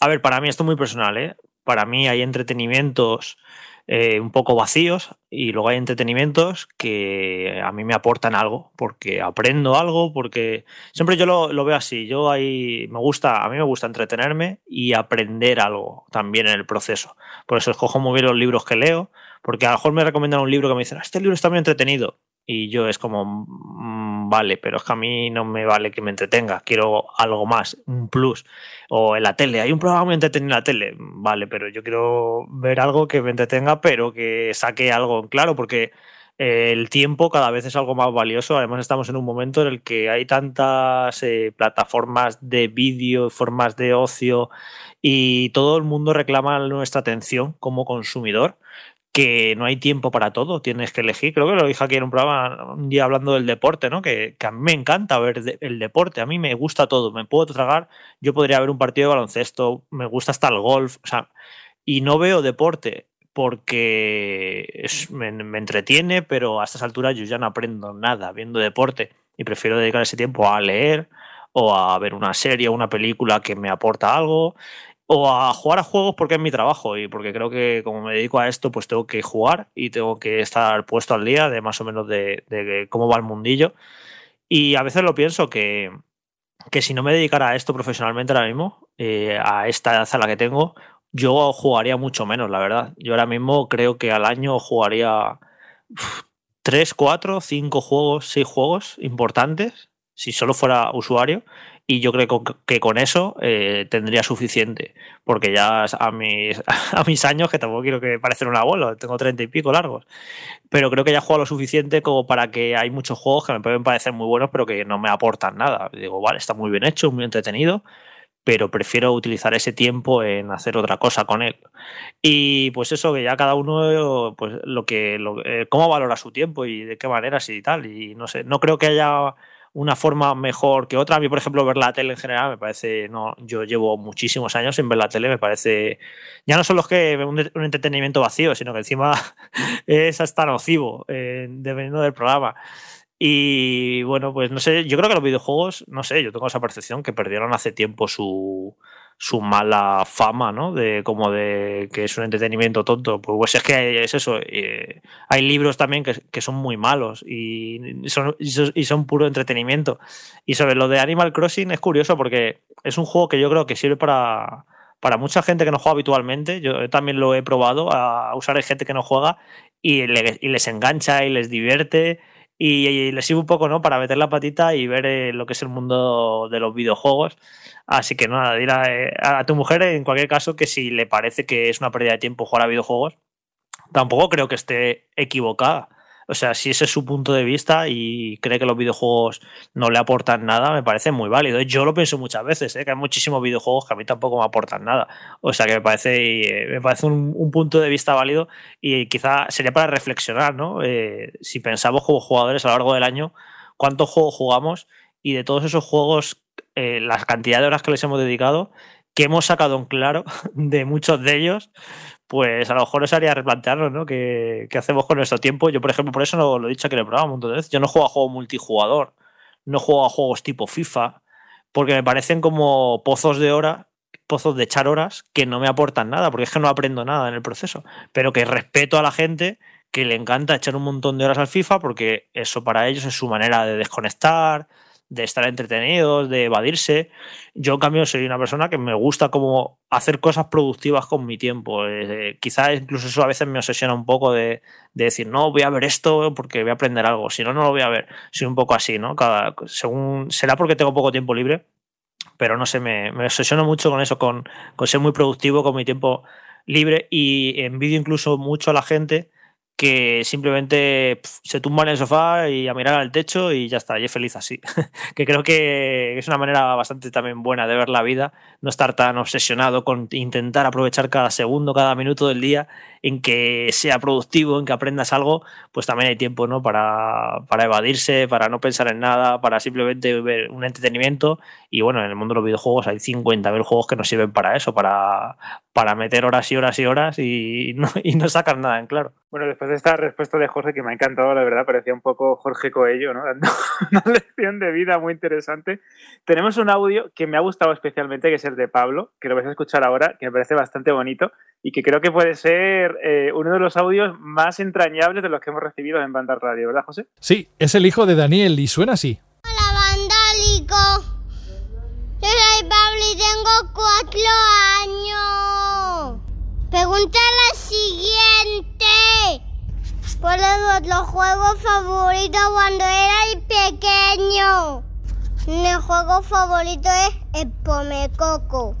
A ver, para mí esto es muy personal, ¿eh? Para mí hay entretenimientos eh, un poco vacíos y luego hay entretenimientos que a mí me aportan algo, porque aprendo algo, porque siempre yo lo, veo así, yo ahí me gusta, a mí me gusta entretenerme y aprender algo también en el proceso. Por eso escojo muy bien los libros que leo, porque a lo mejor me recomiendan un libro que me dicen, ah, este libro está muy entretenido y yo es como, vale, pero es que a mí no me vale que me entretenga, quiero algo más, un plus. O en la tele, hay un programa muy entretenido en la tele, vale, pero yo quiero ver algo que me entretenga, pero que saque algo en claro, porque eh, el tiempo cada vez es algo más valioso. Además, estamos en un momento en el que hay tantas eh, plataformas de vídeo, formas de ocio, y todo el mundo reclama nuestra atención como consumidor que no hay tiempo para todo, tienes que elegir. Creo que lo dije aquí en un programa un día hablando del deporte, ¿no? Que, a mí me encanta ver el deporte, a mí me gusta todo, me puedo tragar, yo podría ver un partido de baloncesto, me gusta hasta el golf, o sea, y no veo deporte porque me, entretiene, pero a estas alturas yo ya no aprendo nada viendo deporte y prefiero dedicar ese tiempo a leer o a ver una serie o una película que me aporta algo o a jugar a juegos porque es mi trabajo y porque creo que como me dedico a esto, pues tengo que jugar y tengo que estar puesto al día de más o menos de, cómo va el mundillo. Y a veces lo pienso que, que si no me dedicara a esto profesionalmente ahora mismo, eh, a esta edad a la que tengo, yo jugaría mucho menos, la verdad. Yo ahora mismo creo que al año jugaría 3, 4, 5 juegos, 6 juegos importantes, si solo fuera usuario y yo creo que con eso eh, tendría suficiente, porque ya a mis, a mis años, que tampoco quiero que parecer un abuelo, tengo treinta y pico largos, pero creo que ya juego lo suficiente como para que hay muchos juegos que me pueden parecer muy buenos, pero que no me aportan nada. Digo, vale, está muy bien hecho, muy entretenido, pero prefiero utilizar ese tiempo en hacer otra cosa con él. Y pues eso, que ya cada uno, pues lo que, lo, eh, cómo valora su tiempo y de qué maneras y tal, y no sé, no creo que haya una forma mejor que otra. A mí, por ejemplo, ver la tele en general me parece, no, yo llevo muchísimos años sin ver la tele, me parece, ya no solo es que un, un entretenimiento vacío, sino que encima es hasta nocivo, eh, dependiendo del programa. Y bueno, pues no sé, yo creo que los videojuegos, no sé, yo tengo esa percepción que perdieron hace tiempo su, su mala fama, ¿no? De como de que es un entretenimiento tonto. Pues, es que es eso. Eh, hay libros también que, son muy malos y son, y son puro entretenimiento. Y sobre lo de Animal Crossing es curioso porque es un juego que yo creo que sirve para, para mucha gente que no juega habitualmente. Yo también lo he probado a usar. Hay gente que no juega y les engancha y les divierte y, le sirve un poco, ¿no? Para meter la patita y ver eh, lo que es el mundo de los videojuegos. Así que nada, dile eh, a, tu mujer, en cualquier caso, que si le parece que es una pérdida de tiempo jugar a videojuegos, tampoco creo que esté equivocada. O sea, si ese es su punto de vista y cree que los videojuegos no le aportan nada, me parece muy válido. Yo lo pienso muchas veces, ¿eh? que hay muchísimos videojuegos que a mí tampoco me aportan nada. O sea, que me parece, me parece un, punto de vista válido y quizá sería para reflexionar, ¿no? Eh, si pensamos como jugadores a lo largo del año, ¿cuántos juegos jugamos? Y de todos esos juegos, eh, la cantidad de horas que les hemos dedicado, que hemos sacado en claro de muchos de ellos, pues a lo mejor nos haría replantearnos, ¿no? ¿Qué, hacemos con nuestro tiempo? Yo, por ejemplo, por eso lo, he dicho que le he probado un montón de veces. Yo no juego a juegos multijugador, no juego a juegos tipo FIFA, porque me parecen como pozos de hora, pozos de echar horas que no me aportan nada, porque es que no aprendo nada en el proceso. Pero que respeto a la gente que le encanta echar un montón de horas al FIFA, porque eso para ellos es su manera de desconectar, de estar entretenidos, de evadirse. Yo, en cambio, soy una persona que me gusta como hacer cosas productivas con mi tiempo. Eh, quizás incluso eso a veces me obsesiona un poco de, decir, no, voy a ver esto porque voy a aprender algo, si no, no lo voy a ver. Soy un poco así, ¿no? Cada, según, será porque tengo poco tiempo libre, pero no sé, me, me obsesiono mucho con eso, con, con ser muy productivo con mi tiempo libre y envidio incluso mucho a la gente que simplemente se tumba en el sofá y a mirar al techo y ya está, y es feliz así. que creo que es una manera bastante también buena de ver la vida, no estar tan obsesionado con intentar aprovechar cada segundo, cada minuto del día en que sea productivo, en que aprendas algo, pues también hay tiempo ¿no? para, para evadirse, para no pensar en nada, para simplemente ver un entretenimiento. Y bueno, en el mundo de los videojuegos hay 50.000 juegos que nos sirven para eso, para, para meter horas y horas y horas y no, y no sacar nada en claro. Bueno, después de esta respuesta de Jorge, que me ha encantado, la verdad, parecía un poco Jorge Coello, ¿no? Dando una lección de vida muy interesante. Tenemos un audio que me ha gustado especialmente, que es el de Pablo, que lo vais a escuchar ahora, que me parece bastante bonito y que creo que puede ser eh, uno de los audios más entrañables de los que hemos recibido en Banda Radio, ¿verdad, José? Sí, es el hijo de Daniel y suena así. Hola, Vandálico. Yo soy Pablo y tengo cuatro años. Pregunta la siguiente. ¿Cuál es vuestro juego favorito cuando erais pequeño? Mi juego favorito es el Pomecoco.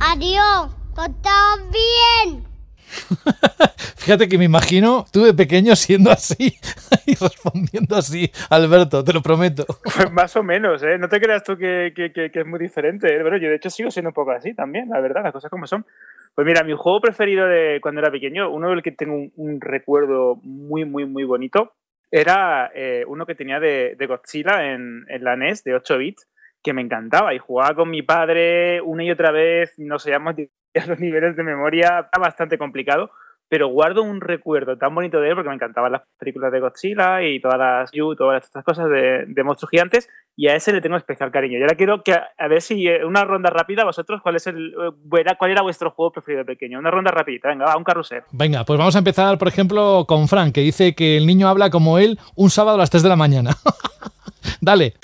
Adiós, ¿estás bien? Fíjate que me imagino tú de pequeño siendo así y respondiendo así, Alberto, te lo prometo. Pues más o menos, ¿eh? No te creas tú que, es muy diferente. ¿eh? Pero yo de hecho sigo siendo un poco así también, la verdad, las cosas como son. Pues mira, mi juego preferido de cuando era pequeño, uno del que tengo un, recuerdo muy, muy, muy bonito, era eh, uno que tenía de, Godzilla en, en, la NES de 8 bits, que me encantaba y jugaba con mi padre una y otra vez, no sé, los niveles de memoria, está bastante complicado, pero guardo un recuerdo tan bonito de él porque me encantaban las películas de Godzilla y todas las Yu, todas estas cosas de, monstruos gigantes y a ese le tengo especial cariño. Y ahora quiero que a ver si eh, una ronda rápida vosotros cuál es el eh, cuál era vuestro juego preferido de pequeño. Una ronda rapidita, venga, va, un carrusel. Venga, pues vamos a empezar por ejemplo con Frank que dice que el niño habla como él un sábado a las 3 de la mañana. Dale.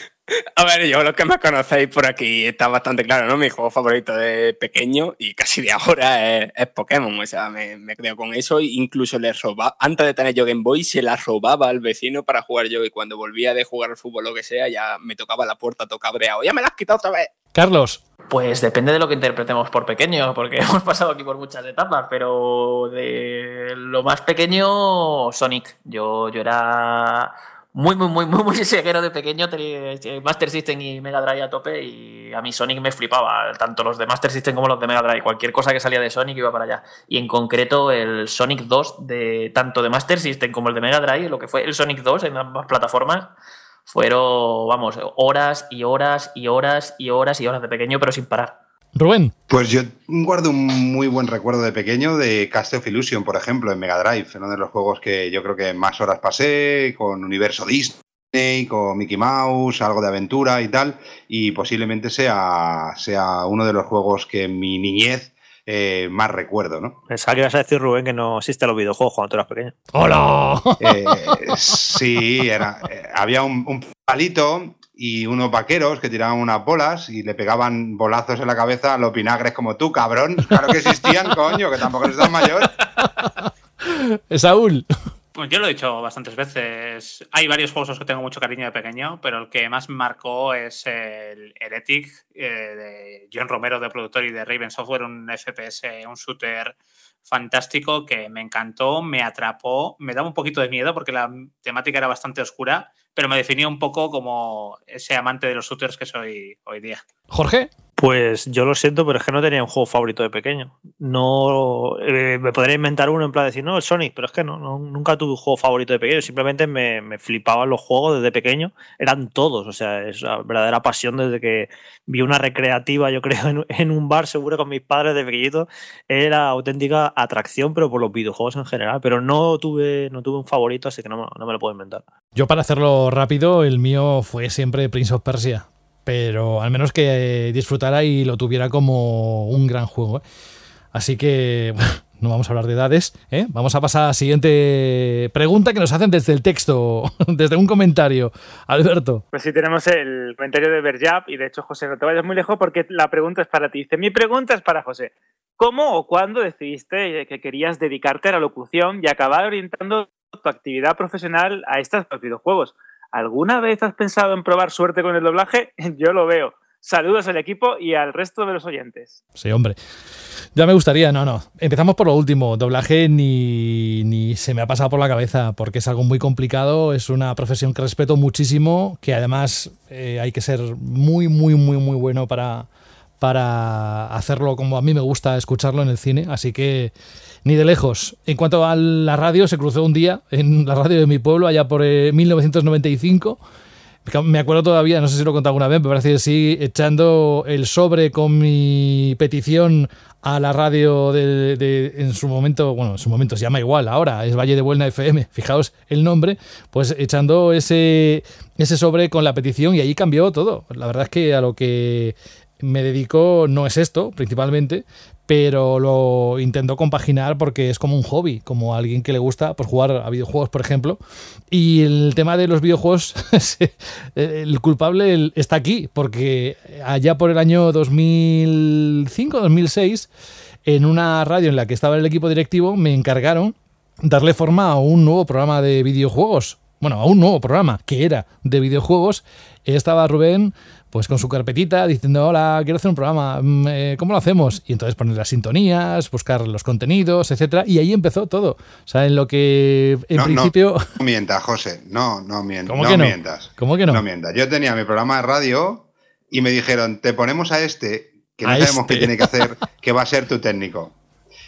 A ver, yo lo que me conocéis por aquí está bastante claro, ¿no? Mi juego favorito de pequeño y casi de ahora es, Pokémon. O sea, me, me, creo con eso. Incluso le robaba, antes de tener yo Game Boy, se la robaba al vecino para jugar yo. Y cuando volvía de jugar al fútbol o lo que sea, ya me tocaba la puerta, tocaba breado. ¡Ya me la has quitado otra vez! Carlos. Pues depende de lo que interpretemos por pequeño, porque hemos pasado aquí por muchas etapas, pero de lo más pequeño, Sonic. Yo, yo era muy, muy, muy, muy, muy seguero de pequeño, eh, Master System y Mega Drive a tope y a mí Sonic me flipaba, tanto los de Master System como los de Mega Drive, cualquier cosa que salía de Sonic iba para allá. Y en concreto el Sonic 2, de, tanto de Master System como el de Mega Drive, lo que fue el Sonic 2 en ambas plataformas, fueron, vamos, horas y horas y horas y horas y horas de pequeño, pero sin parar. Rubén. Pues yo guardo un muy buen recuerdo de pequeño de Castle of Illusion, por ejemplo, en Mega Drive, uno de los juegos que yo creo que más horas pasé, con universo Disney o Mickey Mouse, algo de aventura y tal, y posiblemente sea, sea uno de los juegos que en mi niñez eh, más recuerdo, ¿no? Pensaba que ibas a decir, Rubén, que no existen los videojuegos cuando tú eras pequeño. ¡Hola! Eh, sí, era, eh, había un, un palito y unos vaqueros que tiraban unas bolas y le pegaban bolazos en la cabeza a los vinagres como tú, cabrón. Claro que existían, coño, que tampoco eres tan mayor. Saúl. Pues yo lo he dicho bastantes veces. Hay varios juegos a los que tengo mucho cariño de pequeño, pero el que más me marcó es el Heretic eh, de John Romero, de productor y de Raven Software, un FPS, un shooter fantástico que me encantó, me atrapó, me daba un poquito de miedo porque la temática era bastante oscura, pero me definía un poco como ese amante de los shooters que soy hoy día. Jorge. Pues yo lo siento, pero es que no tenía un juego favorito de pequeño. No eh, me podría inventar uno en plan de decir, no, el Sonic, pero es que no, no nunca tuve un juego favorito de pequeño. Simplemente me, me, flipaban los juegos desde pequeño. Eran todos, o sea, es una verdadera pasión desde que vi una recreativa, yo creo, en, en un bar, seguro con mis padres de pequeñito. Era auténtica atracción, pero por los videojuegos en general. Pero no tuve, no tuve un favorito, así que no, no me lo puedo inventar. Yo, para hacerlo rápido, el mío fue siempre Prince of Persia pero al menos que disfrutara y lo tuviera como un gran juego. ¿eh? Así que no vamos a hablar de edades, ¿eh? vamos a pasar a la siguiente pregunta que nos hacen desde el texto, desde un comentario. Alberto. Pues sí, tenemos el comentario de Berjap y de hecho, José, no te vayas muy lejos porque la pregunta es para ti. Mi pregunta es para José. ¿Cómo o cuándo decidiste que querías dedicarte a la locución y acabar orientando tu actividad profesional a estos videojuegos? ¿Alguna vez has pensado en probar suerte con el doblaje? Yo lo veo. Saludos al equipo y al resto de los oyentes. Sí, hombre. Ya me gustaría, no, no. Empezamos por lo último. Doblaje ni, ni se me ha pasado por la cabeza porque es algo muy complicado. Es una profesión que respeto muchísimo, que además eh, hay que ser muy, muy, muy, muy bueno para, para hacerlo como a mí me gusta escucharlo en el cine. Así que ni de lejos. En cuanto a la radio, se cruzó un día en la radio de mi pueblo, allá por 1995. Eh, me acuerdo todavía, no sé si lo he contado alguna vez, me parece que sí, echando el sobre con mi petición a la radio de, en su momento, bueno, en su momento se llama igual, ahora es Valle de Buena FM, fijaos el nombre, pues echando ese, ese sobre con la petición y ahí cambió todo. La verdad es que a lo que me dedico no es esto, principalmente, pero lo intento compaginar porque es como un hobby, como alguien que le gusta pues, jugar a videojuegos, por ejemplo. Y el tema de los videojuegos, el culpable está aquí, porque allá por el año 2005-2006, en una radio en la que estaba el equipo directivo, me encargaron darle forma a un nuevo programa de videojuegos. Bueno, a un nuevo programa que era de videojuegos. Estaba Rubén pues con su carpetita diciendo, hola, quiero hacer un programa, mm, eh, ¿cómo lo hacemos? Y entonces poner las sintonías, buscar los contenidos, etcétera, y ahí empezó todo. O sea, en lo que en no, principio... No, mientas, José, no, no mientas. ¿Cómo que no? mientas. ¿Cómo que no? No mientas. Yo tenía mi programa de radio y me dijeron, te ponemos a este, que no A sabemos este. qué tiene que hacer, que va a ser tu técnico.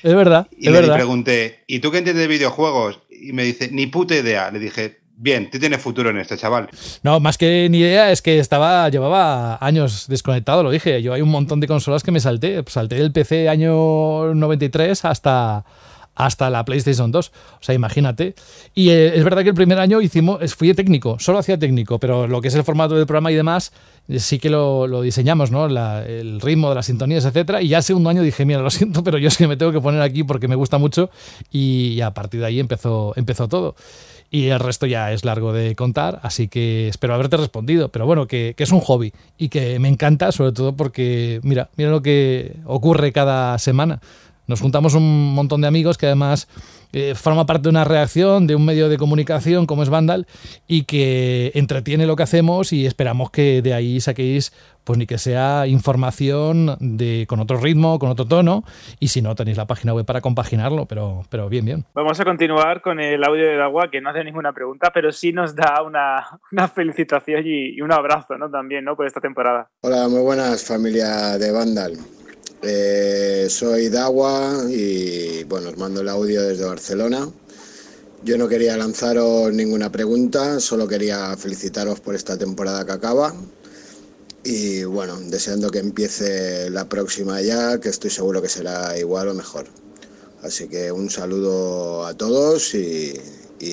Es verdad, Y es le verdad. pregunté, ¿y tú qué entiendes de videojuegos? Y me dice, ni puta idea. Le dije, bien, tú tienes futuro en esto, chaval. No, más que ni idea, es que estaba, llevaba años desconectado, lo dije. Yo hay un montón de consolas que me salté. Salté del PC año 93 hasta, hasta la PlayStation 2. O sea, imagínate. Y eh, es verdad que el primer año hicimos, fui técnico, solo hacía técnico, pero lo que es el formato del programa y demás, eh, sí que lo, lo diseñamos, ¿no? El ritmo de las sintonías, etcétera. Y ya el segundo año dije, mira, lo siento, pero yo es que me tengo que poner aquí porque me gusta mucho. Y a partir de ahí empezó, empezó todo. Y el resto ya es largo de contar, así que espero haberte respondido. Pero bueno, que, que es un hobby y que me encanta, sobre todo porque, mira, mira lo que ocurre cada semana. Nos juntamos un montón de amigos que además eh, forma parte de una reacción de un medio de comunicación como es Vandal y que entretiene lo que hacemos y esperamos que de ahí saquéis pues ni que sea información de, con otro ritmo, con otro tono y si no tenéis la página web para compaginarlo, pero, pero bien, bien. Vamos a continuar con el audio de Dagua, que no hace ninguna pregunta, pero sí nos da una, una felicitación y, y un abrazo ¿no? también ¿no? por esta temporada. Hola, muy buenas familia de Vandal. Eh, soy Dawa y bueno, os mando el audio desde Barcelona. Yo no quería lanzaros ninguna pregunta, solo quería felicitaros por esta temporada que acaba. Y bueno, deseando que empiece la próxima ya, que estoy seguro que será igual o mejor. Así que un saludo a todos y,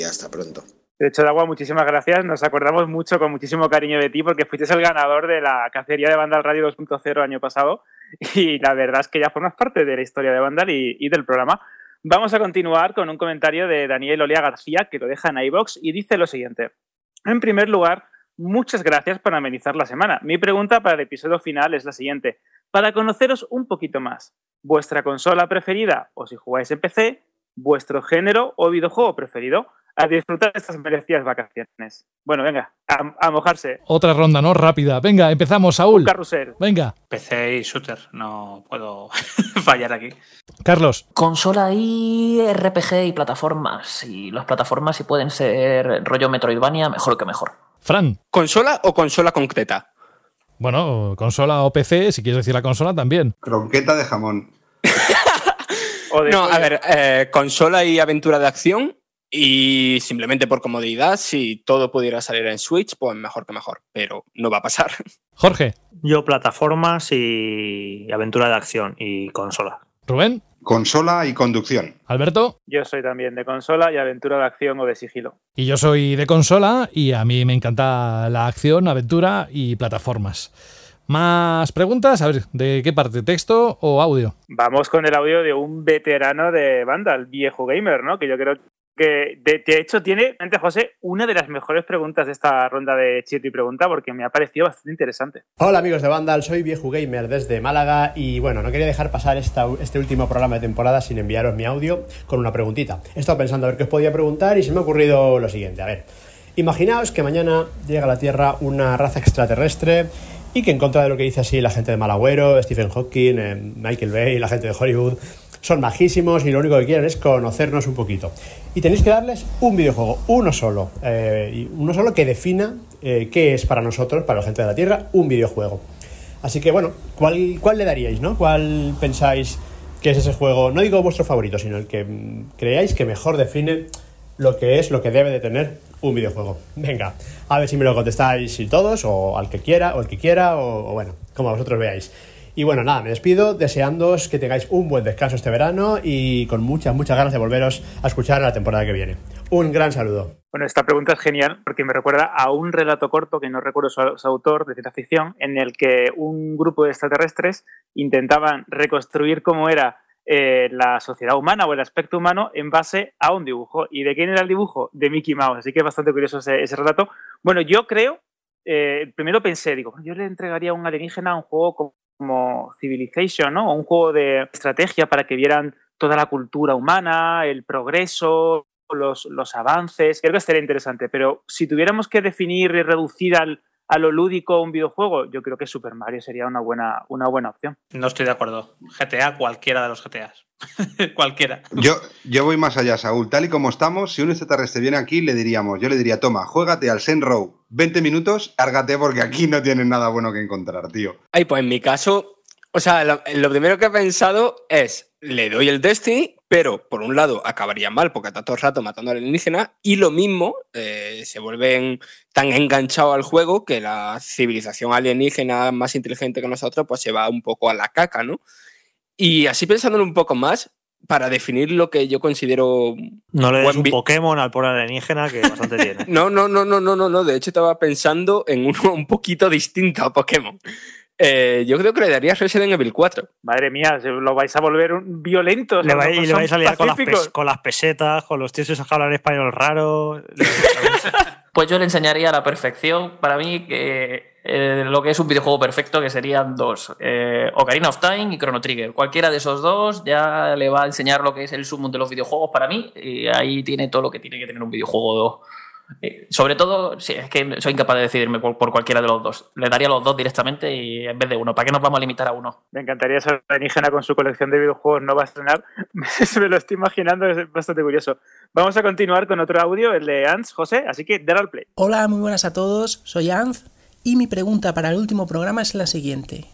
hasta pronto. De hecho, Dagua, muchísimas gracias. Nos acordamos mucho, con muchísimo cariño de ti, porque fuiste el ganador de la cacería de Vandal Radio 2.0 el año pasado. Y la verdad es que ya formas parte de la historia de Vandal y, del programa. Vamos a continuar con un comentario de Daniel Olea García, que lo deja en iBox y dice lo siguiente. En primer lugar, muchas gracias por amenizar la semana. Mi pregunta para el episodio final es la siguiente. Para conoceros un poquito más, vuestra consola preferida o si jugáis en PC, vuestro género o videojuego preferido a disfrutar de estas merecidas vacaciones. Bueno, venga, a, a mojarse. Otra ronda, ¿no? Rápida. Venga, empezamos, Saúl. Un carrusel. Venga. PC y shooter, no puedo fallar aquí. Carlos. Consola y RPG y plataformas. Y las plataformas, si pueden ser rollo Metroidvania, mejor que mejor. Fran. ¿Consola o consola concreta? Bueno, consola o PC, si quieres decir la consola también. Croqueta de jamón. no, a ver, eh, consola y aventura de acción. Y simplemente por comodidad, si todo pudiera salir en Switch, pues mejor que mejor. Pero no va a pasar. Jorge. Yo plataformas y aventura de acción y consola. Rubén. Consola y conducción. Alberto. Yo soy también de consola y aventura de acción o de sigilo. Y yo soy de consola y a mí me encanta la acción, aventura y plataformas. ¿Más preguntas? A ver, ¿de qué parte? ¿Texto o audio? Vamos con el audio de un veterano de Vandal, viejo gamer, ¿no? Que yo creo que de, hecho tiene, ante José, una de las mejores preguntas de esta ronda de Chito y Pregunta porque me ha parecido bastante interesante. Hola amigos de Vandal, soy Viejo Gamer desde Málaga y bueno, no quería dejar pasar esta, este último programa de temporada sin enviaros mi audio con una preguntita. He estado pensando a ver qué os podía preguntar y se me ha ocurrido lo siguiente, a ver. Imaginaos que mañana llega a la Tierra una raza extraterrestre y que en contra de lo que dice así la gente de Malagüero, Stephen Hawking, eh, Michael Bay, la gente de Hollywood, son majísimos y lo único que quieren es conocernos un poquito. Y tenéis que darles un videojuego, uno solo, eh, uno solo que defina eh, qué es para nosotros, para la gente de la Tierra, un videojuego. Así que bueno, ¿cuál, cuál le daríais, no? ¿Cuál pensáis que es ese juego? No digo vuestro favorito, sino el que mm, creáis que mejor define lo que es, lo que debe de tener un videojuego. Venga, a ver si me lo contestáis todos, o al que quiera, o el que quiera, o bueno, como vosotros veáis. Y bueno, nada, me despido deseándoos que tengáis un buen descanso este verano y con muchas, muchas ganas de volveros a escuchar la temporada que viene. Un gran saludo. Bueno, esta pregunta es genial porque me recuerda a un relato corto, que no recuerdo su, autor, de ciencia ficción, en el que un grupo de extraterrestres intentaban reconstruir cómo era eh, la sociedad humana o el aspecto humano en base a un dibujo. ¿Y de quién era el dibujo? De Mickey Mouse. Así que es bastante curioso ese, ese relato. Bueno, yo creo, eh, primero pensé, digo, yo le entregaría a un alienígena un juego como como Civilization, ¿no? Un juego de estrategia para que vieran toda la cultura humana, el progreso, los, los avances. Creo que sería interesante, pero si tuviéramos que definir y reducir al, a lo lúdico un videojuego, yo creo que Super Mario sería una buena, una buena opción. No estoy de acuerdo. GTA, cualquiera de los GTAs. cualquiera. Yo, yo voy más allá, Saúl. Tal y como estamos, si un extraterrestre viene aquí, le diríamos, yo le diría, toma, juégate al Saint Row 20 minutos, árgate porque aquí no tienes nada bueno que encontrar, tío. Ay, pues en mi caso, o sea, lo, lo primero que he pensado es, le doy el Destiny, pero por un lado acabaría mal porque está todo el rato matando al alienígena y lo mismo eh, se vuelven tan enganchados al juego que la civilización alienígena más inteligente que nosotros pues se va un poco a la caca, ¿no? Y así pensándolo un poco más, para definir lo que yo considero. No le des un Pokémon al pobre alienígena que bastante tiene. no, no, no, no, no, no, no. De hecho, estaba pensando en uno un poquito distinto a Pokémon. Eh, yo creo que le daría Resident Evil 4. Madre mía, lo vais a volver violentos. Le, va, y le vais a liar con las, pes, con las, pesetas, con los tíos esos que hablan español raro. pues yo le enseñaría a la perfección. Para mí, que eh, lo que es un videojuego perfecto, que serían dos: eh, Ocarina of Time y Chrono Trigger. Cualquiera de esos dos ya le va a enseñar lo que es el sumum de los videojuegos para mí. Y ahí tiene todo lo que tiene que tener un videojuego. Eh, sobre todo, sí, es que soy incapaz de decidirme por, por, cualquiera de los dos. Le daría los dos directamente y en vez de uno. ¿Para qué nos vamos a limitar a uno? Me encantaría ser alienígena con su colección de videojuegos. No va a estrenar. Me lo estoy imaginando, es bastante curioso. Vamos a continuar con otro audio, el de Ans, José. Así que, dar al play. Hola, muy buenas a todos. Soy Ans. Y mi pregunta para el último programa es la siguiente.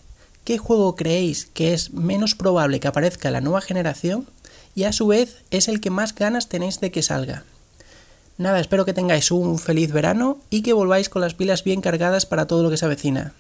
¿Qué juego creéis que es menos probable que aparezca en la nueva generación y a su vez es el que más ganas tenéis de que salga? Nada, espero que tengáis un feliz verano y que volváis con las pilas bien cargadas para todo lo que se avecina.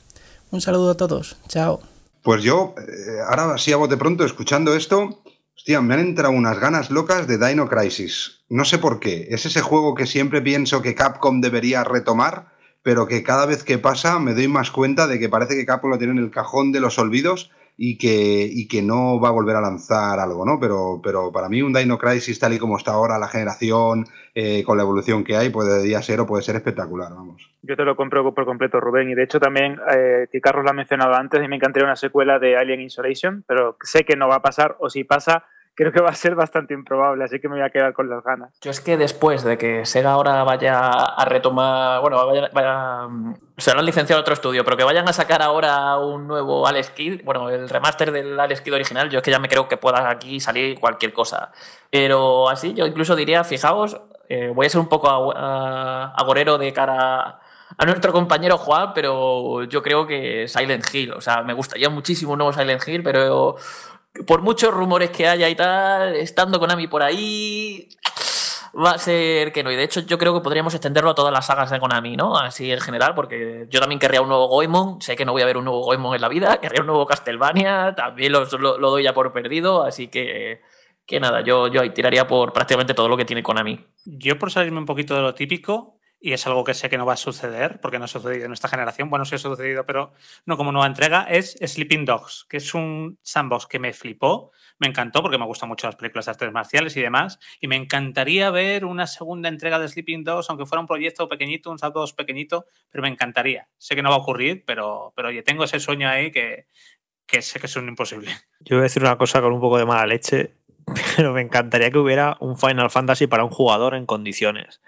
Un saludo a todos, chao. Pues yo, eh, ahora sí a bote pronto, escuchando esto, Hostia, me han entrado unas ganas locas de Dino Crisis. No sé por qué. Es ese juego que siempre pienso que Capcom debería retomar, pero que cada vez que pasa me doy más cuenta de que parece que Capcom lo tiene en el cajón de los olvidos y que, y que no va a volver a lanzar algo, ¿no? Pero, pero para mí un Dino Crisis tal y como está ahora la generación, eh, con la evolución que hay, podría ser o puede ser espectacular, vamos. Yo te lo compro por completo, Rubén. Y de hecho también, eh, que Carlos lo ha mencionado antes, y me encantaría una secuela de Alien Isolation, pero sé que no va a pasar, o si pasa, creo que va a ser bastante improbable, así que me voy a quedar con las ganas. Yo es que después de que Sega ahora vaya a retomar, bueno, vaya, vaya se lo han licenciado otro estudio, pero que vayan a sacar ahora un nuevo Alex Kidd, bueno, el remaster del Alex Kidd original, yo es que ya me creo que pueda aquí salir cualquier cosa. Pero así, yo incluso diría, fijaos, eh, voy a ser un poco agorero de cara a nuestro compañero Juan, pero yo creo que Silent Hill, o sea, me gustaría muchísimo un nuevo Silent Hill, pero por muchos rumores que haya y tal, estando Konami por ahí, va a ser que no. Y de hecho, yo creo que podríamos extenderlo a todas las sagas de Konami, ¿no? Así en general, porque yo también querría un nuevo Goemon. Sé que no voy a ver un nuevo Goemon en la vida. Querría un nuevo Castlevania. También lo, lo, doy ya por perdido. Así que, que nada, yo, yo ahí tiraría por prácticamente todo lo que tiene Konami. Yo, por salirme un poquito de lo típico, y es algo que sé que no va a suceder, porque no ha sucedido en esta generación, bueno, sí ha sucedido, pero no como nueva entrega, es Sleeping Dogs, que es un sandbox que me flipó, me encantó porque me gustan mucho las películas de artes marciales y demás, y me encantaría ver una segunda entrega de Sleeping Dogs, aunque fuera un proyecto pequeñito, un sandbox pequeñito, pero me encantaría. Sé que no va a ocurrir, pero, pero oye, tengo ese sueño ahí que, que sé que es un imposible. Yo voy a decir una cosa con un poco de mala leche, pero me encantaría que hubiera un Final Fantasy para un jugador en condiciones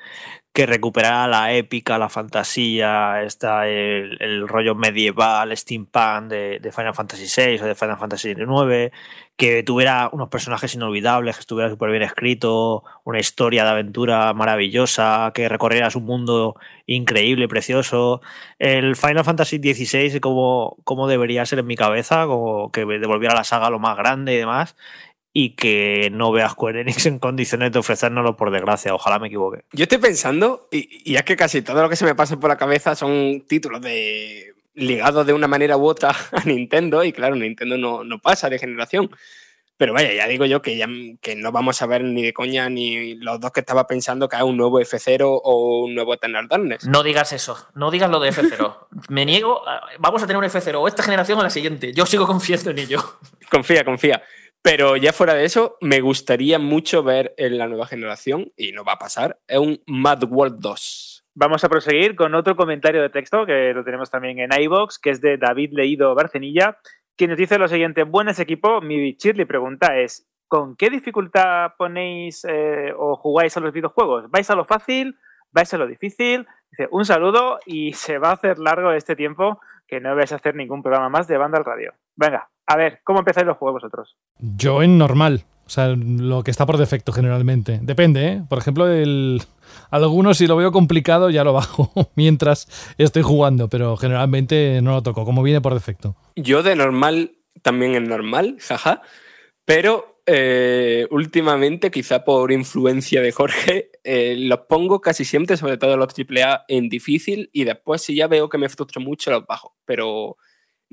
que recuperara la épica, la fantasía, está el, rollo medieval, steampunk de, de, Final Fantasy VI o de Final Fantasy IX, que tuviera unos personajes inolvidables, que estuviera súper bien escrito, una historia de aventura maravillosa, que recorrieras un mundo increíble, precioso. El Final Fantasy XVI, como, como debería ser en mi cabeza, como que devolviera la saga lo más grande y demás y que no veas Square Enix en condiciones de ofrecérnoslo por desgracia. Ojalá me equivoque. Yo estoy pensando, y, es que casi todo lo que se me pasa por la cabeza son títulos de ligados de una manera u otra a Nintendo, y claro, Nintendo no, no pasa de generación. Pero vaya, ya digo yo que, ya, que no vamos a ver ni de coña ni los dos que estaba pensando que hay un nuevo F0 o un nuevo Eternal Darkness. No digas eso, no digas lo de F0. Me niego, vamos a tener un F0 o esta generación o la siguiente. Yo sigo confiando en ello. Confía, confía. Pero ya fuera de eso, me gustaría mucho ver en la nueva generación, y no va a pasar, un Mad World 2. Vamos a proseguir con otro comentario de texto que lo tenemos también en iBox, que es de David Leído Barcenilla, que nos dice lo siguiente: Buenas equipo, mi Shirley pregunta es: ¿con qué dificultad ponéis eh, o jugáis a los videojuegos? ¿Vais a lo fácil? ¿Vais a lo difícil? Dice: Un saludo y se va a hacer largo este tiempo que no vais a hacer ningún programa más de banda al radio. Venga, a ver, ¿cómo empezáis los juegos vosotros? Yo en normal. O sea, lo que está por defecto generalmente. Depende, ¿eh? Por ejemplo, el... algunos si lo veo complicado ya lo bajo mientras estoy jugando, pero generalmente no lo toco, como viene por defecto. Yo de normal también en normal, jaja, pero eh, últimamente, quizá por influencia de Jorge, eh, los pongo casi siempre, sobre todo los AAA, en difícil y después si ya veo que me frustro mucho los bajo, pero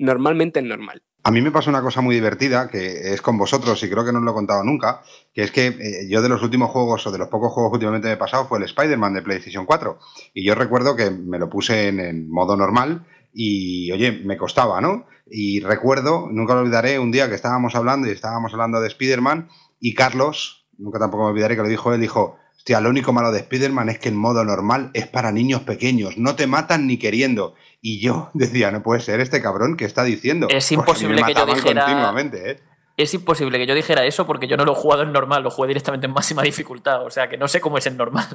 normalmente es normal. A mí me pasa una cosa muy divertida, que es con vosotros, y creo que no os lo he contado nunca, que es que eh, yo de los últimos juegos, o de los pocos juegos que últimamente me he pasado, fue el Spider-Man de PlayStation 4. Y yo recuerdo que me lo puse en, modo normal y, oye, me costaba, ¿no? Y recuerdo, nunca lo olvidaré, un día que estábamos hablando y estábamos hablando de Spider-Man, y Carlos, nunca tampoco me olvidaré que lo dijo él, dijo, hostia, lo único malo de Spider-Man es que en modo normal es para niños pequeños, no te matan ni queriendo. Y yo decía, no puede ser este cabrón que está diciendo. Es pues imposible que yo dijera. Continuamente, ¿eh? Es imposible que yo dijera eso porque yo no lo he jugado en normal, lo jugué directamente en máxima dificultad. O sea que no sé cómo es en normal.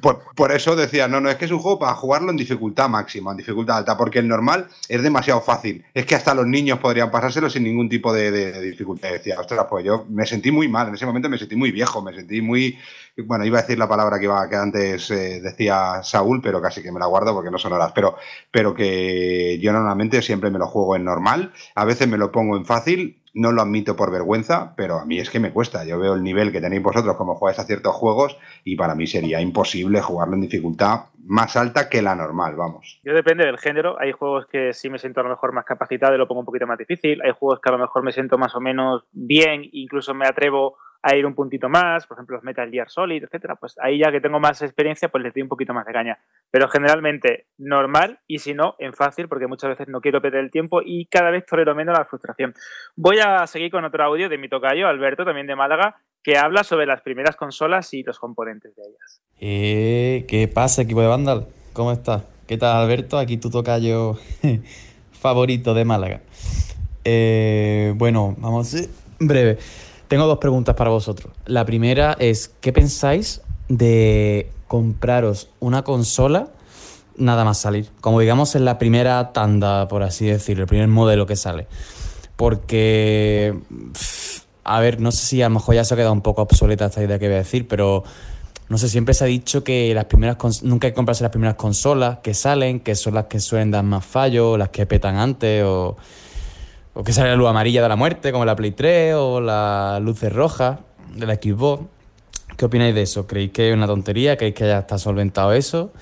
Por, eso decía, no, no, es que es un juego para jugarlo en dificultad máxima, en dificultad alta, porque el normal es demasiado fácil. Es que hasta los niños podrían pasárselo sin ningún tipo de, dificultad. Decía, ostras, pues yo me sentí muy mal, en ese momento me sentí muy viejo, me sentí muy. Bueno, iba a decir la palabra que, iba, que antes eh, decía Saúl, pero casi que me la guardo porque no son horas. Pero, pero que yo normalmente siempre me lo juego en normal, a veces me lo pongo en fácil no lo admito por vergüenza, pero a mí es que me cuesta. Yo veo el nivel que tenéis vosotros como jugáis a ciertos juegos y para mí sería imposible jugarlo en dificultad más alta que la normal, vamos. Yo depende del género. Hay juegos que sí me siento a lo mejor más capacitado y lo pongo un poquito más difícil. Hay juegos que a lo mejor me siento más o menos bien, incluso me atrevo a ir un puntito más, por ejemplo, los Metal Gear Solid, etcétera, pues ahí ya que tengo más experiencia, pues les doy un poquito más de caña. Pero generalmente normal y si no, en fácil, porque muchas veces no quiero perder el tiempo y cada vez tolero menos la frustración. Voy a seguir con otro audio de mi tocayo, Alberto, también de Málaga, que habla sobre las primeras consolas y los componentes de ellas. Eh, ¿Qué pasa, equipo de Vandal? ¿Cómo estás? ¿Qué tal, Alberto? Aquí tu tocayo favorito de Málaga. Eh, bueno, vamos ser breve. Tengo dos preguntas para vosotros. La primera es, ¿qué pensáis de compraros una consola nada más salir? Como digamos en la primera tanda, por así decirlo, el primer modelo que sale. Porque, a ver, no sé si a lo mejor ya se ha quedado un poco obsoleta esta idea que voy a decir, pero no sé, siempre se ha dicho que las primeras nunca hay que comprarse las primeras consolas que salen, que son las que suelen dar más fallos, las que petan antes o o que sale la luz amarilla de la muerte, como la Play 3, o las luces rojas de la Xbox. ¿Qué opináis de eso? ¿Creéis que es una tontería? ¿Creéis que ya está solventado eso?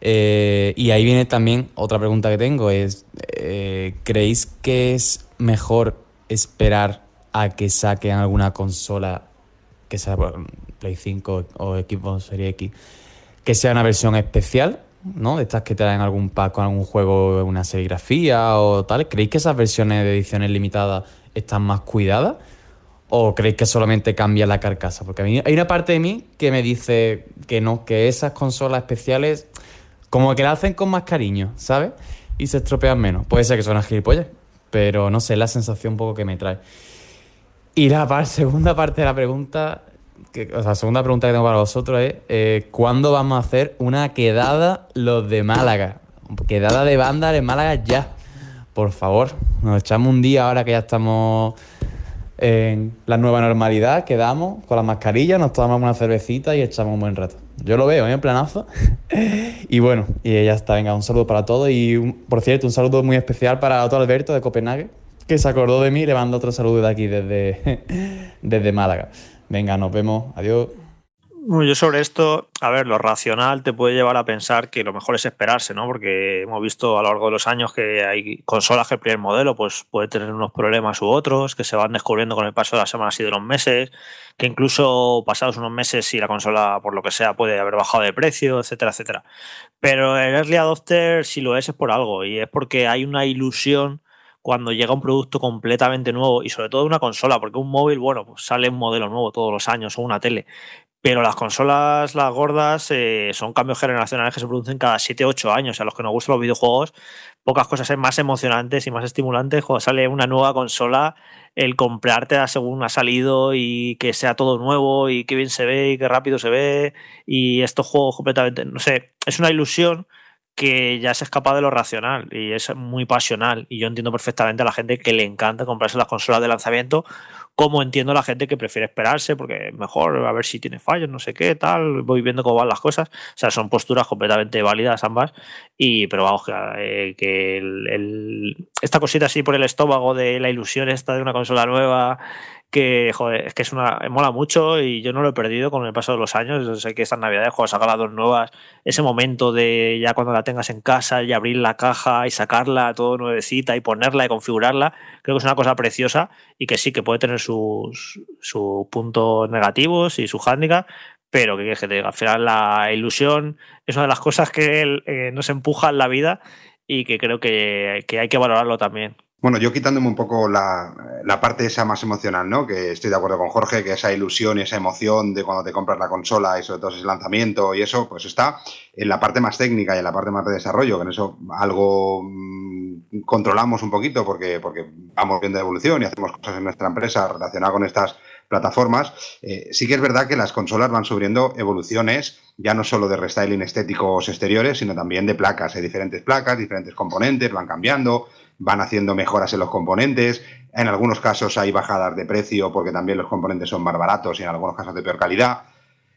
Eh, y ahí viene también otra pregunta que tengo, es eh, ¿creéis que es mejor esperar a que saquen alguna consola que sea Play 5 o Xbox Series X, que sea una versión especial ¿no? De estas que te dan algún pack con algún juego, una serigrafía o tal. ¿Creéis que esas versiones de ediciones limitadas están más cuidadas? ¿O creéis que solamente cambia la carcasa? Porque a mí hay una parte de mí que me dice que no, que esas consolas especiales como que la hacen con más cariño, ¿sabes? Y se estropean menos. Puede ser que son gilipollas, pero no sé, la sensación un poco que me trae. Y la segunda parte de la pregunta la segunda pregunta que tengo para vosotros es, eh, ¿cuándo vamos a hacer una quedada los de Málaga? Quedada de banda en Málaga ya. Por favor, nos echamos un día ahora que ya estamos en la nueva normalidad, quedamos con las mascarillas, nos tomamos una cervecita y echamos un buen rato. Yo lo veo, ¿eh? en planazo. y bueno, y ya está. Venga, un saludo para todos. Y por cierto, un saludo muy especial para otro Alberto de Copenhague, que se acordó de mí y le mando otro saludo de aquí desde, desde Málaga. Venga, nos vemos. Adiós. Yo sobre esto, a ver, lo racional te puede llevar a pensar que lo mejor es esperarse, ¿no? Porque hemos visto a lo largo de los años que hay consolas que el primer modelo pues puede tener unos problemas u otros, que se van descubriendo con el paso de las semanas y de los meses, que incluso pasados unos meses si la consola por lo que sea puede haber bajado de precio, etcétera, etcétera. Pero el early adopter si lo es es por algo y es porque hay una ilusión cuando llega un producto completamente nuevo y sobre todo una consola, porque un móvil, bueno, pues sale un modelo nuevo todos los años o una tele, pero las consolas, las gordas, eh, son cambios generacionales que se producen cada 7-8 años. A los que nos gustan los videojuegos, pocas cosas son más emocionantes y más estimulantes cuando sale una nueva consola, el comprarte según ha salido y que sea todo nuevo y que bien se ve y que rápido se ve y estos juegos completamente, no sé, es una ilusión que ya se escapa de lo racional y es muy pasional. Y yo entiendo perfectamente a la gente que le encanta comprarse las consolas de lanzamiento, como entiendo a la gente que prefiere esperarse porque mejor a ver si tiene fallos, no sé qué, tal, voy viendo cómo van las cosas. O sea, son posturas completamente válidas ambas. Y, pero vamos, que, eh, esta cosita así por el estómago de la ilusión esta de una consola nueva que joder, es que es una mola mucho y yo no lo he perdido con el paso de los años. sé que estas navidades cuando saca las dos nuevas, ese momento de ya cuando la tengas en casa y abrir la caja y sacarla todo nuevecita y ponerla y configurarla, creo que es una cosa preciosa y que sí que puede tener sus, sus puntos negativos y su handicap, pero que, al final la ilusión es una de las cosas que eh, nos empuja en la vida y que creo que hay que valorarlo también. Bueno, yo quitándome un poco la, parte esa más emocional, ¿no? Que estoy de acuerdo con Jorge, que esa ilusión y esa emoción de cuando te compras la consola y sobre todo ese lanzamiento y eso, pues está en la parte más técnica y en la parte más de desarrollo, que en eso algo mm, controlamos un poquito porque, porque vamos viendo evolución y hacemos cosas en nuestra empresa relacionadas con estas plataformas. Eh, sí que es verdad que las consolas van sufriendo evoluciones ya no solo de restyling estéticos exteriores, sino también de placas. Hay diferentes placas, diferentes componentes, van cambiando van haciendo mejoras en los componentes. En algunos casos hay bajadas de precio porque también los componentes son más baratos y en algunos casos de peor calidad.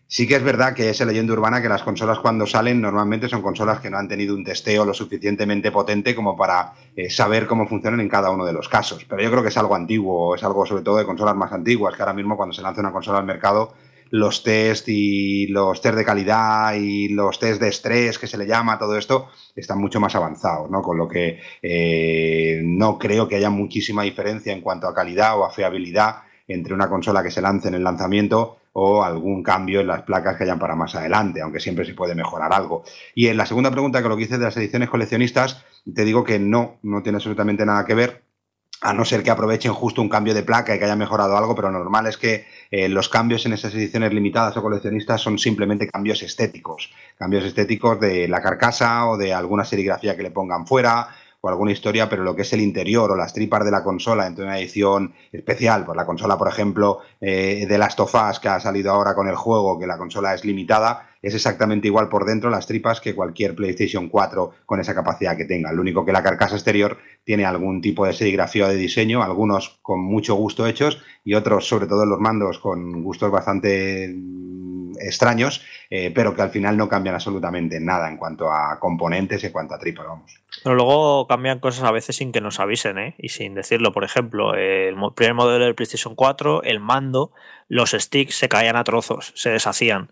Sí que es verdad que es leyenda urbana que las consolas cuando salen normalmente son consolas que no han tenido un testeo lo suficientemente potente como para eh, saber cómo funcionan en cada uno de los casos. Pero yo creo que es algo antiguo, es algo sobre todo de consolas más antiguas, que ahora mismo cuando se lanza una consola al mercado los test y los test de calidad y los test de estrés que se le llama, todo esto, están mucho más avanzados, ¿no? Con lo que eh, no creo que haya muchísima diferencia en cuanto a calidad o a fiabilidad entre una consola que se lance en el lanzamiento o algún cambio en las placas que hayan para más adelante, aunque siempre se puede mejorar algo. Y en la segunda pregunta, que lo que hice de las ediciones coleccionistas, te digo que no, no tiene absolutamente nada que ver a no ser que aprovechen justo un cambio de placa y que haya mejorado algo, pero normal es que eh, los cambios en esas ediciones limitadas o coleccionistas son simplemente cambios estéticos, cambios estéticos de la carcasa o de alguna serigrafía que le pongan fuera o alguna historia, pero lo que es el interior o las tripas de la consola en una edición especial, pues la consola, por ejemplo, eh, de Last of que ha salido ahora con el juego, que la consola es limitada, es exactamente igual por dentro las tripas que cualquier PlayStation 4 con esa capacidad que tenga. Lo único que la carcasa exterior tiene algún tipo de serigrafía de diseño, algunos con mucho gusto hechos y otros, sobre todo los mandos, con gustos bastante extraños, eh, pero que al final no cambian absolutamente nada en cuanto a componentes, en cuanto a tripas, vamos. Pero luego cambian cosas a veces sin que nos avisen, ¿eh? Y sin decirlo. Por ejemplo, el primer modelo del PlayStation 4, el mando, los sticks se caían a trozos, se deshacían.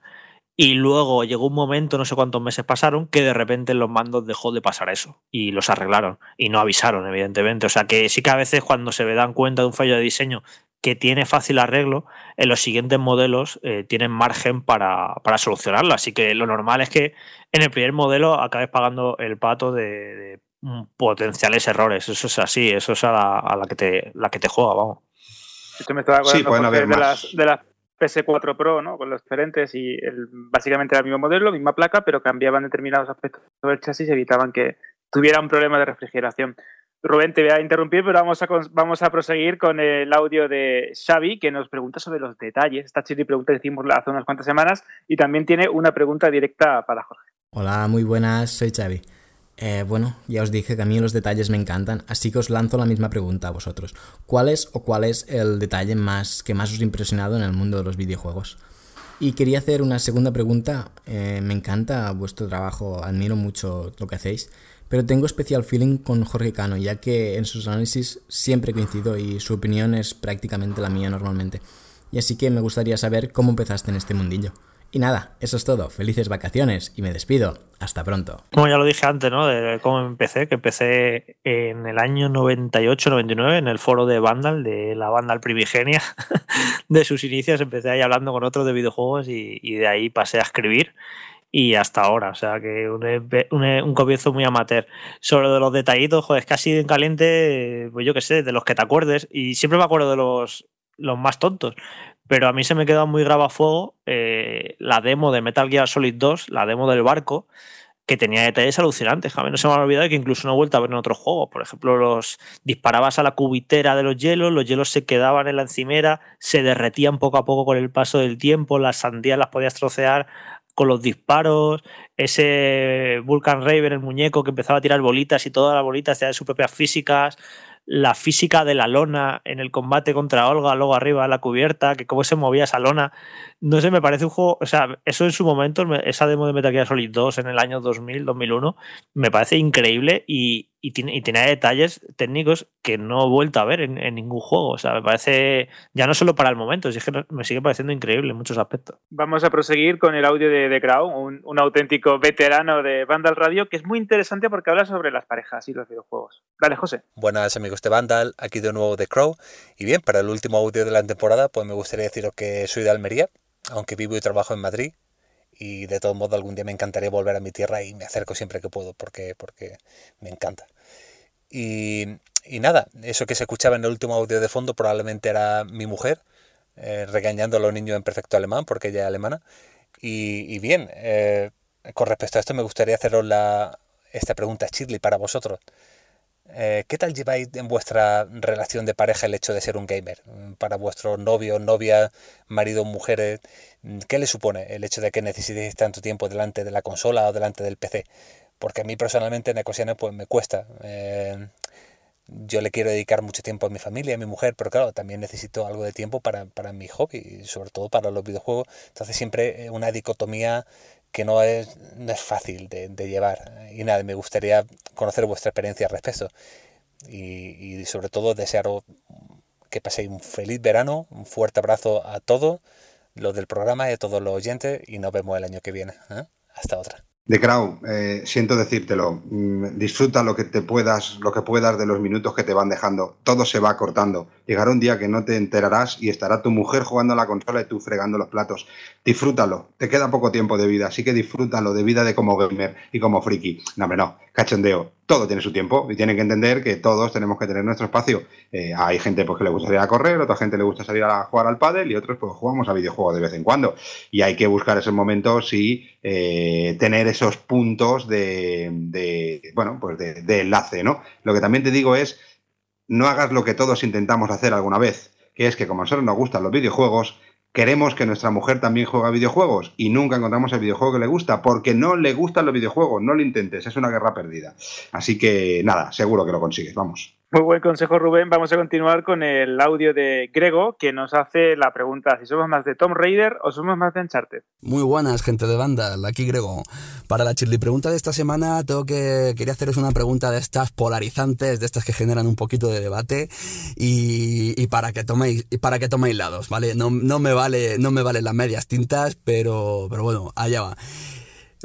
Y luego llegó un momento, no sé cuántos meses pasaron, que de repente en los mandos dejó de pasar eso. Y los arreglaron. Y no avisaron, evidentemente. O sea que sí que a veces cuando se dan cuenta de un fallo de diseño que tiene fácil arreglo, en los siguientes modelos eh, tienen margen para, solucionarlo. Así que lo normal es que en el primer modelo acabes pagando el pato de, potenciales errores. Eso es así, eso es a la, que, te, la que te juega, vamos. me estaba acordando de, las, de las PS4 Pro, ¿no? Con los diferentes y el, básicamente era el mismo modelo, misma placa, pero cambiaban determinados aspectos del chasis y evitaban que tuviera un problema de refrigeración. Rubén, te voy a interrumpir, pero vamos a, vamos a proseguir con el audio de Xavi, que nos pregunta sobre los detalles. Esta chile pregunta que hicimos hace unas cuantas semanas y también tiene una pregunta directa para Jorge. Hola, muy buenas, soy Xavi. Eh, bueno, ya os dije que a mí los detalles me encantan, así que os lanzo la misma pregunta a vosotros. ¿Cuál es o cuál es el detalle más que más os ha impresionado en el mundo de los videojuegos? Y quería hacer una segunda pregunta. Eh, me encanta vuestro trabajo, admiro mucho lo que hacéis. Pero tengo especial feeling con Jorge Cano, ya que en sus análisis siempre coincido y su opinión es prácticamente la mía normalmente. Y así que me gustaría saber cómo empezaste en este mundillo. Y nada, eso es todo. Felices vacaciones y me despido. Hasta pronto. Como ya lo dije antes, ¿no? De cómo empecé, que empecé en el año 98-99 en el foro de Vandal, de la Vandal Primigenia. de sus inicios empecé ahí hablando con otros de videojuegos y, y de ahí pasé a escribir y hasta ahora. O sea que un, un, comienzo muy amateur. Sobre los detallitos, joder, es casi en caliente, pues yo qué sé, de los que te acuerdes. Y siempre me acuerdo de los, los más tontos. Pero a mí se me quedó muy graba fuego eh, la demo de Metal Gear Solid 2, la demo del barco, que tenía detalles alucinantes. Jamás no se me ha olvidado que incluso no he vuelto a ver en otros juegos. Por ejemplo, los disparabas a la cubitera de los hielos, los hielos se quedaban en la encimera, se derretían poco a poco con el paso del tiempo, las sandías las podías trocear con los disparos, ese Vulcan Raven, el muñeco que empezaba a tirar bolitas y todas las bolitas tenían sus propias físicas, la física de la lona en el combate contra Olga, luego arriba la cubierta, que cómo se movía esa lona. No sé, me parece un juego, o sea, eso en su momento, esa demo de Metal Gear Solid 2 en el año 2000, 2001, me parece increíble y, y tiene, y tiene detalles técnicos que no he vuelto a ver en, ningún juego. O sea, me parece, ya no solo para el momento, es que me sigue pareciendo increíble en muchos aspectos. Vamos a proseguir con el audio de, The Crow, un, un, auténtico veterano de Vandal Radio, que es muy interesante porque habla sobre las parejas y los videojuegos. Dale, José. Buenas amigos de Vandal, aquí de nuevo The Crow. Y bien, para el último audio de la temporada, pues me gustaría deciros que soy de Almería, aunque vivo y trabajo en Madrid y de todo modo algún día me encantaría volver a mi tierra y me acerco siempre que puedo porque, porque me encanta. Y, nada, eso que se escuchaba en el último audio de fondo probablemente era mi mujer eh, regañando a los niños en perfecto alemán porque ella es alemana. Y, bien, eh, con respecto a esto me gustaría haceros la, esta pregunta, Shirley, para vosotros. Eh, ¿Qué tal lleváis en vuestra relación de pareja el hecho de ser un gamer? Para vuestros novios, novias, maridos, mujeres, ¿qué le supone el hecho de que necesitéis tanto tiempo delante de la consola o delante del PC? Porque a mí personalmente en ocasiones pues me cuesta. Eh, yo le quiero dedicar mucho tiempo a mi familia, a mi mujer, pero claro, también necesito algo de tiempo para, para mi hobby, sobre todo para los videojuegos. Entonces siempre una dicotomía que no es, no es fácil de, llevar. Y nada, me gustaría conocer vuestra experiencia al respecto. Y, y sobre todo desearos que paséis un feliz verano, un fuerte abrazo a todos lo del programa y a todos los oyentes y nos vemos el año que viene. ¿eh? Hasta otra. De Crow, eh, siento decírtelo, mm, disfruta lo que te puedas, lo que puedas de los minutos que te van dejando. Todo se va cortando. Llegará un día que no te enterarás y estará tu mujer jugando a la consola y tú fregando los platos. Disfrútalo. Te queda poco tiempo de vida, así que disfrútalo de vida de como gamer y como friki. No, hombre, no. Cachondeo. Todo tiene su tiempo y tienen que entender que todos tenemos que tener nuestro espacio. Eh, hay gente pues, que le gusta salir a correr, otra gente le gusta salir a jugar al pádel y otros pues jugamos a videojuegos de vez en cuando. Y hay que buscar esos momentos y eh, tener esos puntos de, bueno, pues de, de enlace, ¿no? Lo que también te digo es, no hagas lo que todos intentamos hacer alguna vez, que es que como a nosotros nos gustan los videojuegos, queremos que nuestra mujer también juegue a videojuegos y nunca encontramos el videojuego que le gusta porque no le gustan los videojuegos, no lo intentes, es una guerra perdida. Así que nada, seguro que lo consigues, vamos. Muy buen consejo, Rubén. Vamos a continuar con el audio de Grego, que nos hace la pregunta si somos más de Tomb Raider o somos más de Uncharted. Muy buenas, gente de banda. Aquí Grego. Para la chirly pregunta de esta semana, tengo que quería haceros una pregunta de estas polarizantes, de estas que generan un poquito de debate y, y para que toméis y para que toméis lados, ¿vale? No, no me vale no me valen las medias tintas, pero pero bueno, allá va.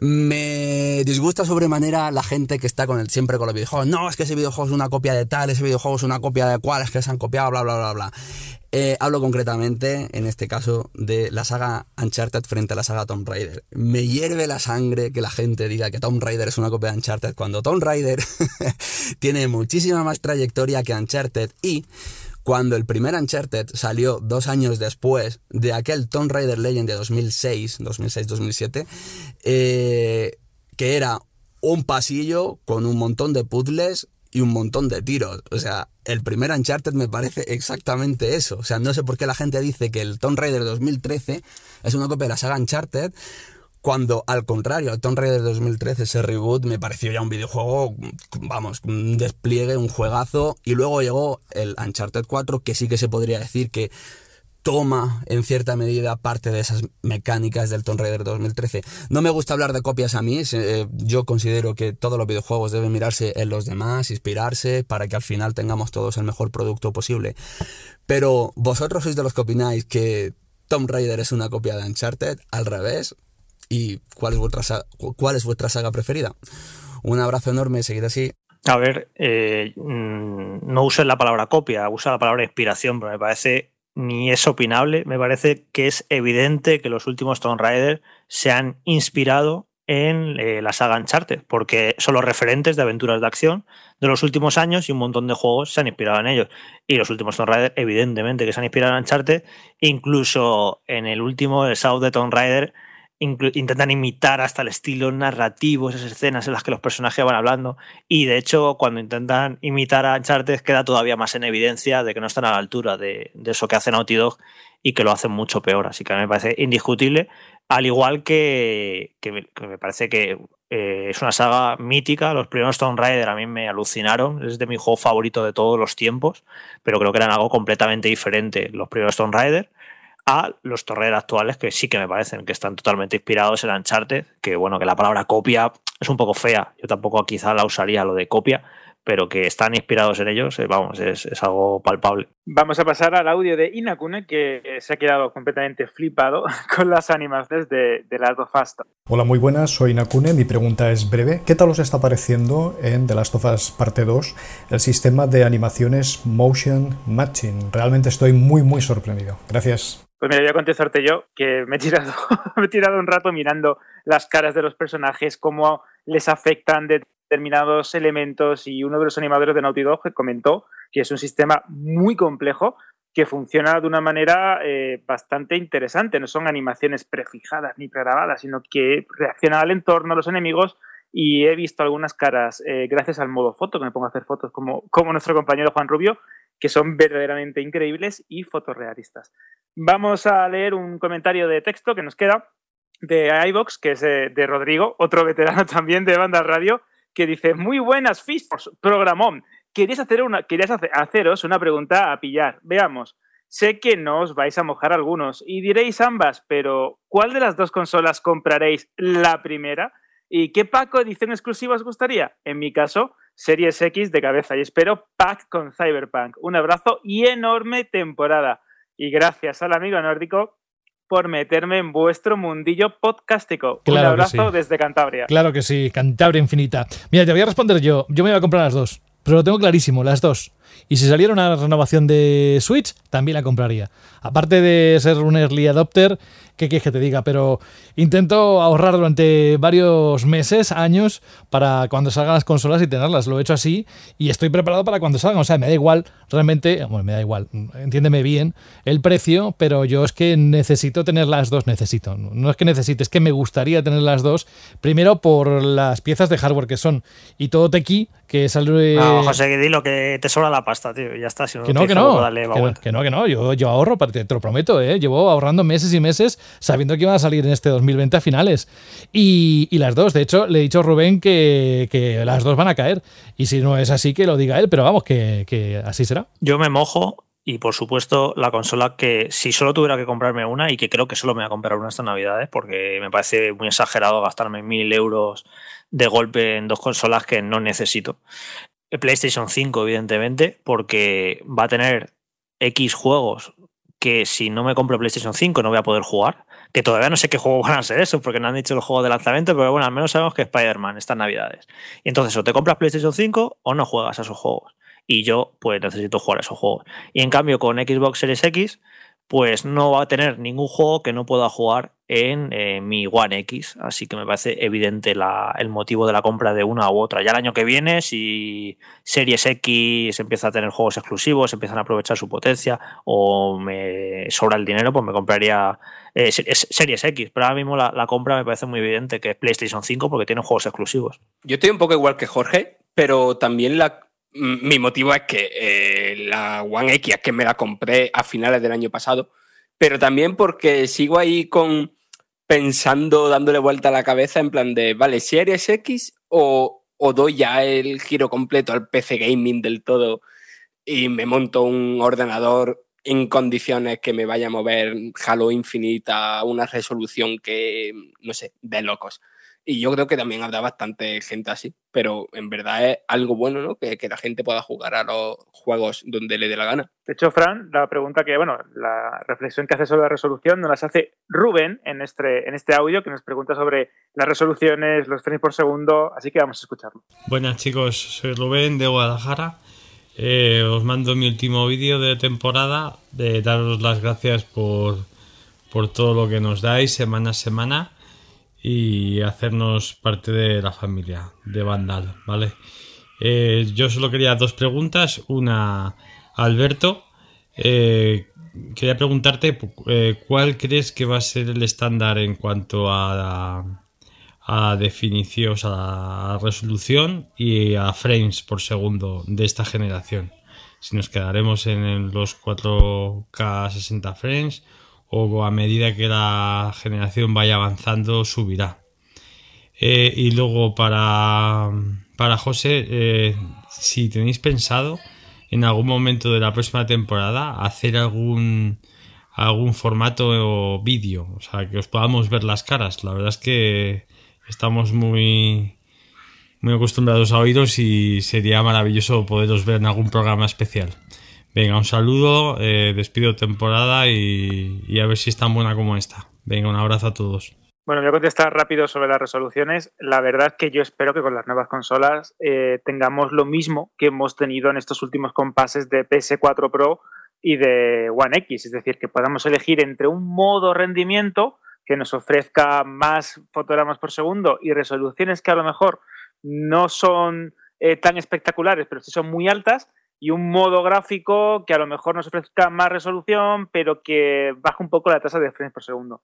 Me disgusta sobremanera la gente que está con el, siempre con los videojuegos. No, es que ese videojuego es una copia de tal, ese videojuego es una copia de cuál, es que se han copiado, bla, bla, bla, bla. Eh, hablo concretamente, en este caso, de la saga Uncharted frente a la saga Tomb Raider. Me hierve la sangre que la gente diga que Tomb Raider es una copia de Uncharted cuando Tomb Raider tiene muchísima más trayectoria que Uncharted y cuando el primer Uncharted salió dos años después de aquel Tomb Raider Legend de 2006, 2006-2007, eh, que era un pasillo con un montón de puzzles y un montón de tiros. O sea, el primer Uncharted me parece exactamente eso. O sea, no sé por qué la gente dice que el Tomb Raider 2013 es una copia de la saga Uncharted, cuando al contrario, el Tomb Raider 2013, ese reboot, me pareció ya un videojuego, vamos, un despliegue, un juegazo. Y luego llegó el Uncharted 4, que sí que se podría decir que toma en cierta medida parte de esas mecánicas del Tomb Raider 2013. No me gusta hablar de copias a mí, eh, yo considero que todos los videojuegos deben mirarse en los demás, inspirarse para que al final tengamos todos el mejor producto posible. Pero vosotros sois de los que opináis que Tomb Raider es una copia de Uncharted, al revés, y cuál es vuestra, sa- cuál es vuestra saga preferida. Un abrazo enorme, seguid así. A ver, eh, mm, no uses la palabra copia, usa la palabra inspiración, pero me parece ni es opinable, me parece que es evidente que los últimos Tomb Raider se han inspirado en eh, la saga Uncharted, porque son los referentes de aventuras de acción de los últimos años y un montón de juegos se han inspirado en ellos. Y los últimos Tomb Raider, evidentemente, que se han inspirado en Uncharted, incluso en el último, el South de Tomb Raider, intentan imitar hasta el estilo narrativo, esas escenas en las que los personajes van hablando. Y de hecho, cuando intentan imitar a Uncharted, queda todavía más en evidencia de que no están a la altura de, de eso que hace Naughty Dog y que lo hacen mucho peor. Así que a mí me parece indiscutible. Al igual que, que me parece que eh, es una saga mítica. Los primeros Tomb Raider a mí me alucinaron. Es de mi juego favorito de todos los tiempos. Pero creo que eran algo completamente diferente los primeros Tomb Raider a los Raider actuales que sí que me parecen que están totalmente inspirados en Uncharted. Que bueno, que la palabra copia es un poco fea. Yo tampoco quizá la usaría lo de copia. Pero que están inspirados en ellos, eh, vamos, es, es algo palpable. Vamos a pasar al audio de Inakune, que se ha quedado completamente flipado con las animaciones de, de Last of Us. Hola, muy buenas, soy Nakune. Mi pregunta es breve. ¿Qué tal os está pareciendo en The Last of Us Parte 2 el sistema de animaciones Motion Matching? Realmente estoy muy, muy sorprendido. Gracias. Pues mira, voy a contestarte yo, que me he tirado, me he tirado un rato mirando las caras de los personajes, cómo les afectan determinados elementos y uno de los animadores de Naughty Dog comentó que es un sistema muy complejo que funciona de una manera eh, bastante interesante. No son animaciones prefijadas ni pregrabadas, sino que reaccionan al entorno, a los enemigos y he visto algunas caras, eh, gracias al modo foto, que me pongo a hacer fotos como, como nuestro compañero Juan Rubio, que son verdaderamente increíbles y fotorrealistas. Vamos a leer un comentario de texto que nos queda de iVox, que es de, de Rodrigo, otro veterano también de Banda Radio, que dice, muy buenas Fishers, programón. Querías, hacer una, querías hacer, haceros una pregunta a pillar. Veamos. Sé que no os vais a mojar algunos y diréis ambas, pero ¿cuál de las dos consolas compraréis la primera? ¿Y qué pack o edición exclusiva os gustaría? En mi caso, Series X de cabeza y espero pack con Cyberpunk. Un abrazo y enorme temporada. Y gracias al amigo nórdico por meterme en vuestro mundillo podcástico. Claro Un abrazo sí. desde Cantabria. Claro que sí, Cantabria infinita. Mira, te voy a responder yo. Yo me voy a comprar las dos. Pero lo tengo clarísimo, las dos. Y si saliera una renovación de Switch, también la compraría. Aparte de ser un early adopter, ¿qué quieres que te diga? Pero intento ahorrar durante varios meses, años, para cuando salgan las consolas y tenerlas. Lo he hecho así y estoy preparado para cuando salgan. O sea, me da igual, realmente, bueno, me da igual, entiéndeme bien el precio, pero yo es que necesito tener las dos, necesito. No es que necesite, es que me gustaría tener las dos. Primero por las piezas de hardware que son y todo tequi, que sale... No, José, que dilo que te sobra la pasta, tío. Ya está. Si no Que no, que no, dale, va, que, no, que no, que no, yo, yo ahorro, te, te lo prometo, ¿eh? llevo ahorrando meses y meses sabiendo que iban a salir en este 2020 a finales. Y, y las dos, de hecho, le he dicho a Rubén que, que las dos van a caer. Y si no es así, que lo diga él, pero vamos, que, que así será. Yo me mojo y por supuesto la consola que si solo tuviera que comprarme una y que creo que solo me voy a comprar una esta Navidad, porque me parece muy exagerado gastarme mil euros de golpe en dos consolas que no necesito. PlayStation 5, evidentemente, porque va a tener X juegos que si no me compro PlayStation 5 no voy a poder jugar. Que todavía no sé qué juegos van a ser esos, porque no han dicho los juegos de lanzamiento, pero bueno, al menos sabemos que Spider-Man estas navidades. Y entonces o te compras PlayStation 5 o no juegas a esos juegos. Y yo, pues necesito jugar a esos juegos. Y en cambio, con Xbox Series X, pues no va a tener ningún juego que no pueda jugar en eh, mi One X. Así que me parece evidente el motivo de la compra de una u otra. Ya el año que viene, si Series X empieza a tener juegos exclusivos, empiezan a aprovechar su potencia o me sobra el dinero, pues me compraría eh, Series X. Pero ahora mismo la, la compra me parece muy evidente que es PlayStation 5 porque tiene juegos exclusivos. Yo estoy un poco igual que Jorge, pero también la, mi motivo es que eh, la One X es que me la compré a finales del año pasado, pero también porque sigo ahí con pensando, dándole vuelta a la cabeza en plan de, vale, Series X o, o doy ya el giro completo al PC gaming del todo y me monto un ordenador en condiciones que me vaya a mover Halo Infinite a una resolución que, no sé, de locos. Y yo creo que también habrá bastante gente así, pero en verdad es algo bueno, ¿no? Que, que la gente pueda jugar a los juegos donde le dé la gana. De hecho, Fran, la pregunta que, bueno, la reflexión que hace sobre la resolución nos las hace Rubén en este, en este audio, que nos pregunta sobre las resoluciones, los frames por segundo, así que vamos a escucharlo. Buenas chicos, soy Rubén de Guadalajara. Eh, os mando mi último vídeo de temporada, de daros las gracias por, por todo lo que nos dais semana a semana y hacernos parte de la familia de Vandal, ¿vale? Eh, yo solo quería dos preguntas. Una, Alberto, eh, quería preguntarte eh, cuál crees que va a ser el estándar en cuanto a, a definición, a resolución y a frames por segundo de esta generación. Si nos quedaremos en los 4K 60 frames o a medida que la generación vaya avanzando subirá. Eh, y luego para, para José, eh, si tenéis pensado en algún momento de la próxima temporada hacer algún algún formato o vídeo, o sea, que os podamos ver las caras. La verdad es que estamos muy muy acostumbrados a oíros y sería maravilloso poderos ver en algún programa especial. Venga, un saludo, eh, despido temporada y, a ver si es tan buena como esta. Venga, un abrazo a todos. Bueno, voy a contestar rápido sobre las resoluciones. La verdad es que yo espero que con las nuevas consolas eh, tengamos lo mismo que hemos tenido en estos últimos compases de PS4 Pro y de One X, es decir, que podamos elegir entre un modo rendimiento que nos ofrezca más fotogramas por segundo y resoluciones que a lo mejor no son eh, tan espectaculares, pero sí son muy altas, y un modo gráfico que a lo mejor nos ofrezca más resolución, pero que baje un poco la tasa de frames por segundo.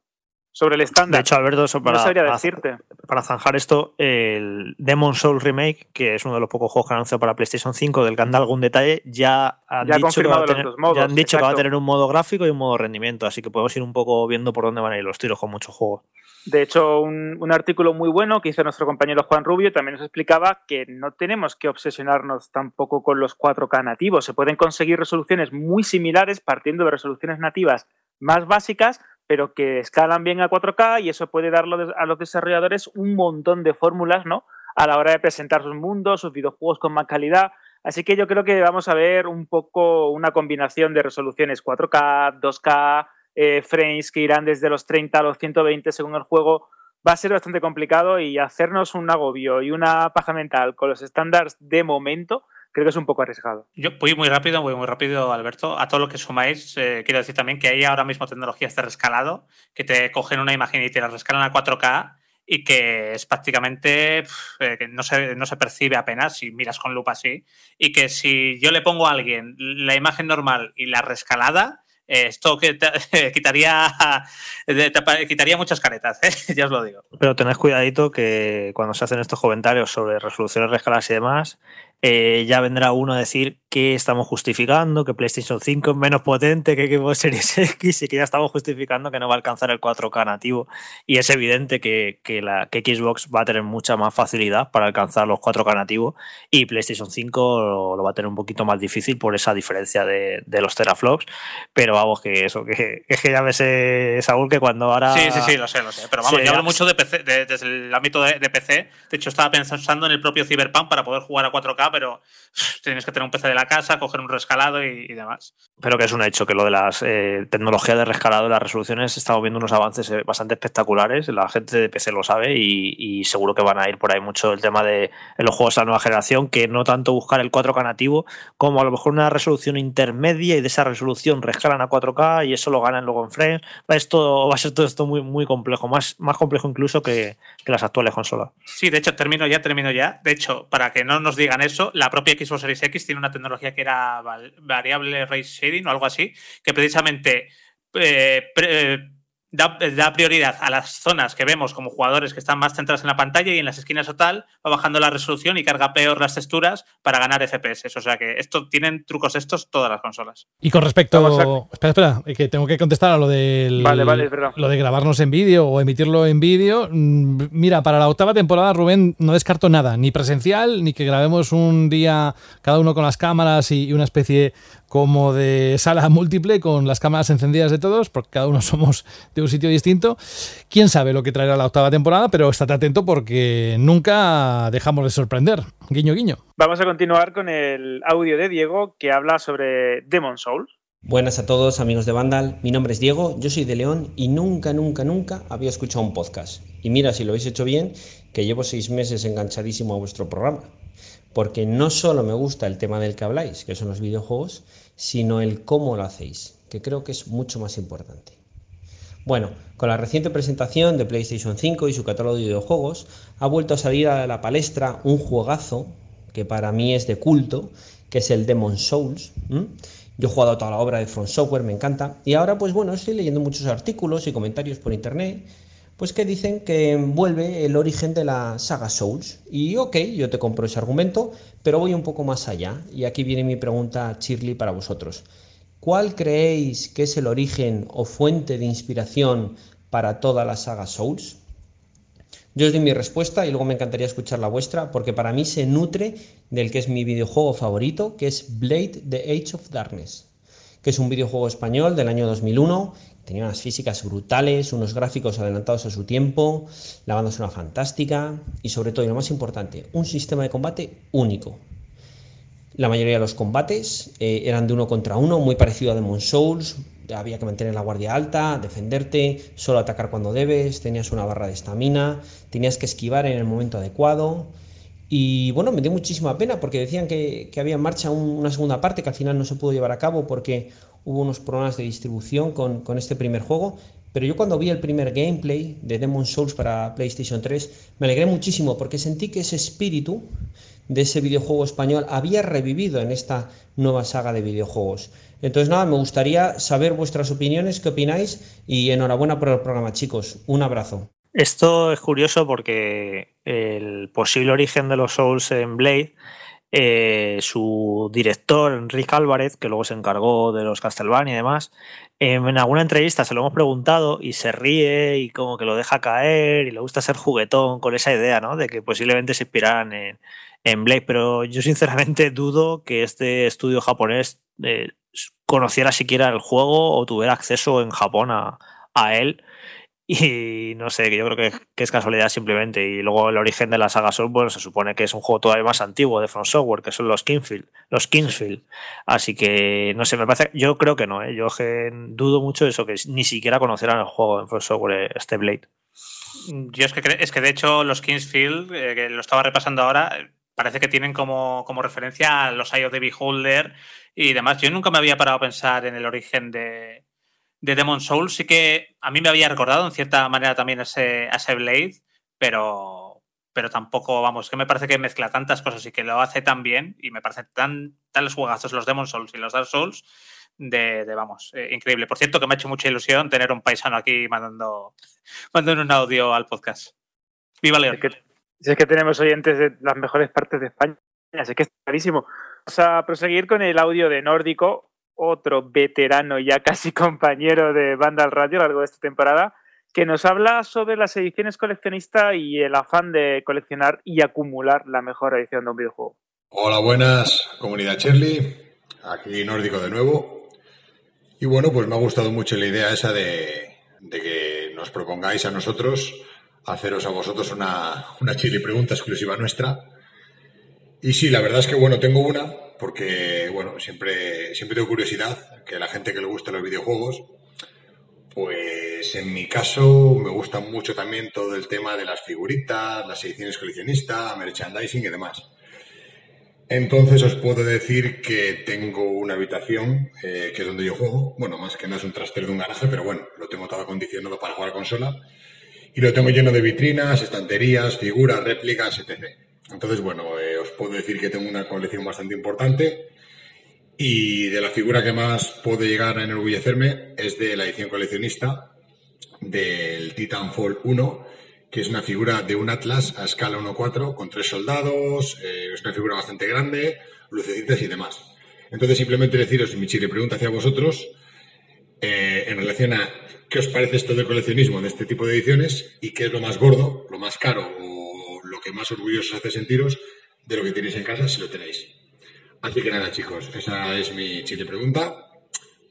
Sobre el estándar. De hecho, Alberto, eso para, no sabría para- decirte. para zanjar esto, el Demon Soul Remake, que es uno de los pocos juegos que han anunciado para PlayStation 5, del que han dado algún detalle, ya han Ya dicho, que va, a tener, modos, ya han dicho que va a tener un modo gráfico y un modo rendimiento, así que podemos ir un poco viendo por dónde van a ir los tiros con muchos juegos. De hecho, un, un artículo muy bueno que hizo nuestro compañero Juan Rubio también nos explicaba que no tenemos que obsesionarnos tampoco con los 4K nativos. Se pueden conseguir resoluciones muy similares partiendo de resoluciones nativas más básicas, pero que escalan bien a 4K y eso puede darle a los desarrolladores un montón de fórmulas, ¿no? A la hora de presentar sus mundos, sus videojuegos con más calidad. Así que yo creo que vamos a ver un poco una combinación de resoluciones 4K, 2K, eh, frames que irán desde los 30 a los 120 según el juego, va a ser bastante complicado y hacernos un agobio y una paja mental con los estándares de momento creo que es un poco arriesgado. Yo voy muy rápido, voy muy rápido, Alberto. A todo lo que sumáis, eh, quiero decir también que hay ahora mismo tecnologías de rescalado que te cogen una imagen y te la rescalan a 4K y que es prácticamente eh, que no se, no se percibe apenas si miras con lupa así. Y que si yo le pongo a alguien la imagen normal y la rescalada, eh, esto que te, quitaría, te quitaría muchas caretas, ¿eh? ya os lo digo. Pero tened cuidadito que cuando se hacen estos comentarios sobre resoluciones rescaladas y demás, eh, ya vendrá uno a decir que estamos justificando, que PlayStation 5 es menos potente que Xbox Series X y que ya estamos justificando que no va a alcanzar el 4K nativo. Y es evidente que, que, la, que Xbox va a tener mucha más facilidad para alcanzar los 4K nativos y PlayStation 5 lo, lo va a tener un poquito más difícil por esa diferencia de, de los teraflops. Pero vamos, que eso, que es que ya ves, Saúl, que cuando ahora. Sí, sí, sí, lo sé, lo sé. Pero vamos, yo hablo mucho de PC, de, desde el ámbito de, de, PC. De hecho, estaba pensando en el propio Cyberpunk para poder jugar a 4K, pero tienes que tener un PC de la casa, coger un rescalado y, y demás. Pero que es un hecho que lo de las eh, tecnologías de rescalado y las resoluciones, estamos viendo unos avances eh, bastante espectaculares. La gente de PC lo sabe y, y, seguro que van a ir por ahí mucho el tema de los juegos de la nueva generación, que no tanto buscar el 4K nativo, como a lo mejor una resolución intermedia y de esa resolución rescalan a 4K y eso lo ganan luego en frames. Esto va a ser todo esto muy, muy complejo, más, más complejo incluso que, que las actuales consolas. Sí, de hecho, termino ya, termino ya. De hecho, para que no nos digan eso, la propia Xbox Series X tiene una tecnología que era variable ray shading o algo así, que precisamente eh, pre, da, da, prioridad a las zonas que vemos como jugadores que están más centrados en la pantalla y en las esquinas o tal, va bajando la resolución y carga peor las texturas para ganar FPS. O sea que esto tienen trucos estos todas las consolas. Y con respecto. A... Espera, espera, que tengo que contestar a lo del. Vale, vale, Lo de grabarnos en vídeo o emitirlo en vídeo. Mira, para la octava temporada, Rubén, no descarto nada, ni presencial, ni que grabemos un día cada uno con las cámaras y una especie como de sala múltiple con las cámaras encendidas de todos, porque cada uno somos de un sitio distinto. Quién sabe lo que traerá la octava temporada, pero estate atento porque nunca dejamos de sorprender. Guiño, guiño. Vamos a continuar con el audio de Diego que habla sobre Demon Souls. Buenas a todos amigos de Vandal, mi nombre es Diego, yo soy de León y nunca, nunca, nunca había escuchado un podcast. Y mira, si lo habéis hecho bien, que llevo seis meses enganchadísimo a vuestro programa. Porque no solo me gusta el tema del que habláis, que son los videojuegos, sino el cómo lo hacéis, que creo que es mucho más importante. Bueno, con la reciente presentación de PlayStation 5 y su catálogo de videojuegos, ha vuelto a salir a la palestra un juegazo que para mí es de culto, que es el Demon Souls. Yo he jugado toda la obra de From Software, me encanta. Y ahora, pues bueno, estoy leyendo muchos artículos y comentarios por internet, pues que dicen que vuelve el origen de la saga Souls. Y ok, yo te compro ese argumento, pero voy un poco más allá. Y aquí viene mi pregunta, Shirley, para vosotros. ¿Cuál creéis que es el origen o fuente de inspiración para toda la saga Souls? Yo os doy mi respuesta y luego me encantaría escuchar la vuestra, porque para mí se nutre del que es mi videojuego favorito, que es Blade The Age of Darkness, que es un videojuego español del año 2001, tenía unas físicas brutales, unos gráficos adelantados a su tiempo, la banda sonora fantástica y sobre todo, y lo más importante, un sistema de combate único. La mayoría de los combates eh, eran de uno contra uno, muy parecido a Demon Souls, había que mantener la guardia alta, defenderte, solo atacar cuando debes, tenías una barra de estamina, tenías que esquivar en el momento adecuado. Y bueno, me dio muchísima pena porque decían que, había en marcha un, una segunda parte que al final no se pudo llevar a cabo porque hubo unos problemas de distribución con, con, este primer juego. Pero yo cuando vi el primer gameplay de Demon Souls para PlayStation 3 me alegré muchísimo porque sentí que ese espíritu de ese videojuego español había revivido en esta nueva saga de videojuegos. Entonces nada, me gustaría saber vuestras opiniones, qué opináis y enhorabuena por el programa chicos. Un abrazo. Esto es curioso porque el posible origen de los Souls en Blade, eh, su director, Enrique Álvarez, que luego se encargó de los Castlevania y demás, eh, en alguna entrevista se lo hemos preguntado y se ríe y como que lo deja caer y le gusta ser juguetón con esa idea, ¿no? De que posiblemente se inspiraran en, Blade, pero yo sinceramente dudo que este estudio japonés eh, conociera siquiera el juego o tuviera acceso en Japón a él Y no sé, que yo creo que, que, es casualidad simplemente. Y luego el origen de la saga Soul, bueno, se supone que es un juego todavía más antiguo de From Software, que son los Kingsfield. Los Kingsfield. Así que, no sé, me parece. Yo creo que no, ¿eh? Yo que dudo mucho de eso, que ni siquiera conocerán el juego en From Software, este Blade. Yo es que, es que de hecho los Kingsfield, eh, que lo estaba repasando ahora, parece que tienen como, como referencia a los of the Beholder y demás. Yo nunca me había parado a pensar en el origen de, de Demon Souls. Sí que a mí me había recordado en cierta manera también ese, ese Blade, pero, pero tampoco, vamos, que me parece que mezcla tantas cosas y que lo hace tan bien y me parece tan, tan los juegazos los Demon Souls y los Dark Souls de, vamos, eh, increíble. Por cierto, que me ha hecho mucha ilusión tener un paisano aquí mandando, mandando un audio al podcast. ¡Viva León! Es que, es que tenemos oyentes de las mejores partes de España, así que es clarísimo. Vamos a proseguir con el audio de Nórdico, otro veterano ya casi compañero de Vandal Radio a lo largo de esta temporada, que nos habla sobre las ediciones coleccionistas y el afán de coleccionar y acumular la mejor edición de un videojuego. Hola, buenas, comunidad Shirley. Aquí Nórdico de nuevo. Y bueno, pues me ha gustado mucho la idea esa de, que nos propongáis a nosotros haceros a vosotros una, una chili pregunta exclusiva nuestra. Y sí, la verdad es que bueno, tengo una, porque bueno, siempre, siempre tengo curiosidad que la gente que le gusta los videojuegos, pues en mi caso me gusta mucho también todo el tema de las figuritas, las ediciones coleccionistas, merchandising y demás. Entonces os puedo decir que tengo una habitación eh, que es donde yo juego. Bueno, más que nada es un trastero de un garaje, pero bueno, lo tengo todo acondicionado para jugar a consola. Y lo tengo lleno de vitrinas, estanterías, figuras, réplicas, etc. Entonces, bueno, eh, os puedo decir que tengo una colección bastante importante. Y de la figura que más puede llegar a enorgullecerme es de la edición coleccionista del Titanfall 1 que es una figura de un Atlas a escala 1.4 con tres soldados, eh, es una figura bastante grande, lucecitas y demás. Entonces, simplemente deciros, mi chile pregunta hacia vosotros, eh, en relación a qué os parece esto del coleccionismo de este tipo de ediciones y qué es lo más gordo, lo más caro que más orgullosos hace sentiros de lo que tenéis en casa si lo tenéis. Así que nada, chicos, esa es mi chile pregunta.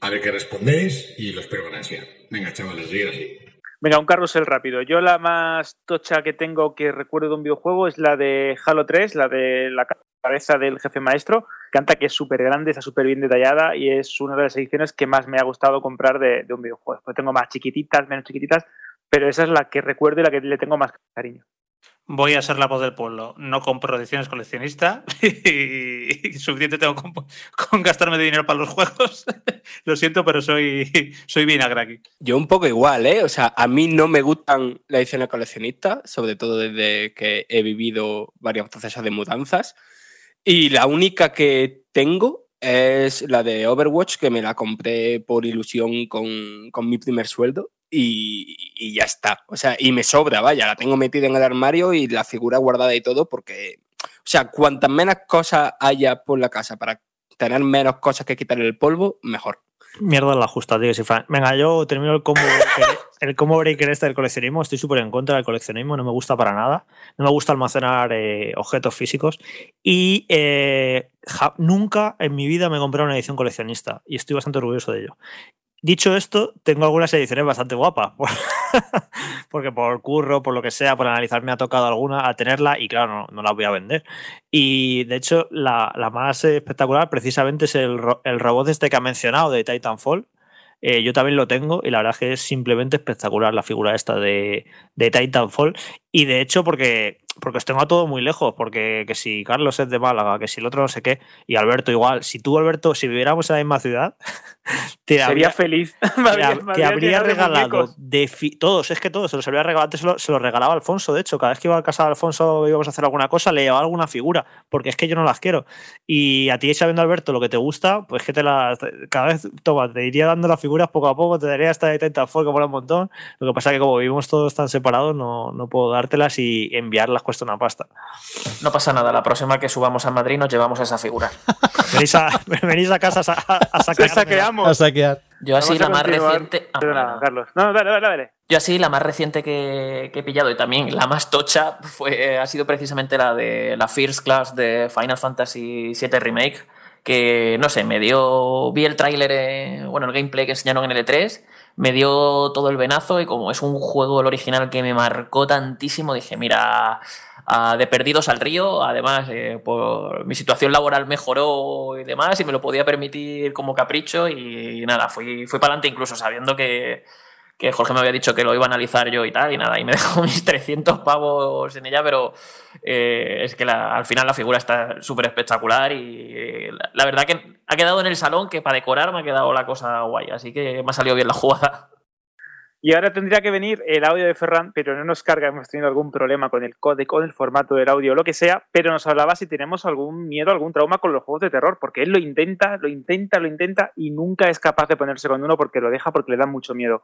A ver qué respondéis y lo espero con ansia. Venga, chavales, seguir así. Venga, un carrusel rápido. Yo la más tocha que tengo que recuerdo de un videojuego es la de Halo 3, la de la cabeza del jefe maestro. Canta que es súper grande, está súper bien detallada y es una de las ediciones que más me ha gustado comprar de, un videojuego. Después tengo más chiquititas, menos chiquititas, pero esa es la que recuerdo y la que le tengo más cariño. Voy a ser la voz del pueblo. No compro ediciones coleccionistas y, suficiente tengo con, con, gastarme de dinero para los juegos. Lo siento, pero soy, soy bien aquí. Yo un poco igual, ¿eh? O sea, a mí no me gustan las ediciones coleccionistas, sobre todo desde que he vivido varios procesos de mudanzas. Y la única que tengo es la de Overwatch, que me la compré por ilusión con, con mi primer sueldo y, ya está. O sea, y me sobra, vaya, la tengo metida en el armario y la figura guardada y todo, porque, o sea, cuantas menos cosas haya por la casa para tener menos cosas que quitar el polvo, mejor. Mierda la justa, tío. Si Venga, yo termino el combo, el combo breaker este del coleccionismo. Estoy súper en contra del coleccionismo, no me gusta para nada. No me gusta almacenar eh, objetos físicos. Y eh, nunca en mi vida me he comprado una edición coleccionista. Y estoy bastante orgulloso de ello. Dicho esto, tengo algunas ediciones bastante guapas, porque por curro, por lo que sea, por analizar me ha tocado alguna a tenerla y claro, no, no las voy a vender. Y de hecho, la, la más espectacular precisamente es el, el, robot este que ha mencionado de Titanfall. Eh, yo también lo tengo y la verdad es que es simplemente espectacular la figura esta de, de Titanfall. Y de hecho, porque porque os tengo a todo muy lejos, porque que si Carlos es de Málaga, que si el otro no sé qué, y Alberto igual, si tú, Alberto, si viviéramos en la misma ciudad, te sería habría, feliz. Te, habría, te habría regalado de todos, es que todos, se los habría regalado, antes se lo, se lo, regalaba Alfonso, de hecho, cada vez que iba a casa de Alfonso íbamos a hacer alguna cosa, le llevaba alguna figura, porque es que yo no las quiero. Y a ti, sabiendo Alberto lo que te gusta, pues que te las, cada vez, toma, te iría dando las figuras poco a poco, te daría esta de Titanfall que mola un montón, lo que pasa es que como vivimos todos tan separados, no, no puedo y enviarlas cuesta una pasta. No pasa nada, la próxima que subamos a Madrid nos llevamos esa figura. venís, a, venís a casa a, a saquear. saqueamos. A saquear. Yo así la más reciente. Ah, Perdona, Carlos. No, dale, dale, dale. Yo así la más reciente que, que, he pillado y también la más tocha fue, ha sido precisamente la de la First Class de Final Fantasy VII Remake. Que no sé, me dio. Vi el tráiler, bueno, el gameplay que enseñaron en el E3 me dio todo el venazo y como es un juego el original que me marcó tantísimo, dije, mira, de perdidos al río, además eh, por mi situación laboral mejoró y demás y me lo podía permitir como capricho y, nada, fui, fui para adelante incluso sabiendo que, que Jorge me había dicho que lo iba a analizar yo y tal, y nada, y me dejó mis 300 pavos en ella, pero eh, es que al final la figura está súper espectacular y eh, la, verdad que ha quedado en el salón que para decorar me ha quedado la cosa guay, así que me ha salido bien la jugada. Y ahora tendría que venir el audio de Ferran, pero no nos carga, hemos tenido algún problema con el code, con el formato del audio, lo que sea, pero nos hablaba si tenemos algún miedo, algún trauma con los juegos de terror, porque él lo intenta, lo intenta, lo intenta y nunca es capaz de ponerse con uno porque lo deja porque le da mucho miedo.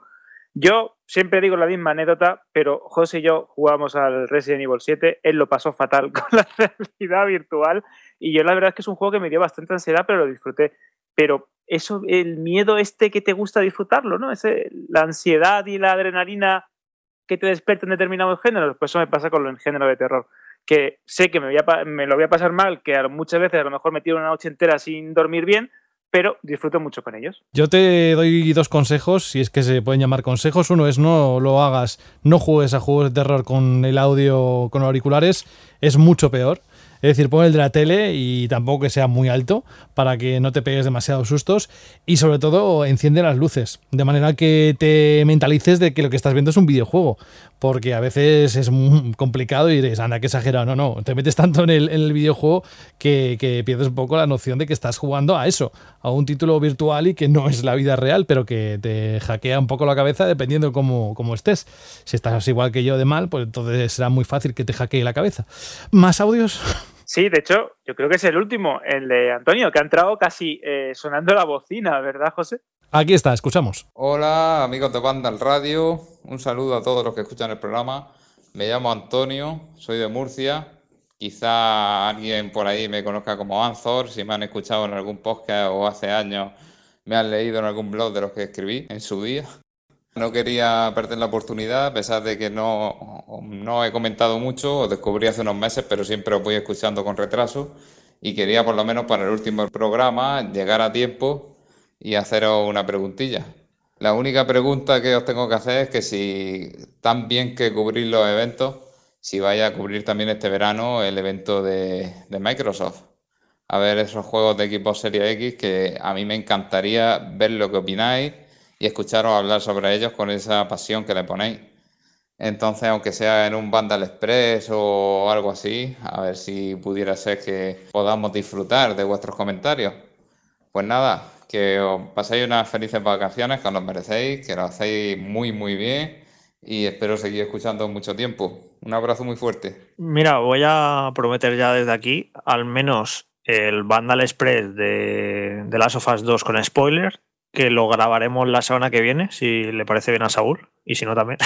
Yo siempre digo la misma anécdota, pero José y yo jugamos al Resident Evil 7, él lo pasó fatal con la realidad virtual y yo la verdad es que es un juego que me dio bastante ansiedad, pero lo disfruté. Pero eso, el miedo este que te gusta disfrutarlo, ¿no? Ese, la ansiedad y la adrenalina que te despierta en determinados géneros, pues eso me pasa con el género de terror. Que sé que me, me lo voy a pasar mal, que muchas veces a lo mejor me tiro una noche entera sin dormir bien, pero disfruto mucho con ellos. Yo te doy dos consejos, si es que se pueden llamar consejos. Uno es no lo hagas, no juegues a juegos de terror con el audio con auriculares, es mucho peor. Es decir, pon el de la tele y tampoco que sea muy alto para que no te pegues demasiados sustos. Y sobre todo, enciende las luces, de manera que te mentalices de que lo que estás viendo es un videojuego. Porque a veces es complicado y dices, anda, que exagerado. No, no, te metes tanto en el, videojuego que, pierdes un poco la noción de que estás jugando a eso, a un título virtual y que no es la vida real, pero que te hackea un poco la cabeza dependiendo de cómo, cómo estés. Si estás igual que yo de mal, pues entonces será muy fácil que te hackee la cabeza. ¿Más audios? Sí, de hecho, yo creo que es el último, el de Antonio, que ha entrado casi eh, sonando la bocina, ¿verdad, José? Aquí está, escuchamos. Hola, amigos de Banda al Radio. Un saludo a todos los que escuchan el programa. Me llamo Antonio, soy de Murcia. Quizá alguien por ahí me conozca como Anzor, si me han escuchado en algún podcast o hace años me han leído en algún blog de los que escribí en su día. No quería perder la oportunidad, a pesar de que no, no he comentado mucho, os descubrí hace unos meses, pero siempre os voy escuchando con retraso. Y quería, por lo menos para el último programa, llegar a tiempo y haceros una preguntilla. La única pregunta que os tengo que hacer es que si tan bien que cubrir los eventos, si vaya a cubrir también este verano el evento de, de Microsoft. A ver esos juegos de equipo Serie X que a mí me encantaría ver lo que opináis y escucharos hablar sobre ellos con esa pasión que le ponéis. Entonces, aunque sea en un Vandal Express o algo así, a ver si pudiera ser que podamos disfrutar de vuestros comentarios. Pues nada, que os paséis unas felices vacaciones, que os lo merecéis, que lo hacéis muy, muy bien y espero seguir escuchando mucho tiempo. Un abrazo muy fuerte. Mira, voy a prometer ya desde aquí, al menos el Vandal Express de, de Last of Us 2 con spoilers que lo grabaremos la semana que viene, si le parece bien a Saúl, y si no también.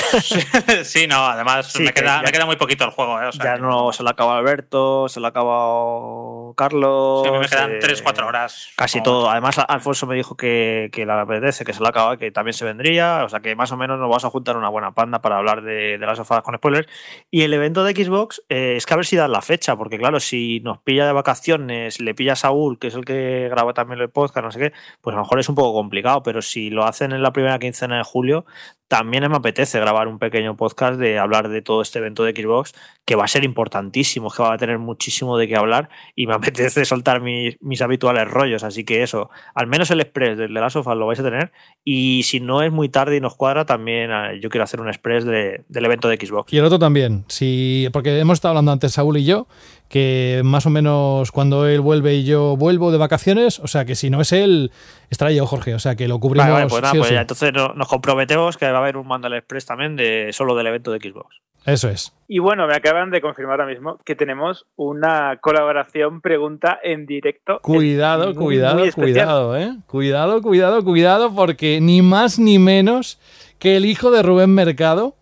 sí, no, además me, queda, queda, muy poquito el juego. ¿eh? ya no se lo ha acabado Alberto, se lo ha acabado Carlos. Sí, me quedan 3-4 horas. Casi todo. Además, Alfonso me dijo que, que le apetece, que se lo ha acabado, que también se vendría. O sea que más o menos nos vamos a juntar una buena panda para hablar de, las sofadas con spoilers. Y el evento de Xbox, eh, es que a ver si dan la fecha, porque claro, si nos pilla de vacaciones, le pilla a Saúl, que es el que graba también el podcast, no sé qué, pues a lo mejor es un poco complicado pero si lo hacen en la primera quincena de julio, también me apetece grabar un pequeño podcast de hablar de todo este evento de Xbox, que va a ser importantísimo, que va a tener muchísimo de qué hablar y me apetece soltar mis, habituales rollos. Así que eso, al menos el express del de la sofá lo vais a tener. Y si no es muy tarde y nos cuadra, también eh, yo quiero hacer un express del evento de Xbox. Y el otro también, si, porque hemos estado hablando antes Saúl y yo, que más o menos cuando él vuelve y yo vuelvo de vacaciones, o sea que si no es él, estará yo Jorge, o sea que lo cubrimos. Vale, pues nada, pues entonces nos comprometemos que va a haber un Mandal Express también de solo del evento de Xbox. Eso es. Y bueno, me acaban de confirmar ahora mismo que tenemos una colaboración pregunta en directo. Cuidado, cuidado, cuidado, ¿eh? Cuidado, cuidado, cuidado, porque ni más ni menos que el hijo de Rubén Mercado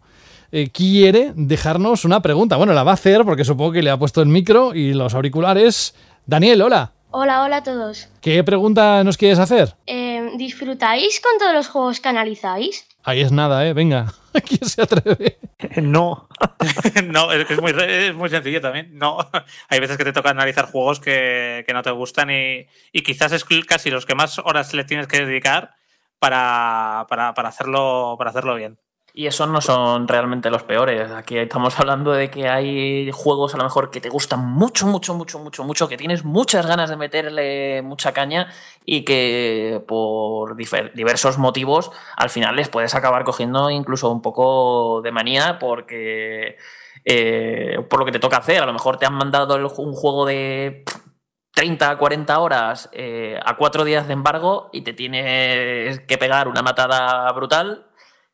eh, quiere dejarnos una pregunta. Bueno, la va a hacer porque supongo que le ha puesto el micro y los auriculares. Daniel, hola. Hola, hola a todos. ¿Qué pregunta nos quieres hacer? Eh, ¿Disfrutáis con todos los juegos que analizáis? Ahí es nada, ¿eh? Venga, ¿quién se atreve? no. no, es, muy, es muy sencillo también. No, hay veces que te toca analizar juegos que, no te gustan y, y quizás es casi los que más horas le tienes que dedicar para, para, para hacerlo, para hacerlo bien. Y esos no son realmente los peores. Aquí estamos hablando de que hay juegos a lo mejor que te gustan mucho, mucho, mucho, mucho, mucho, que tienes muchas ganas de meterle mucha caña y que por diversos motivos al final les puedes acabar cogiendo incluso un poco de manía porque eh, por lo que te toca hacer. A lo mejor te han mandado un juego de 30, 40 horas eh, a cuatro días de embargo y te tienes que pegar una matada brutal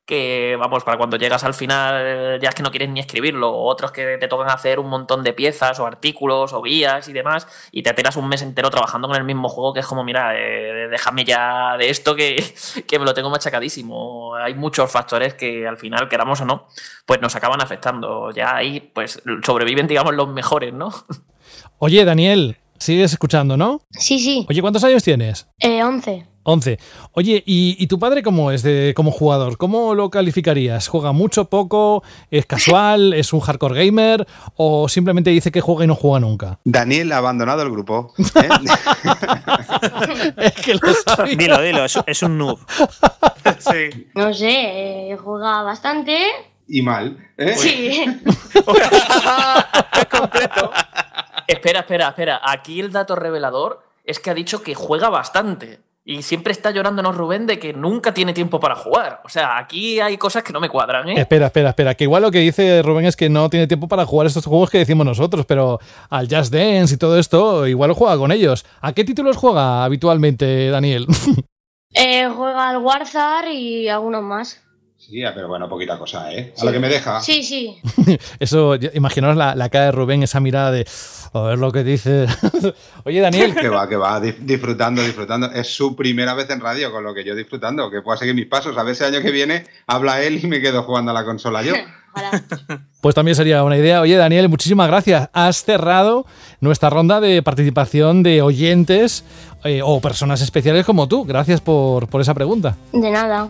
que, vamos, para cuando llegas al final ya es que no quieres ni escribirlo, o otros que te tocan hacer un montón de piezas o artículos o guías y demás, y te tiras un mes entero trabajando con el mismo juego que es como, mira, eh, déjame ya de esto que, que me lo tengo machacadísimo. Hay muchos factores que al final, queramos o no, pues nos acaban afectando. Ya ahí, pues sobreviven, digamos, los mejores, ¿no? Oye, Daniel, sigues escuchando, ¿no? Sí, sí. Oye, ¿cuántos años tienes? Eh, 11. 11. Oye, ¿y, y tu padre cómo es de, como jugador? ¿Cómo lo calificarías? ¿Juega mucho, poco? ¿Es casual? ¿Es un hardcore gamer? ¿O simplemente dice que juega y no juega nunca? Daniel ha abandonado el grupo. ¿eh? es que lo sabía. Dilo, dilo, es, es un noob. sí. No sé, eh, juega bastante. y mal. ¿eh? Sí. Espera, espera, espera. Aquí el dato revelador es que ha dicho que juega bastante. Y siempre está llorándonos Rubén de que nunca tiene tiempo para jugar. O sea, aquí hay cosas que no me cuadran, ¿eh? Espera, espera, espera. Que igual lo que dice Rubén es que no tiene tiempo para jugar estos juegos que decimos nosotros, pero al Just Dance y todo esto, igual juega con ellos. ¿A qué títulos juega habitualmente, Daniel? Eh, juega al Warzone y algunos más. Sí, pero bueno, poquita cosa, ¿eh? A lo que me deja. Sí, sí. Eso, imaginaos la, la cara de Rubén, esa mirada de a ver lo que dice. Oye, Daniel. Que va, que va, disfrutando, disfrutando. Es su primera vez en radio, con lo que yo disfrutando, que pueda seguir mis pasos. A ver si el año que viene habla él y me quedo jugando a la consola yo. Pues también sería una idea. Oye, Daniel, muchísimas gracias. Has cerrado nuestra ronda de participación de oyentes eh, o personas especiales como tú. Gracias por, por esa pregunta. De nada.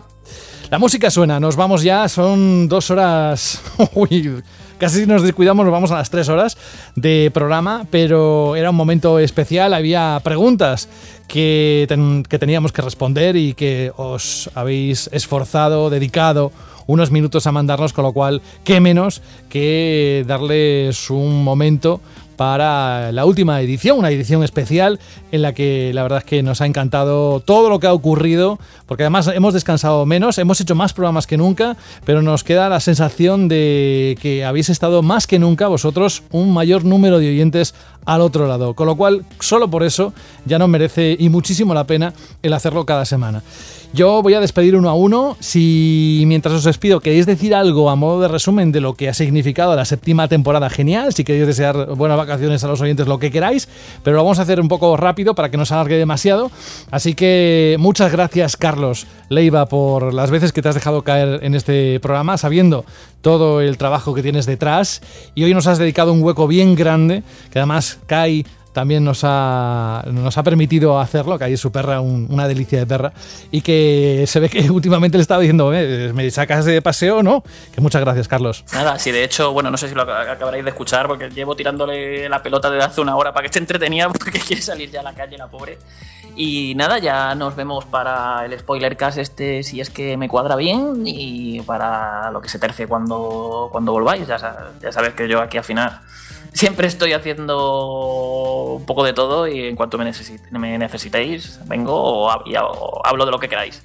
La música suena, nos vamos ya, son dos horas. Uy, casi nos descuidamos, nos vamos a las tres horas de programa, pero era un momento especial, había preguntas que, que teníamos que responder y que os habéis esforzado, dedicado unos minutos a mandarnos, con lo cual, qué menos que darles un momento para la última edición, una edición especial en la que la verdad es que nos ha encantado todo lo que ha ocurrido, porque además hemos descansado menos, hemos hecho más programas que nunca, pero nos queda la sensación de que habéis estado más que nunca vosotros un mayor número de oyentes al otro lado, con lo cual solo por eso ya nos merece y muchísimo la pena el hacerlo cada semana. Yo voy a despedir uno a uno. Si mientras os despido queréis decir algo a modo de resumen de lo que ha significado la séptima temporada, genial. Si queréis desear buenas vacaciones a los oyentes, lo que queráis. Pero lo vamos a hacer un poco rápido para que no se alargue demasiado. Así que muchas gracias, Carlos Leiva, por las veces que te has dejado caer en este programa, sabiendo todo el trabajo que tienes detrás. Y hoy nos has dedicado un hueco bien grande, que además Kai también nos ha, nos ha permitido hacerlo, que ahí es su perra, un- una delicia de perra, y que se ve que últimamente le estaba diciendo, "Eh, ¿me sacas de paseo o no? Que muchas gracias, Carlos. Nada, si de hecho, bueno, no sé si lo ac- acabaréis de escuchar porque llevo tirándole la pelota desde hace una hora para que esté entretenida porque quiere salir ya a la calle la pobre. Y nada, ya nos vemos para el spoilercast este si es que me cuadra bien y para lo que se tercie cuando, cuando volváis. Ya, ya sabes que yo aquí al final siempre estoy haciendo un poco de todo y en cuanto me, necesit- me necesitéis vengo o, hablo de lo que queráis.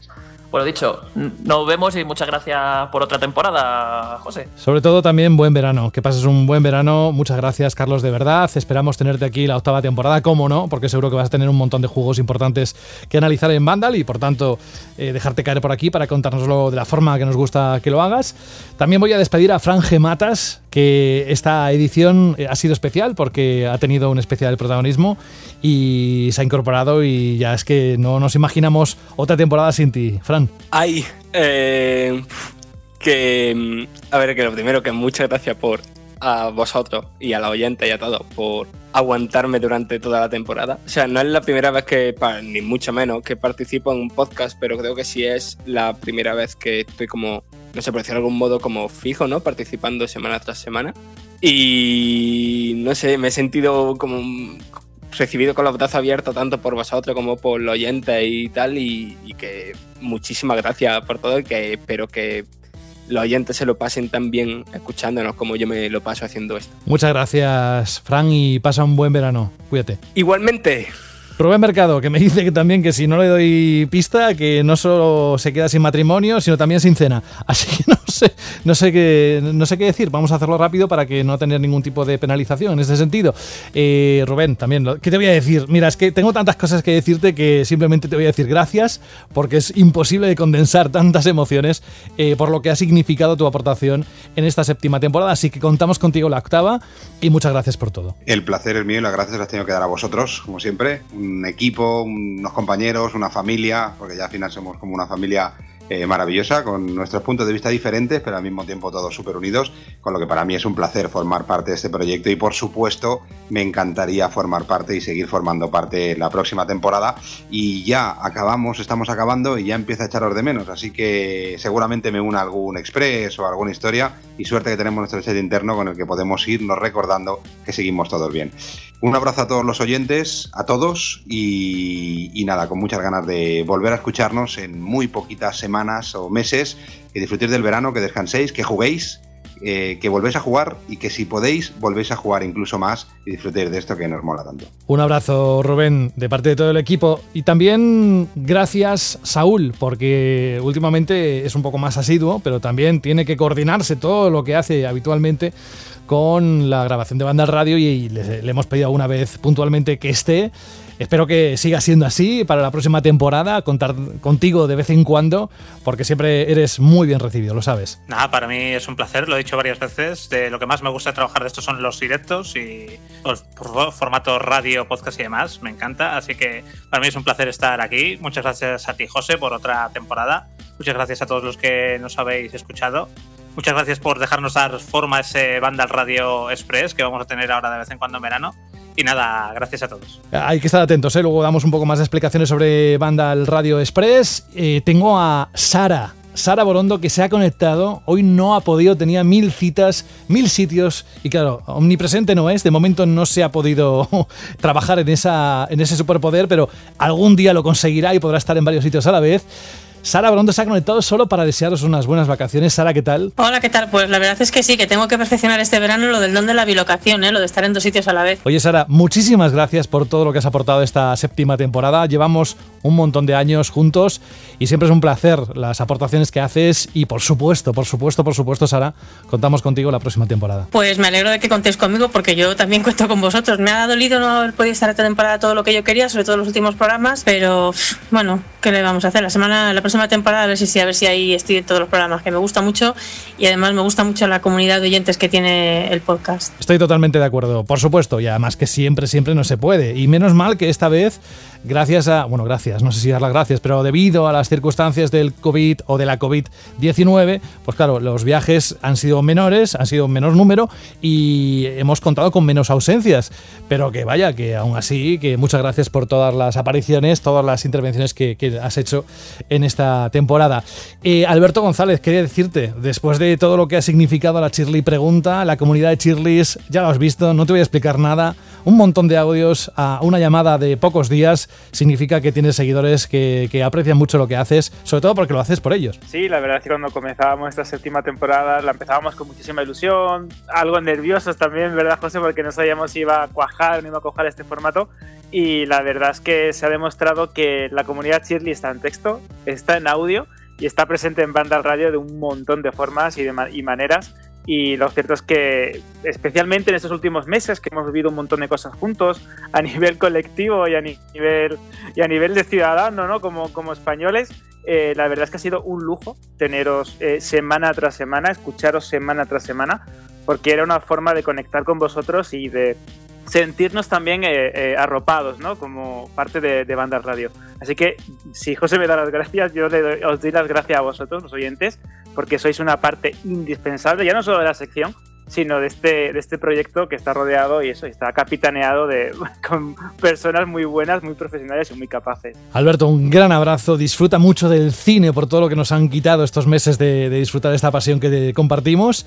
Bueno, dicho, nos vemos y muchas gracias por otra temporada, José. Sobre todo también buen verano, que pases un buen verano. Muchas gracias, Carlos, de verdad. Esperamos tenerte aquí la octava temporada, como no, porque seguro que vas a tener un montón de juegos importantes que analizar en Vandal y por tanto eh, dejarte caer por aquí para contárnoslo de la forma que nos gusta que lo hagas. También voy a despedir a Fran G. Matas, que esta edición eh, ha sido especial porque ha tenido un especial protagonismo y se ha incorporado y ya es que no nos imaginamos otra temporada sin ti. Fran. Ay, eh, que. mm, A ver, que lo primero, que muchas gracias por a vosotros y a la oyente y a todos por aguantarme durante toda la temporada. O sea, no es la primera vez que, ni mucho menos, que participo en un podcast, pero creo que sí es la primera vez que estoy como, no sé, por decirlo de algún modo, como fijo, ¿no? Participando semana tras semana. Y no sé, me he sentido como recibido con los brazos abiertos tanto por vosotros como por los oyentes y tal, y, y que muchísimas gracias por todo y que espero que los oyentes se lo pasen tan bien escuchándonos como yo me lo paso haciendo esto. Muchas gracias, Fran, y pasa un buen verano. Cuídate. Igualmente. Rubén Mercado, que me dice que también que si no le doy pista, que no solo se queda sin matrimonio, sino también sin cena. Así que no sé, no sé qué, no sé qué decir. Vamos a hacerlo rápido para que no tener ningún tipo de penalización en ese sentido. Eh, Rubén, también, lo- ¿qué te voy a decir? Mira, es que tengo tantas cosas que decirte que simplemente te voy a decir gracias, porque es imposible de condensar tantas emociones eh, por lo que ha significado tu aportación en esta séptima temporada. Así que contamos contigo la octava y muchas gracias por todo. El placer es mío y las gracias las tengo que dar a vosotros, como siempre. Equipo, unos compañeros, una familia, porque ya al final somos como una familia eh, maravillosa, con nuestros puntos de vista diferentes, pero al mismo tiempo todos súper unidos, con lo que para mí es un placer formar parte de este proyecto y por supuesto me encantaría formar parte y seguir formando parte la próxima temporada. Y ya acabamos, estamos acabando y ya empieza a echaros de menos, así que seguramente me una algún express o alguna historia y suerte que tenemos nuestro chat interno con el que podemos irnos recordando que seguimos todos bien. Un abrazo a todos los oyentes, a todos y, nada, con muchas ganas de volver a escucharnos en muy poquitas semanas o meses, que disfrutéis del verano, que descanséis, que juguéis, eh, que volvéis a jugar y que si podéis volvéis a jugar incluso más y disfrutéis de esto que nos mola tanto. Un abrazo, Rubén, de parte de todo el equipo. Y también gracias, Saúl, porque últimamente es un poco más asiduo, pero también tiene que coordinarse todo lo que hace habitualmente con la grabación de banda al radio y le, le hemos pedido alguna vez puntualmente que esté. Espero que siga siendo así para la próxima temporada, contar contigo de vez en cuando, porque siempre eres muy bien recibido, lo sabes. Nada, para mí es un placer, lo he dicho varias veces. De lo que más me gusta trabajar de esto son los directos y los por- formatos radio, podcast y demás. Me encanta. Así que para mí es un placer estar aquí. Muchas gracias a ti, José, por otra temporada. Muchas gracias a todos los que nos habéis escuchado. Muchas gracias por dejarnos dar forma a ese Vandal Radio Express que vamos a tener ahora de vez en cuando en verano. Y nada, gracias a todos. Hay que estar atentos, ¿eh? luego damos un poco más de explicaciones sobre Banda al Radio Express. Eh, tengo a Sara, Sara Borondo, que se ha conectado. Hoy no ha podido, tenía mil citas, mil sitios. Y claro, omnipresente no es. De momento no se ha podido trabajar en, esa, en ese superpoder, pero algún día lo conseguirá y podrá estar en varios sitios a la vez. Sara Borondo se ha conectado solo para desearos unas buenas vacaciones. Sara, ¿qué tal? Hola, ¿qué tal? Pues la verdad es que sí, que tengo que perfeccionar este verano lo del don de la bilocación, ¿eh? lo de estar en dos sitios a la vez. Oye, Sara, muchísimas gracias por todo lo que has aportado esta séptima temporada. Llevamos un montón de años juntos y siempre es un placer las aportaciones que haces. Y por supuesto, por supuesto, por supuesto, Sara, contamos contigo la próxima temporada. Pues me alegro de que contéis conmigo porque yo también cuento con vosotros. Me ha dolido no haber podido estar esta temporada todo lo que yo quería, sobre todo los últimos programas, pero bueno, ¿qué le vamos a hacer? La semana, la próxima temporada a ver si a ver si ahí estoy en todos los programas que me gusta mucho y además me gusta mucho la comunidad de oyentes que tiene el podcast. Estoy totalmente de acuerdo, por supuesto, y además que siempre, siempre no se puede. Y menos mal que esta vez, gracias a, bueno, gracias, no sé si dar las gracias, pero debido a las circunstancias del COVID o de la COVID-19, pues claro, los viajes han sido menores, han sido menor número y hemos contado con menos ausencias. Pero que vaya, que aún así, que muchas gracias por todas las apariciones, todas las intervenciones que, que has hecho en esta temporada. Eh, Alberto González, quería decirte, después de todo lo que ha significado la Shirley Pregunta, la comunidad de Shirleys, ya lo has visto, no te voy a explicar nada, un montón de audios a una llamada de pocos días significa que tienes seguidores que, que aprecian mucho lo que haces, sobre todo porque lo haces por ellos. Sí, la verdad es que cuando comenzábamos esta séptima temporada la empezábamos con muchísima ilusión, algo nerviosos también, ¿verdad, José? Porque no sabíamos si iba a cuajar o no iba a cuajar este formato. Y la verdad es que se ha demostrado que la comunidad Shirley está en texto, está en audio y está presente en banda radio de un montón de formas y, de ma y maneras. Y lo cierto es que, especialmente en estos últimos meses, que hemos vivido un montón de cosas juntos, a nivel colectivo y a nivel, y a nivel de ciudadano, ¿no? Como, como españoles, eh, la verdad es que ha sido un lujo teneros eh, semana tras semana, escucharos semana tras semana, porque era una forma de conectar con vosotros y de sentirnos también eh, eh, arropados, ¿no? Como parte de, de Bandas Radio. Así que si José me da las gracias, yo le doy, os doy las gracias a vosotros, los oyentes, porque sois una parte indispensable, ya no solo de la sección, sino de este, de este proyecto que está rodeado y eso, está capitaneado de, con personas muy buenas, muy profesionales y muy capaces. Alberto, un gran abrazo, disfruta mucho del cine por todo lo que nos han quitado estos meses de, de disfrutar esta pasión que compartimos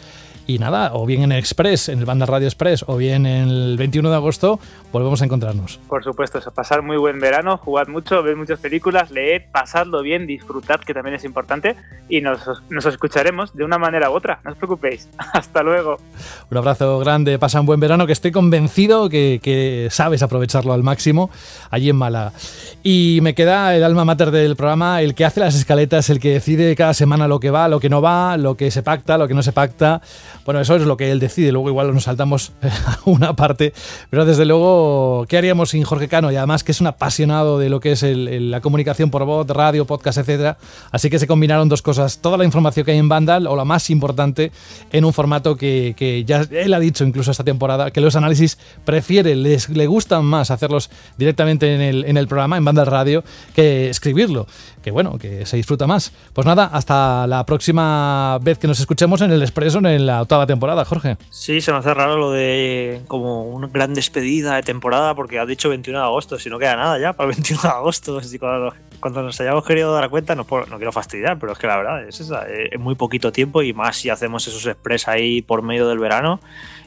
y nada, o bien en Express, en el Banda Radio Express, o bien en el 21 de agosto, volvemos a encontrarnos. Por supuesto, eso, pasar muy buen verano, jugad mucho, ved muchas películas, leed, pasadlo bien, disfrutad, que también es importante, y nos, nos escucharemos de una manera u otra, no os preocupéis. Hasta luego. Un abrazo grande, pasa un buen verano, que estoy convencido que, sabes aprovecharlo al máximo allí en Málaga. Y me queda el alma mater del programa, el que hace las escaletas, el que decide cada semana lo que va, lo que no va, lo que se pacta, lo que no se pacta. Bueno, eso es lo que él decide, luego igual nos saltamos a una parte, pero desde luego, ¿qué haríamos sin Jorge Cano? Y además que es un apasionado de lo que es la comunicación por voz, radio, podcast, etcétera. Así que se combinaron dos cosas, toda la información que hay en Vandal, o la más importante, en un formato que, que ya él ha dicho incluso esta temporada, que los análisis prefiere, les, le gustan más hacerlos directamente en el, en el programa, en Vandal Radio, que escribirlo bueno, que se disfruta más. Pues nada, hasta la próxima vez que nos escuchemos en el Expreso en la octava temporada, Jorge. Sí, se me hace raro lo de como una gran despedida de temporada porque has dicho 21 de agosto, si no queda nada ya para el 21 de agosto. Cuando, nos hayamos querido dar cuenta, no, no quiero fastidiar, pero es que la verdad es esa, es muy poquito tiempo y más si hacemos esos express ahí por medio del verano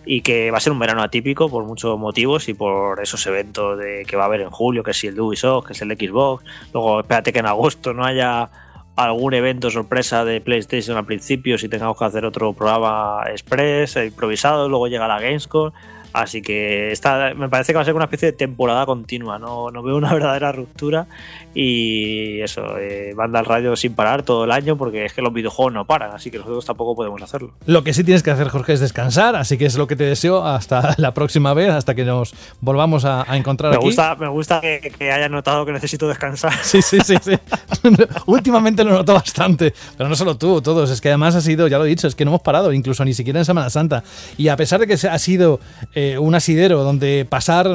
y que va a ser un verano atípico por muchos motivos y por esos eventos de que va a haber en julio, que si el Ubisoft, que es el Xbox, luego espérate que en agosto no haya algún evento sorpresa de PlayStation al principio si tengamos que hacer otro programa express, improvisado, luego llega la Gamescom. Así que esta, me parece que va a ser una especie de temporada continua, no, no veo una verdadera ruptura y eso, eh, banda al radio sin parar todo el año porque es que los videojuegos no paran, así que nosotros tampoco podemos hacerlo. Lo que sí tienes que hacer, Jorge, es descansar, así que es lo que te deseo hasta la próxima vez, hasta que nos volvamos a, a encontrar me aquí. Gusta, me gusta que, que haya notado que necesito descansar. Sí, sí, sí, sí. Últimamente lo noto bastante, pero no solo tú, todos, es que además ha sido, ya lo he dicho, es que no hemos parado, incluso ni siquiera en Semana Santa. Y a pesar de que ha sido eh, un asidero donde pasar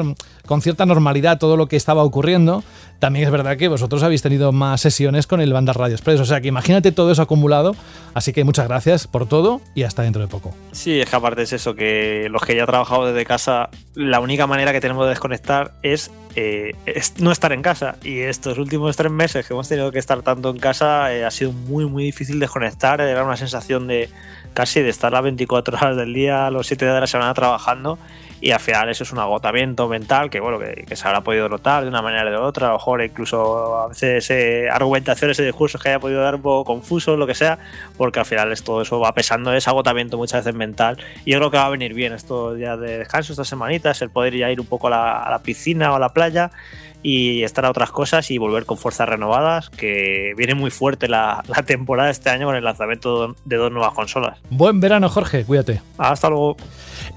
con cierta normalidad todo lo que estaba ocurriendo, también es verdad que vosotros habéis tenido más sesiones con el Banda Radio Express. O sea que imagínate todo eso acumulado. Así que muchas gracias por todo y hasta dentro de poco. Sí, es que aparte es eso, que los que ya trabajado desde casa, la única manera que tenemos de desconectar es, eh, es no estar en casa. Y estos últimos tres meses que hemos tenido que estar tanto en casa, eh, ha sido muy, muy difícil desconectar. Era una sensación de casi de estar las 24 horas del día, los 7 días de la semana trabajando y al final eso es un agotamiento mental que bueno que, que, se habrá podido notar de una manera o de otra a lo mejor incluso a veces eh, argumentaciones y discursos que haya podido dar un poco confusos lo que sea porque al final es, todo eso va pesando es agotamiento muchas veces mental. Y yo creo que va a venir bien estos días de descanso estas semanitas el poder ya ir un poco a la, a la piscina o a la playa y estar a otras cosas y volver con fuerzas renovadas, que viene muy fuerte la, la, temporada este año con el lanzamiento de dos nuevas consolas. Buen verano, Jorge, cuídate. Hasta luego.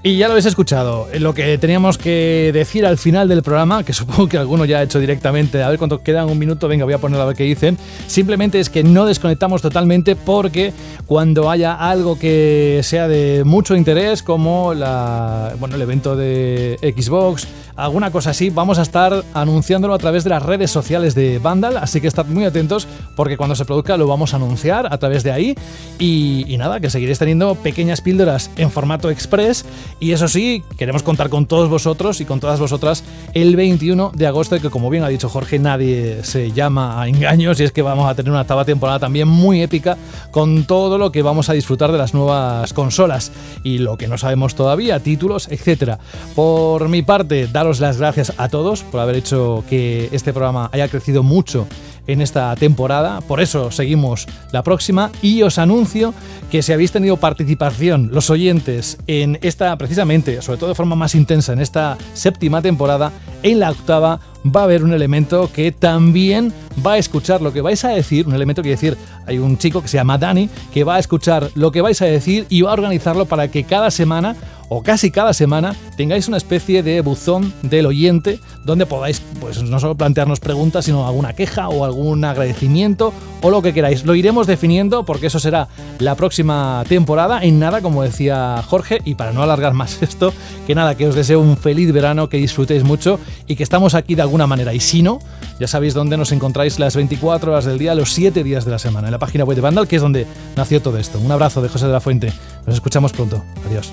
Y ya lo habéis escuchado, lo que teníamos que decir al final del programa, que supongo que alguno ya ha hecho directamente, a ver cuánto quedan, un minuto, venga, voy a poner a ver qué dicen, simplemente es que no desconectamos totalmente porque cuando haya algo que sea de mucho interés, como la, bueno, el evento de Xbox, alguna cosa así, vamos a estar anunciándolo a través de las redes sociales de Vandal, así que estad muy atentos porque cuando se produzca lo vamos a anunciar a través de ahí. Y, y nada, que seguiréis teniendo pequeñas píldoras en formato express y eso sí, queremos contar con todos vosotros y con todas vosotras el 21 de agosto, que como bien ha dicho Jorge, nadie se llama a engaños y es que vamos a tener una octava temporada también muy épica con todo lo que vamos a disfrutar de las nuevas consolas y lo que no sabemos todavía, títulos, etcétera. Por mi parte, daros las gracias a todos por haber hecho que este programa haya crecido mucho en esta temporada. Por eso seguimos la próxima y os anuncio que si habéis tenido participación los oyentes en esta precisamente, sobre todo de forma más intensa en esta séptima temporada, en la octava va a haber un elemento que también va a escuchar lo que vais a decir, un elemento que decir, hay un chico que se llama Dani que va a escuchar lo que vais a decir y va a organizarlo para que cada semana o casi cada semana tengáis una especie de buzón del oyente donde podáis pues no solo plantearnos preguntas, sino alguna queja o algún agradecimiento o lo que queráis. Lo iremos definiendo porque eso será la próxima temporada en nada, como decía Jorge, y para no alargar más esto, que nada, que os deseo un feliz verano, que disfrutéis mucho y que estamos aquí de alguna manera. Y si no, Ya sabéis dónde nos encontráis las 24 horas del día, los 7 días de la semana, en la página web de Vandal, que es donde nació todo esto. Un abrazo de José de la Fuente. Nos escuchamos pronto. Adiós.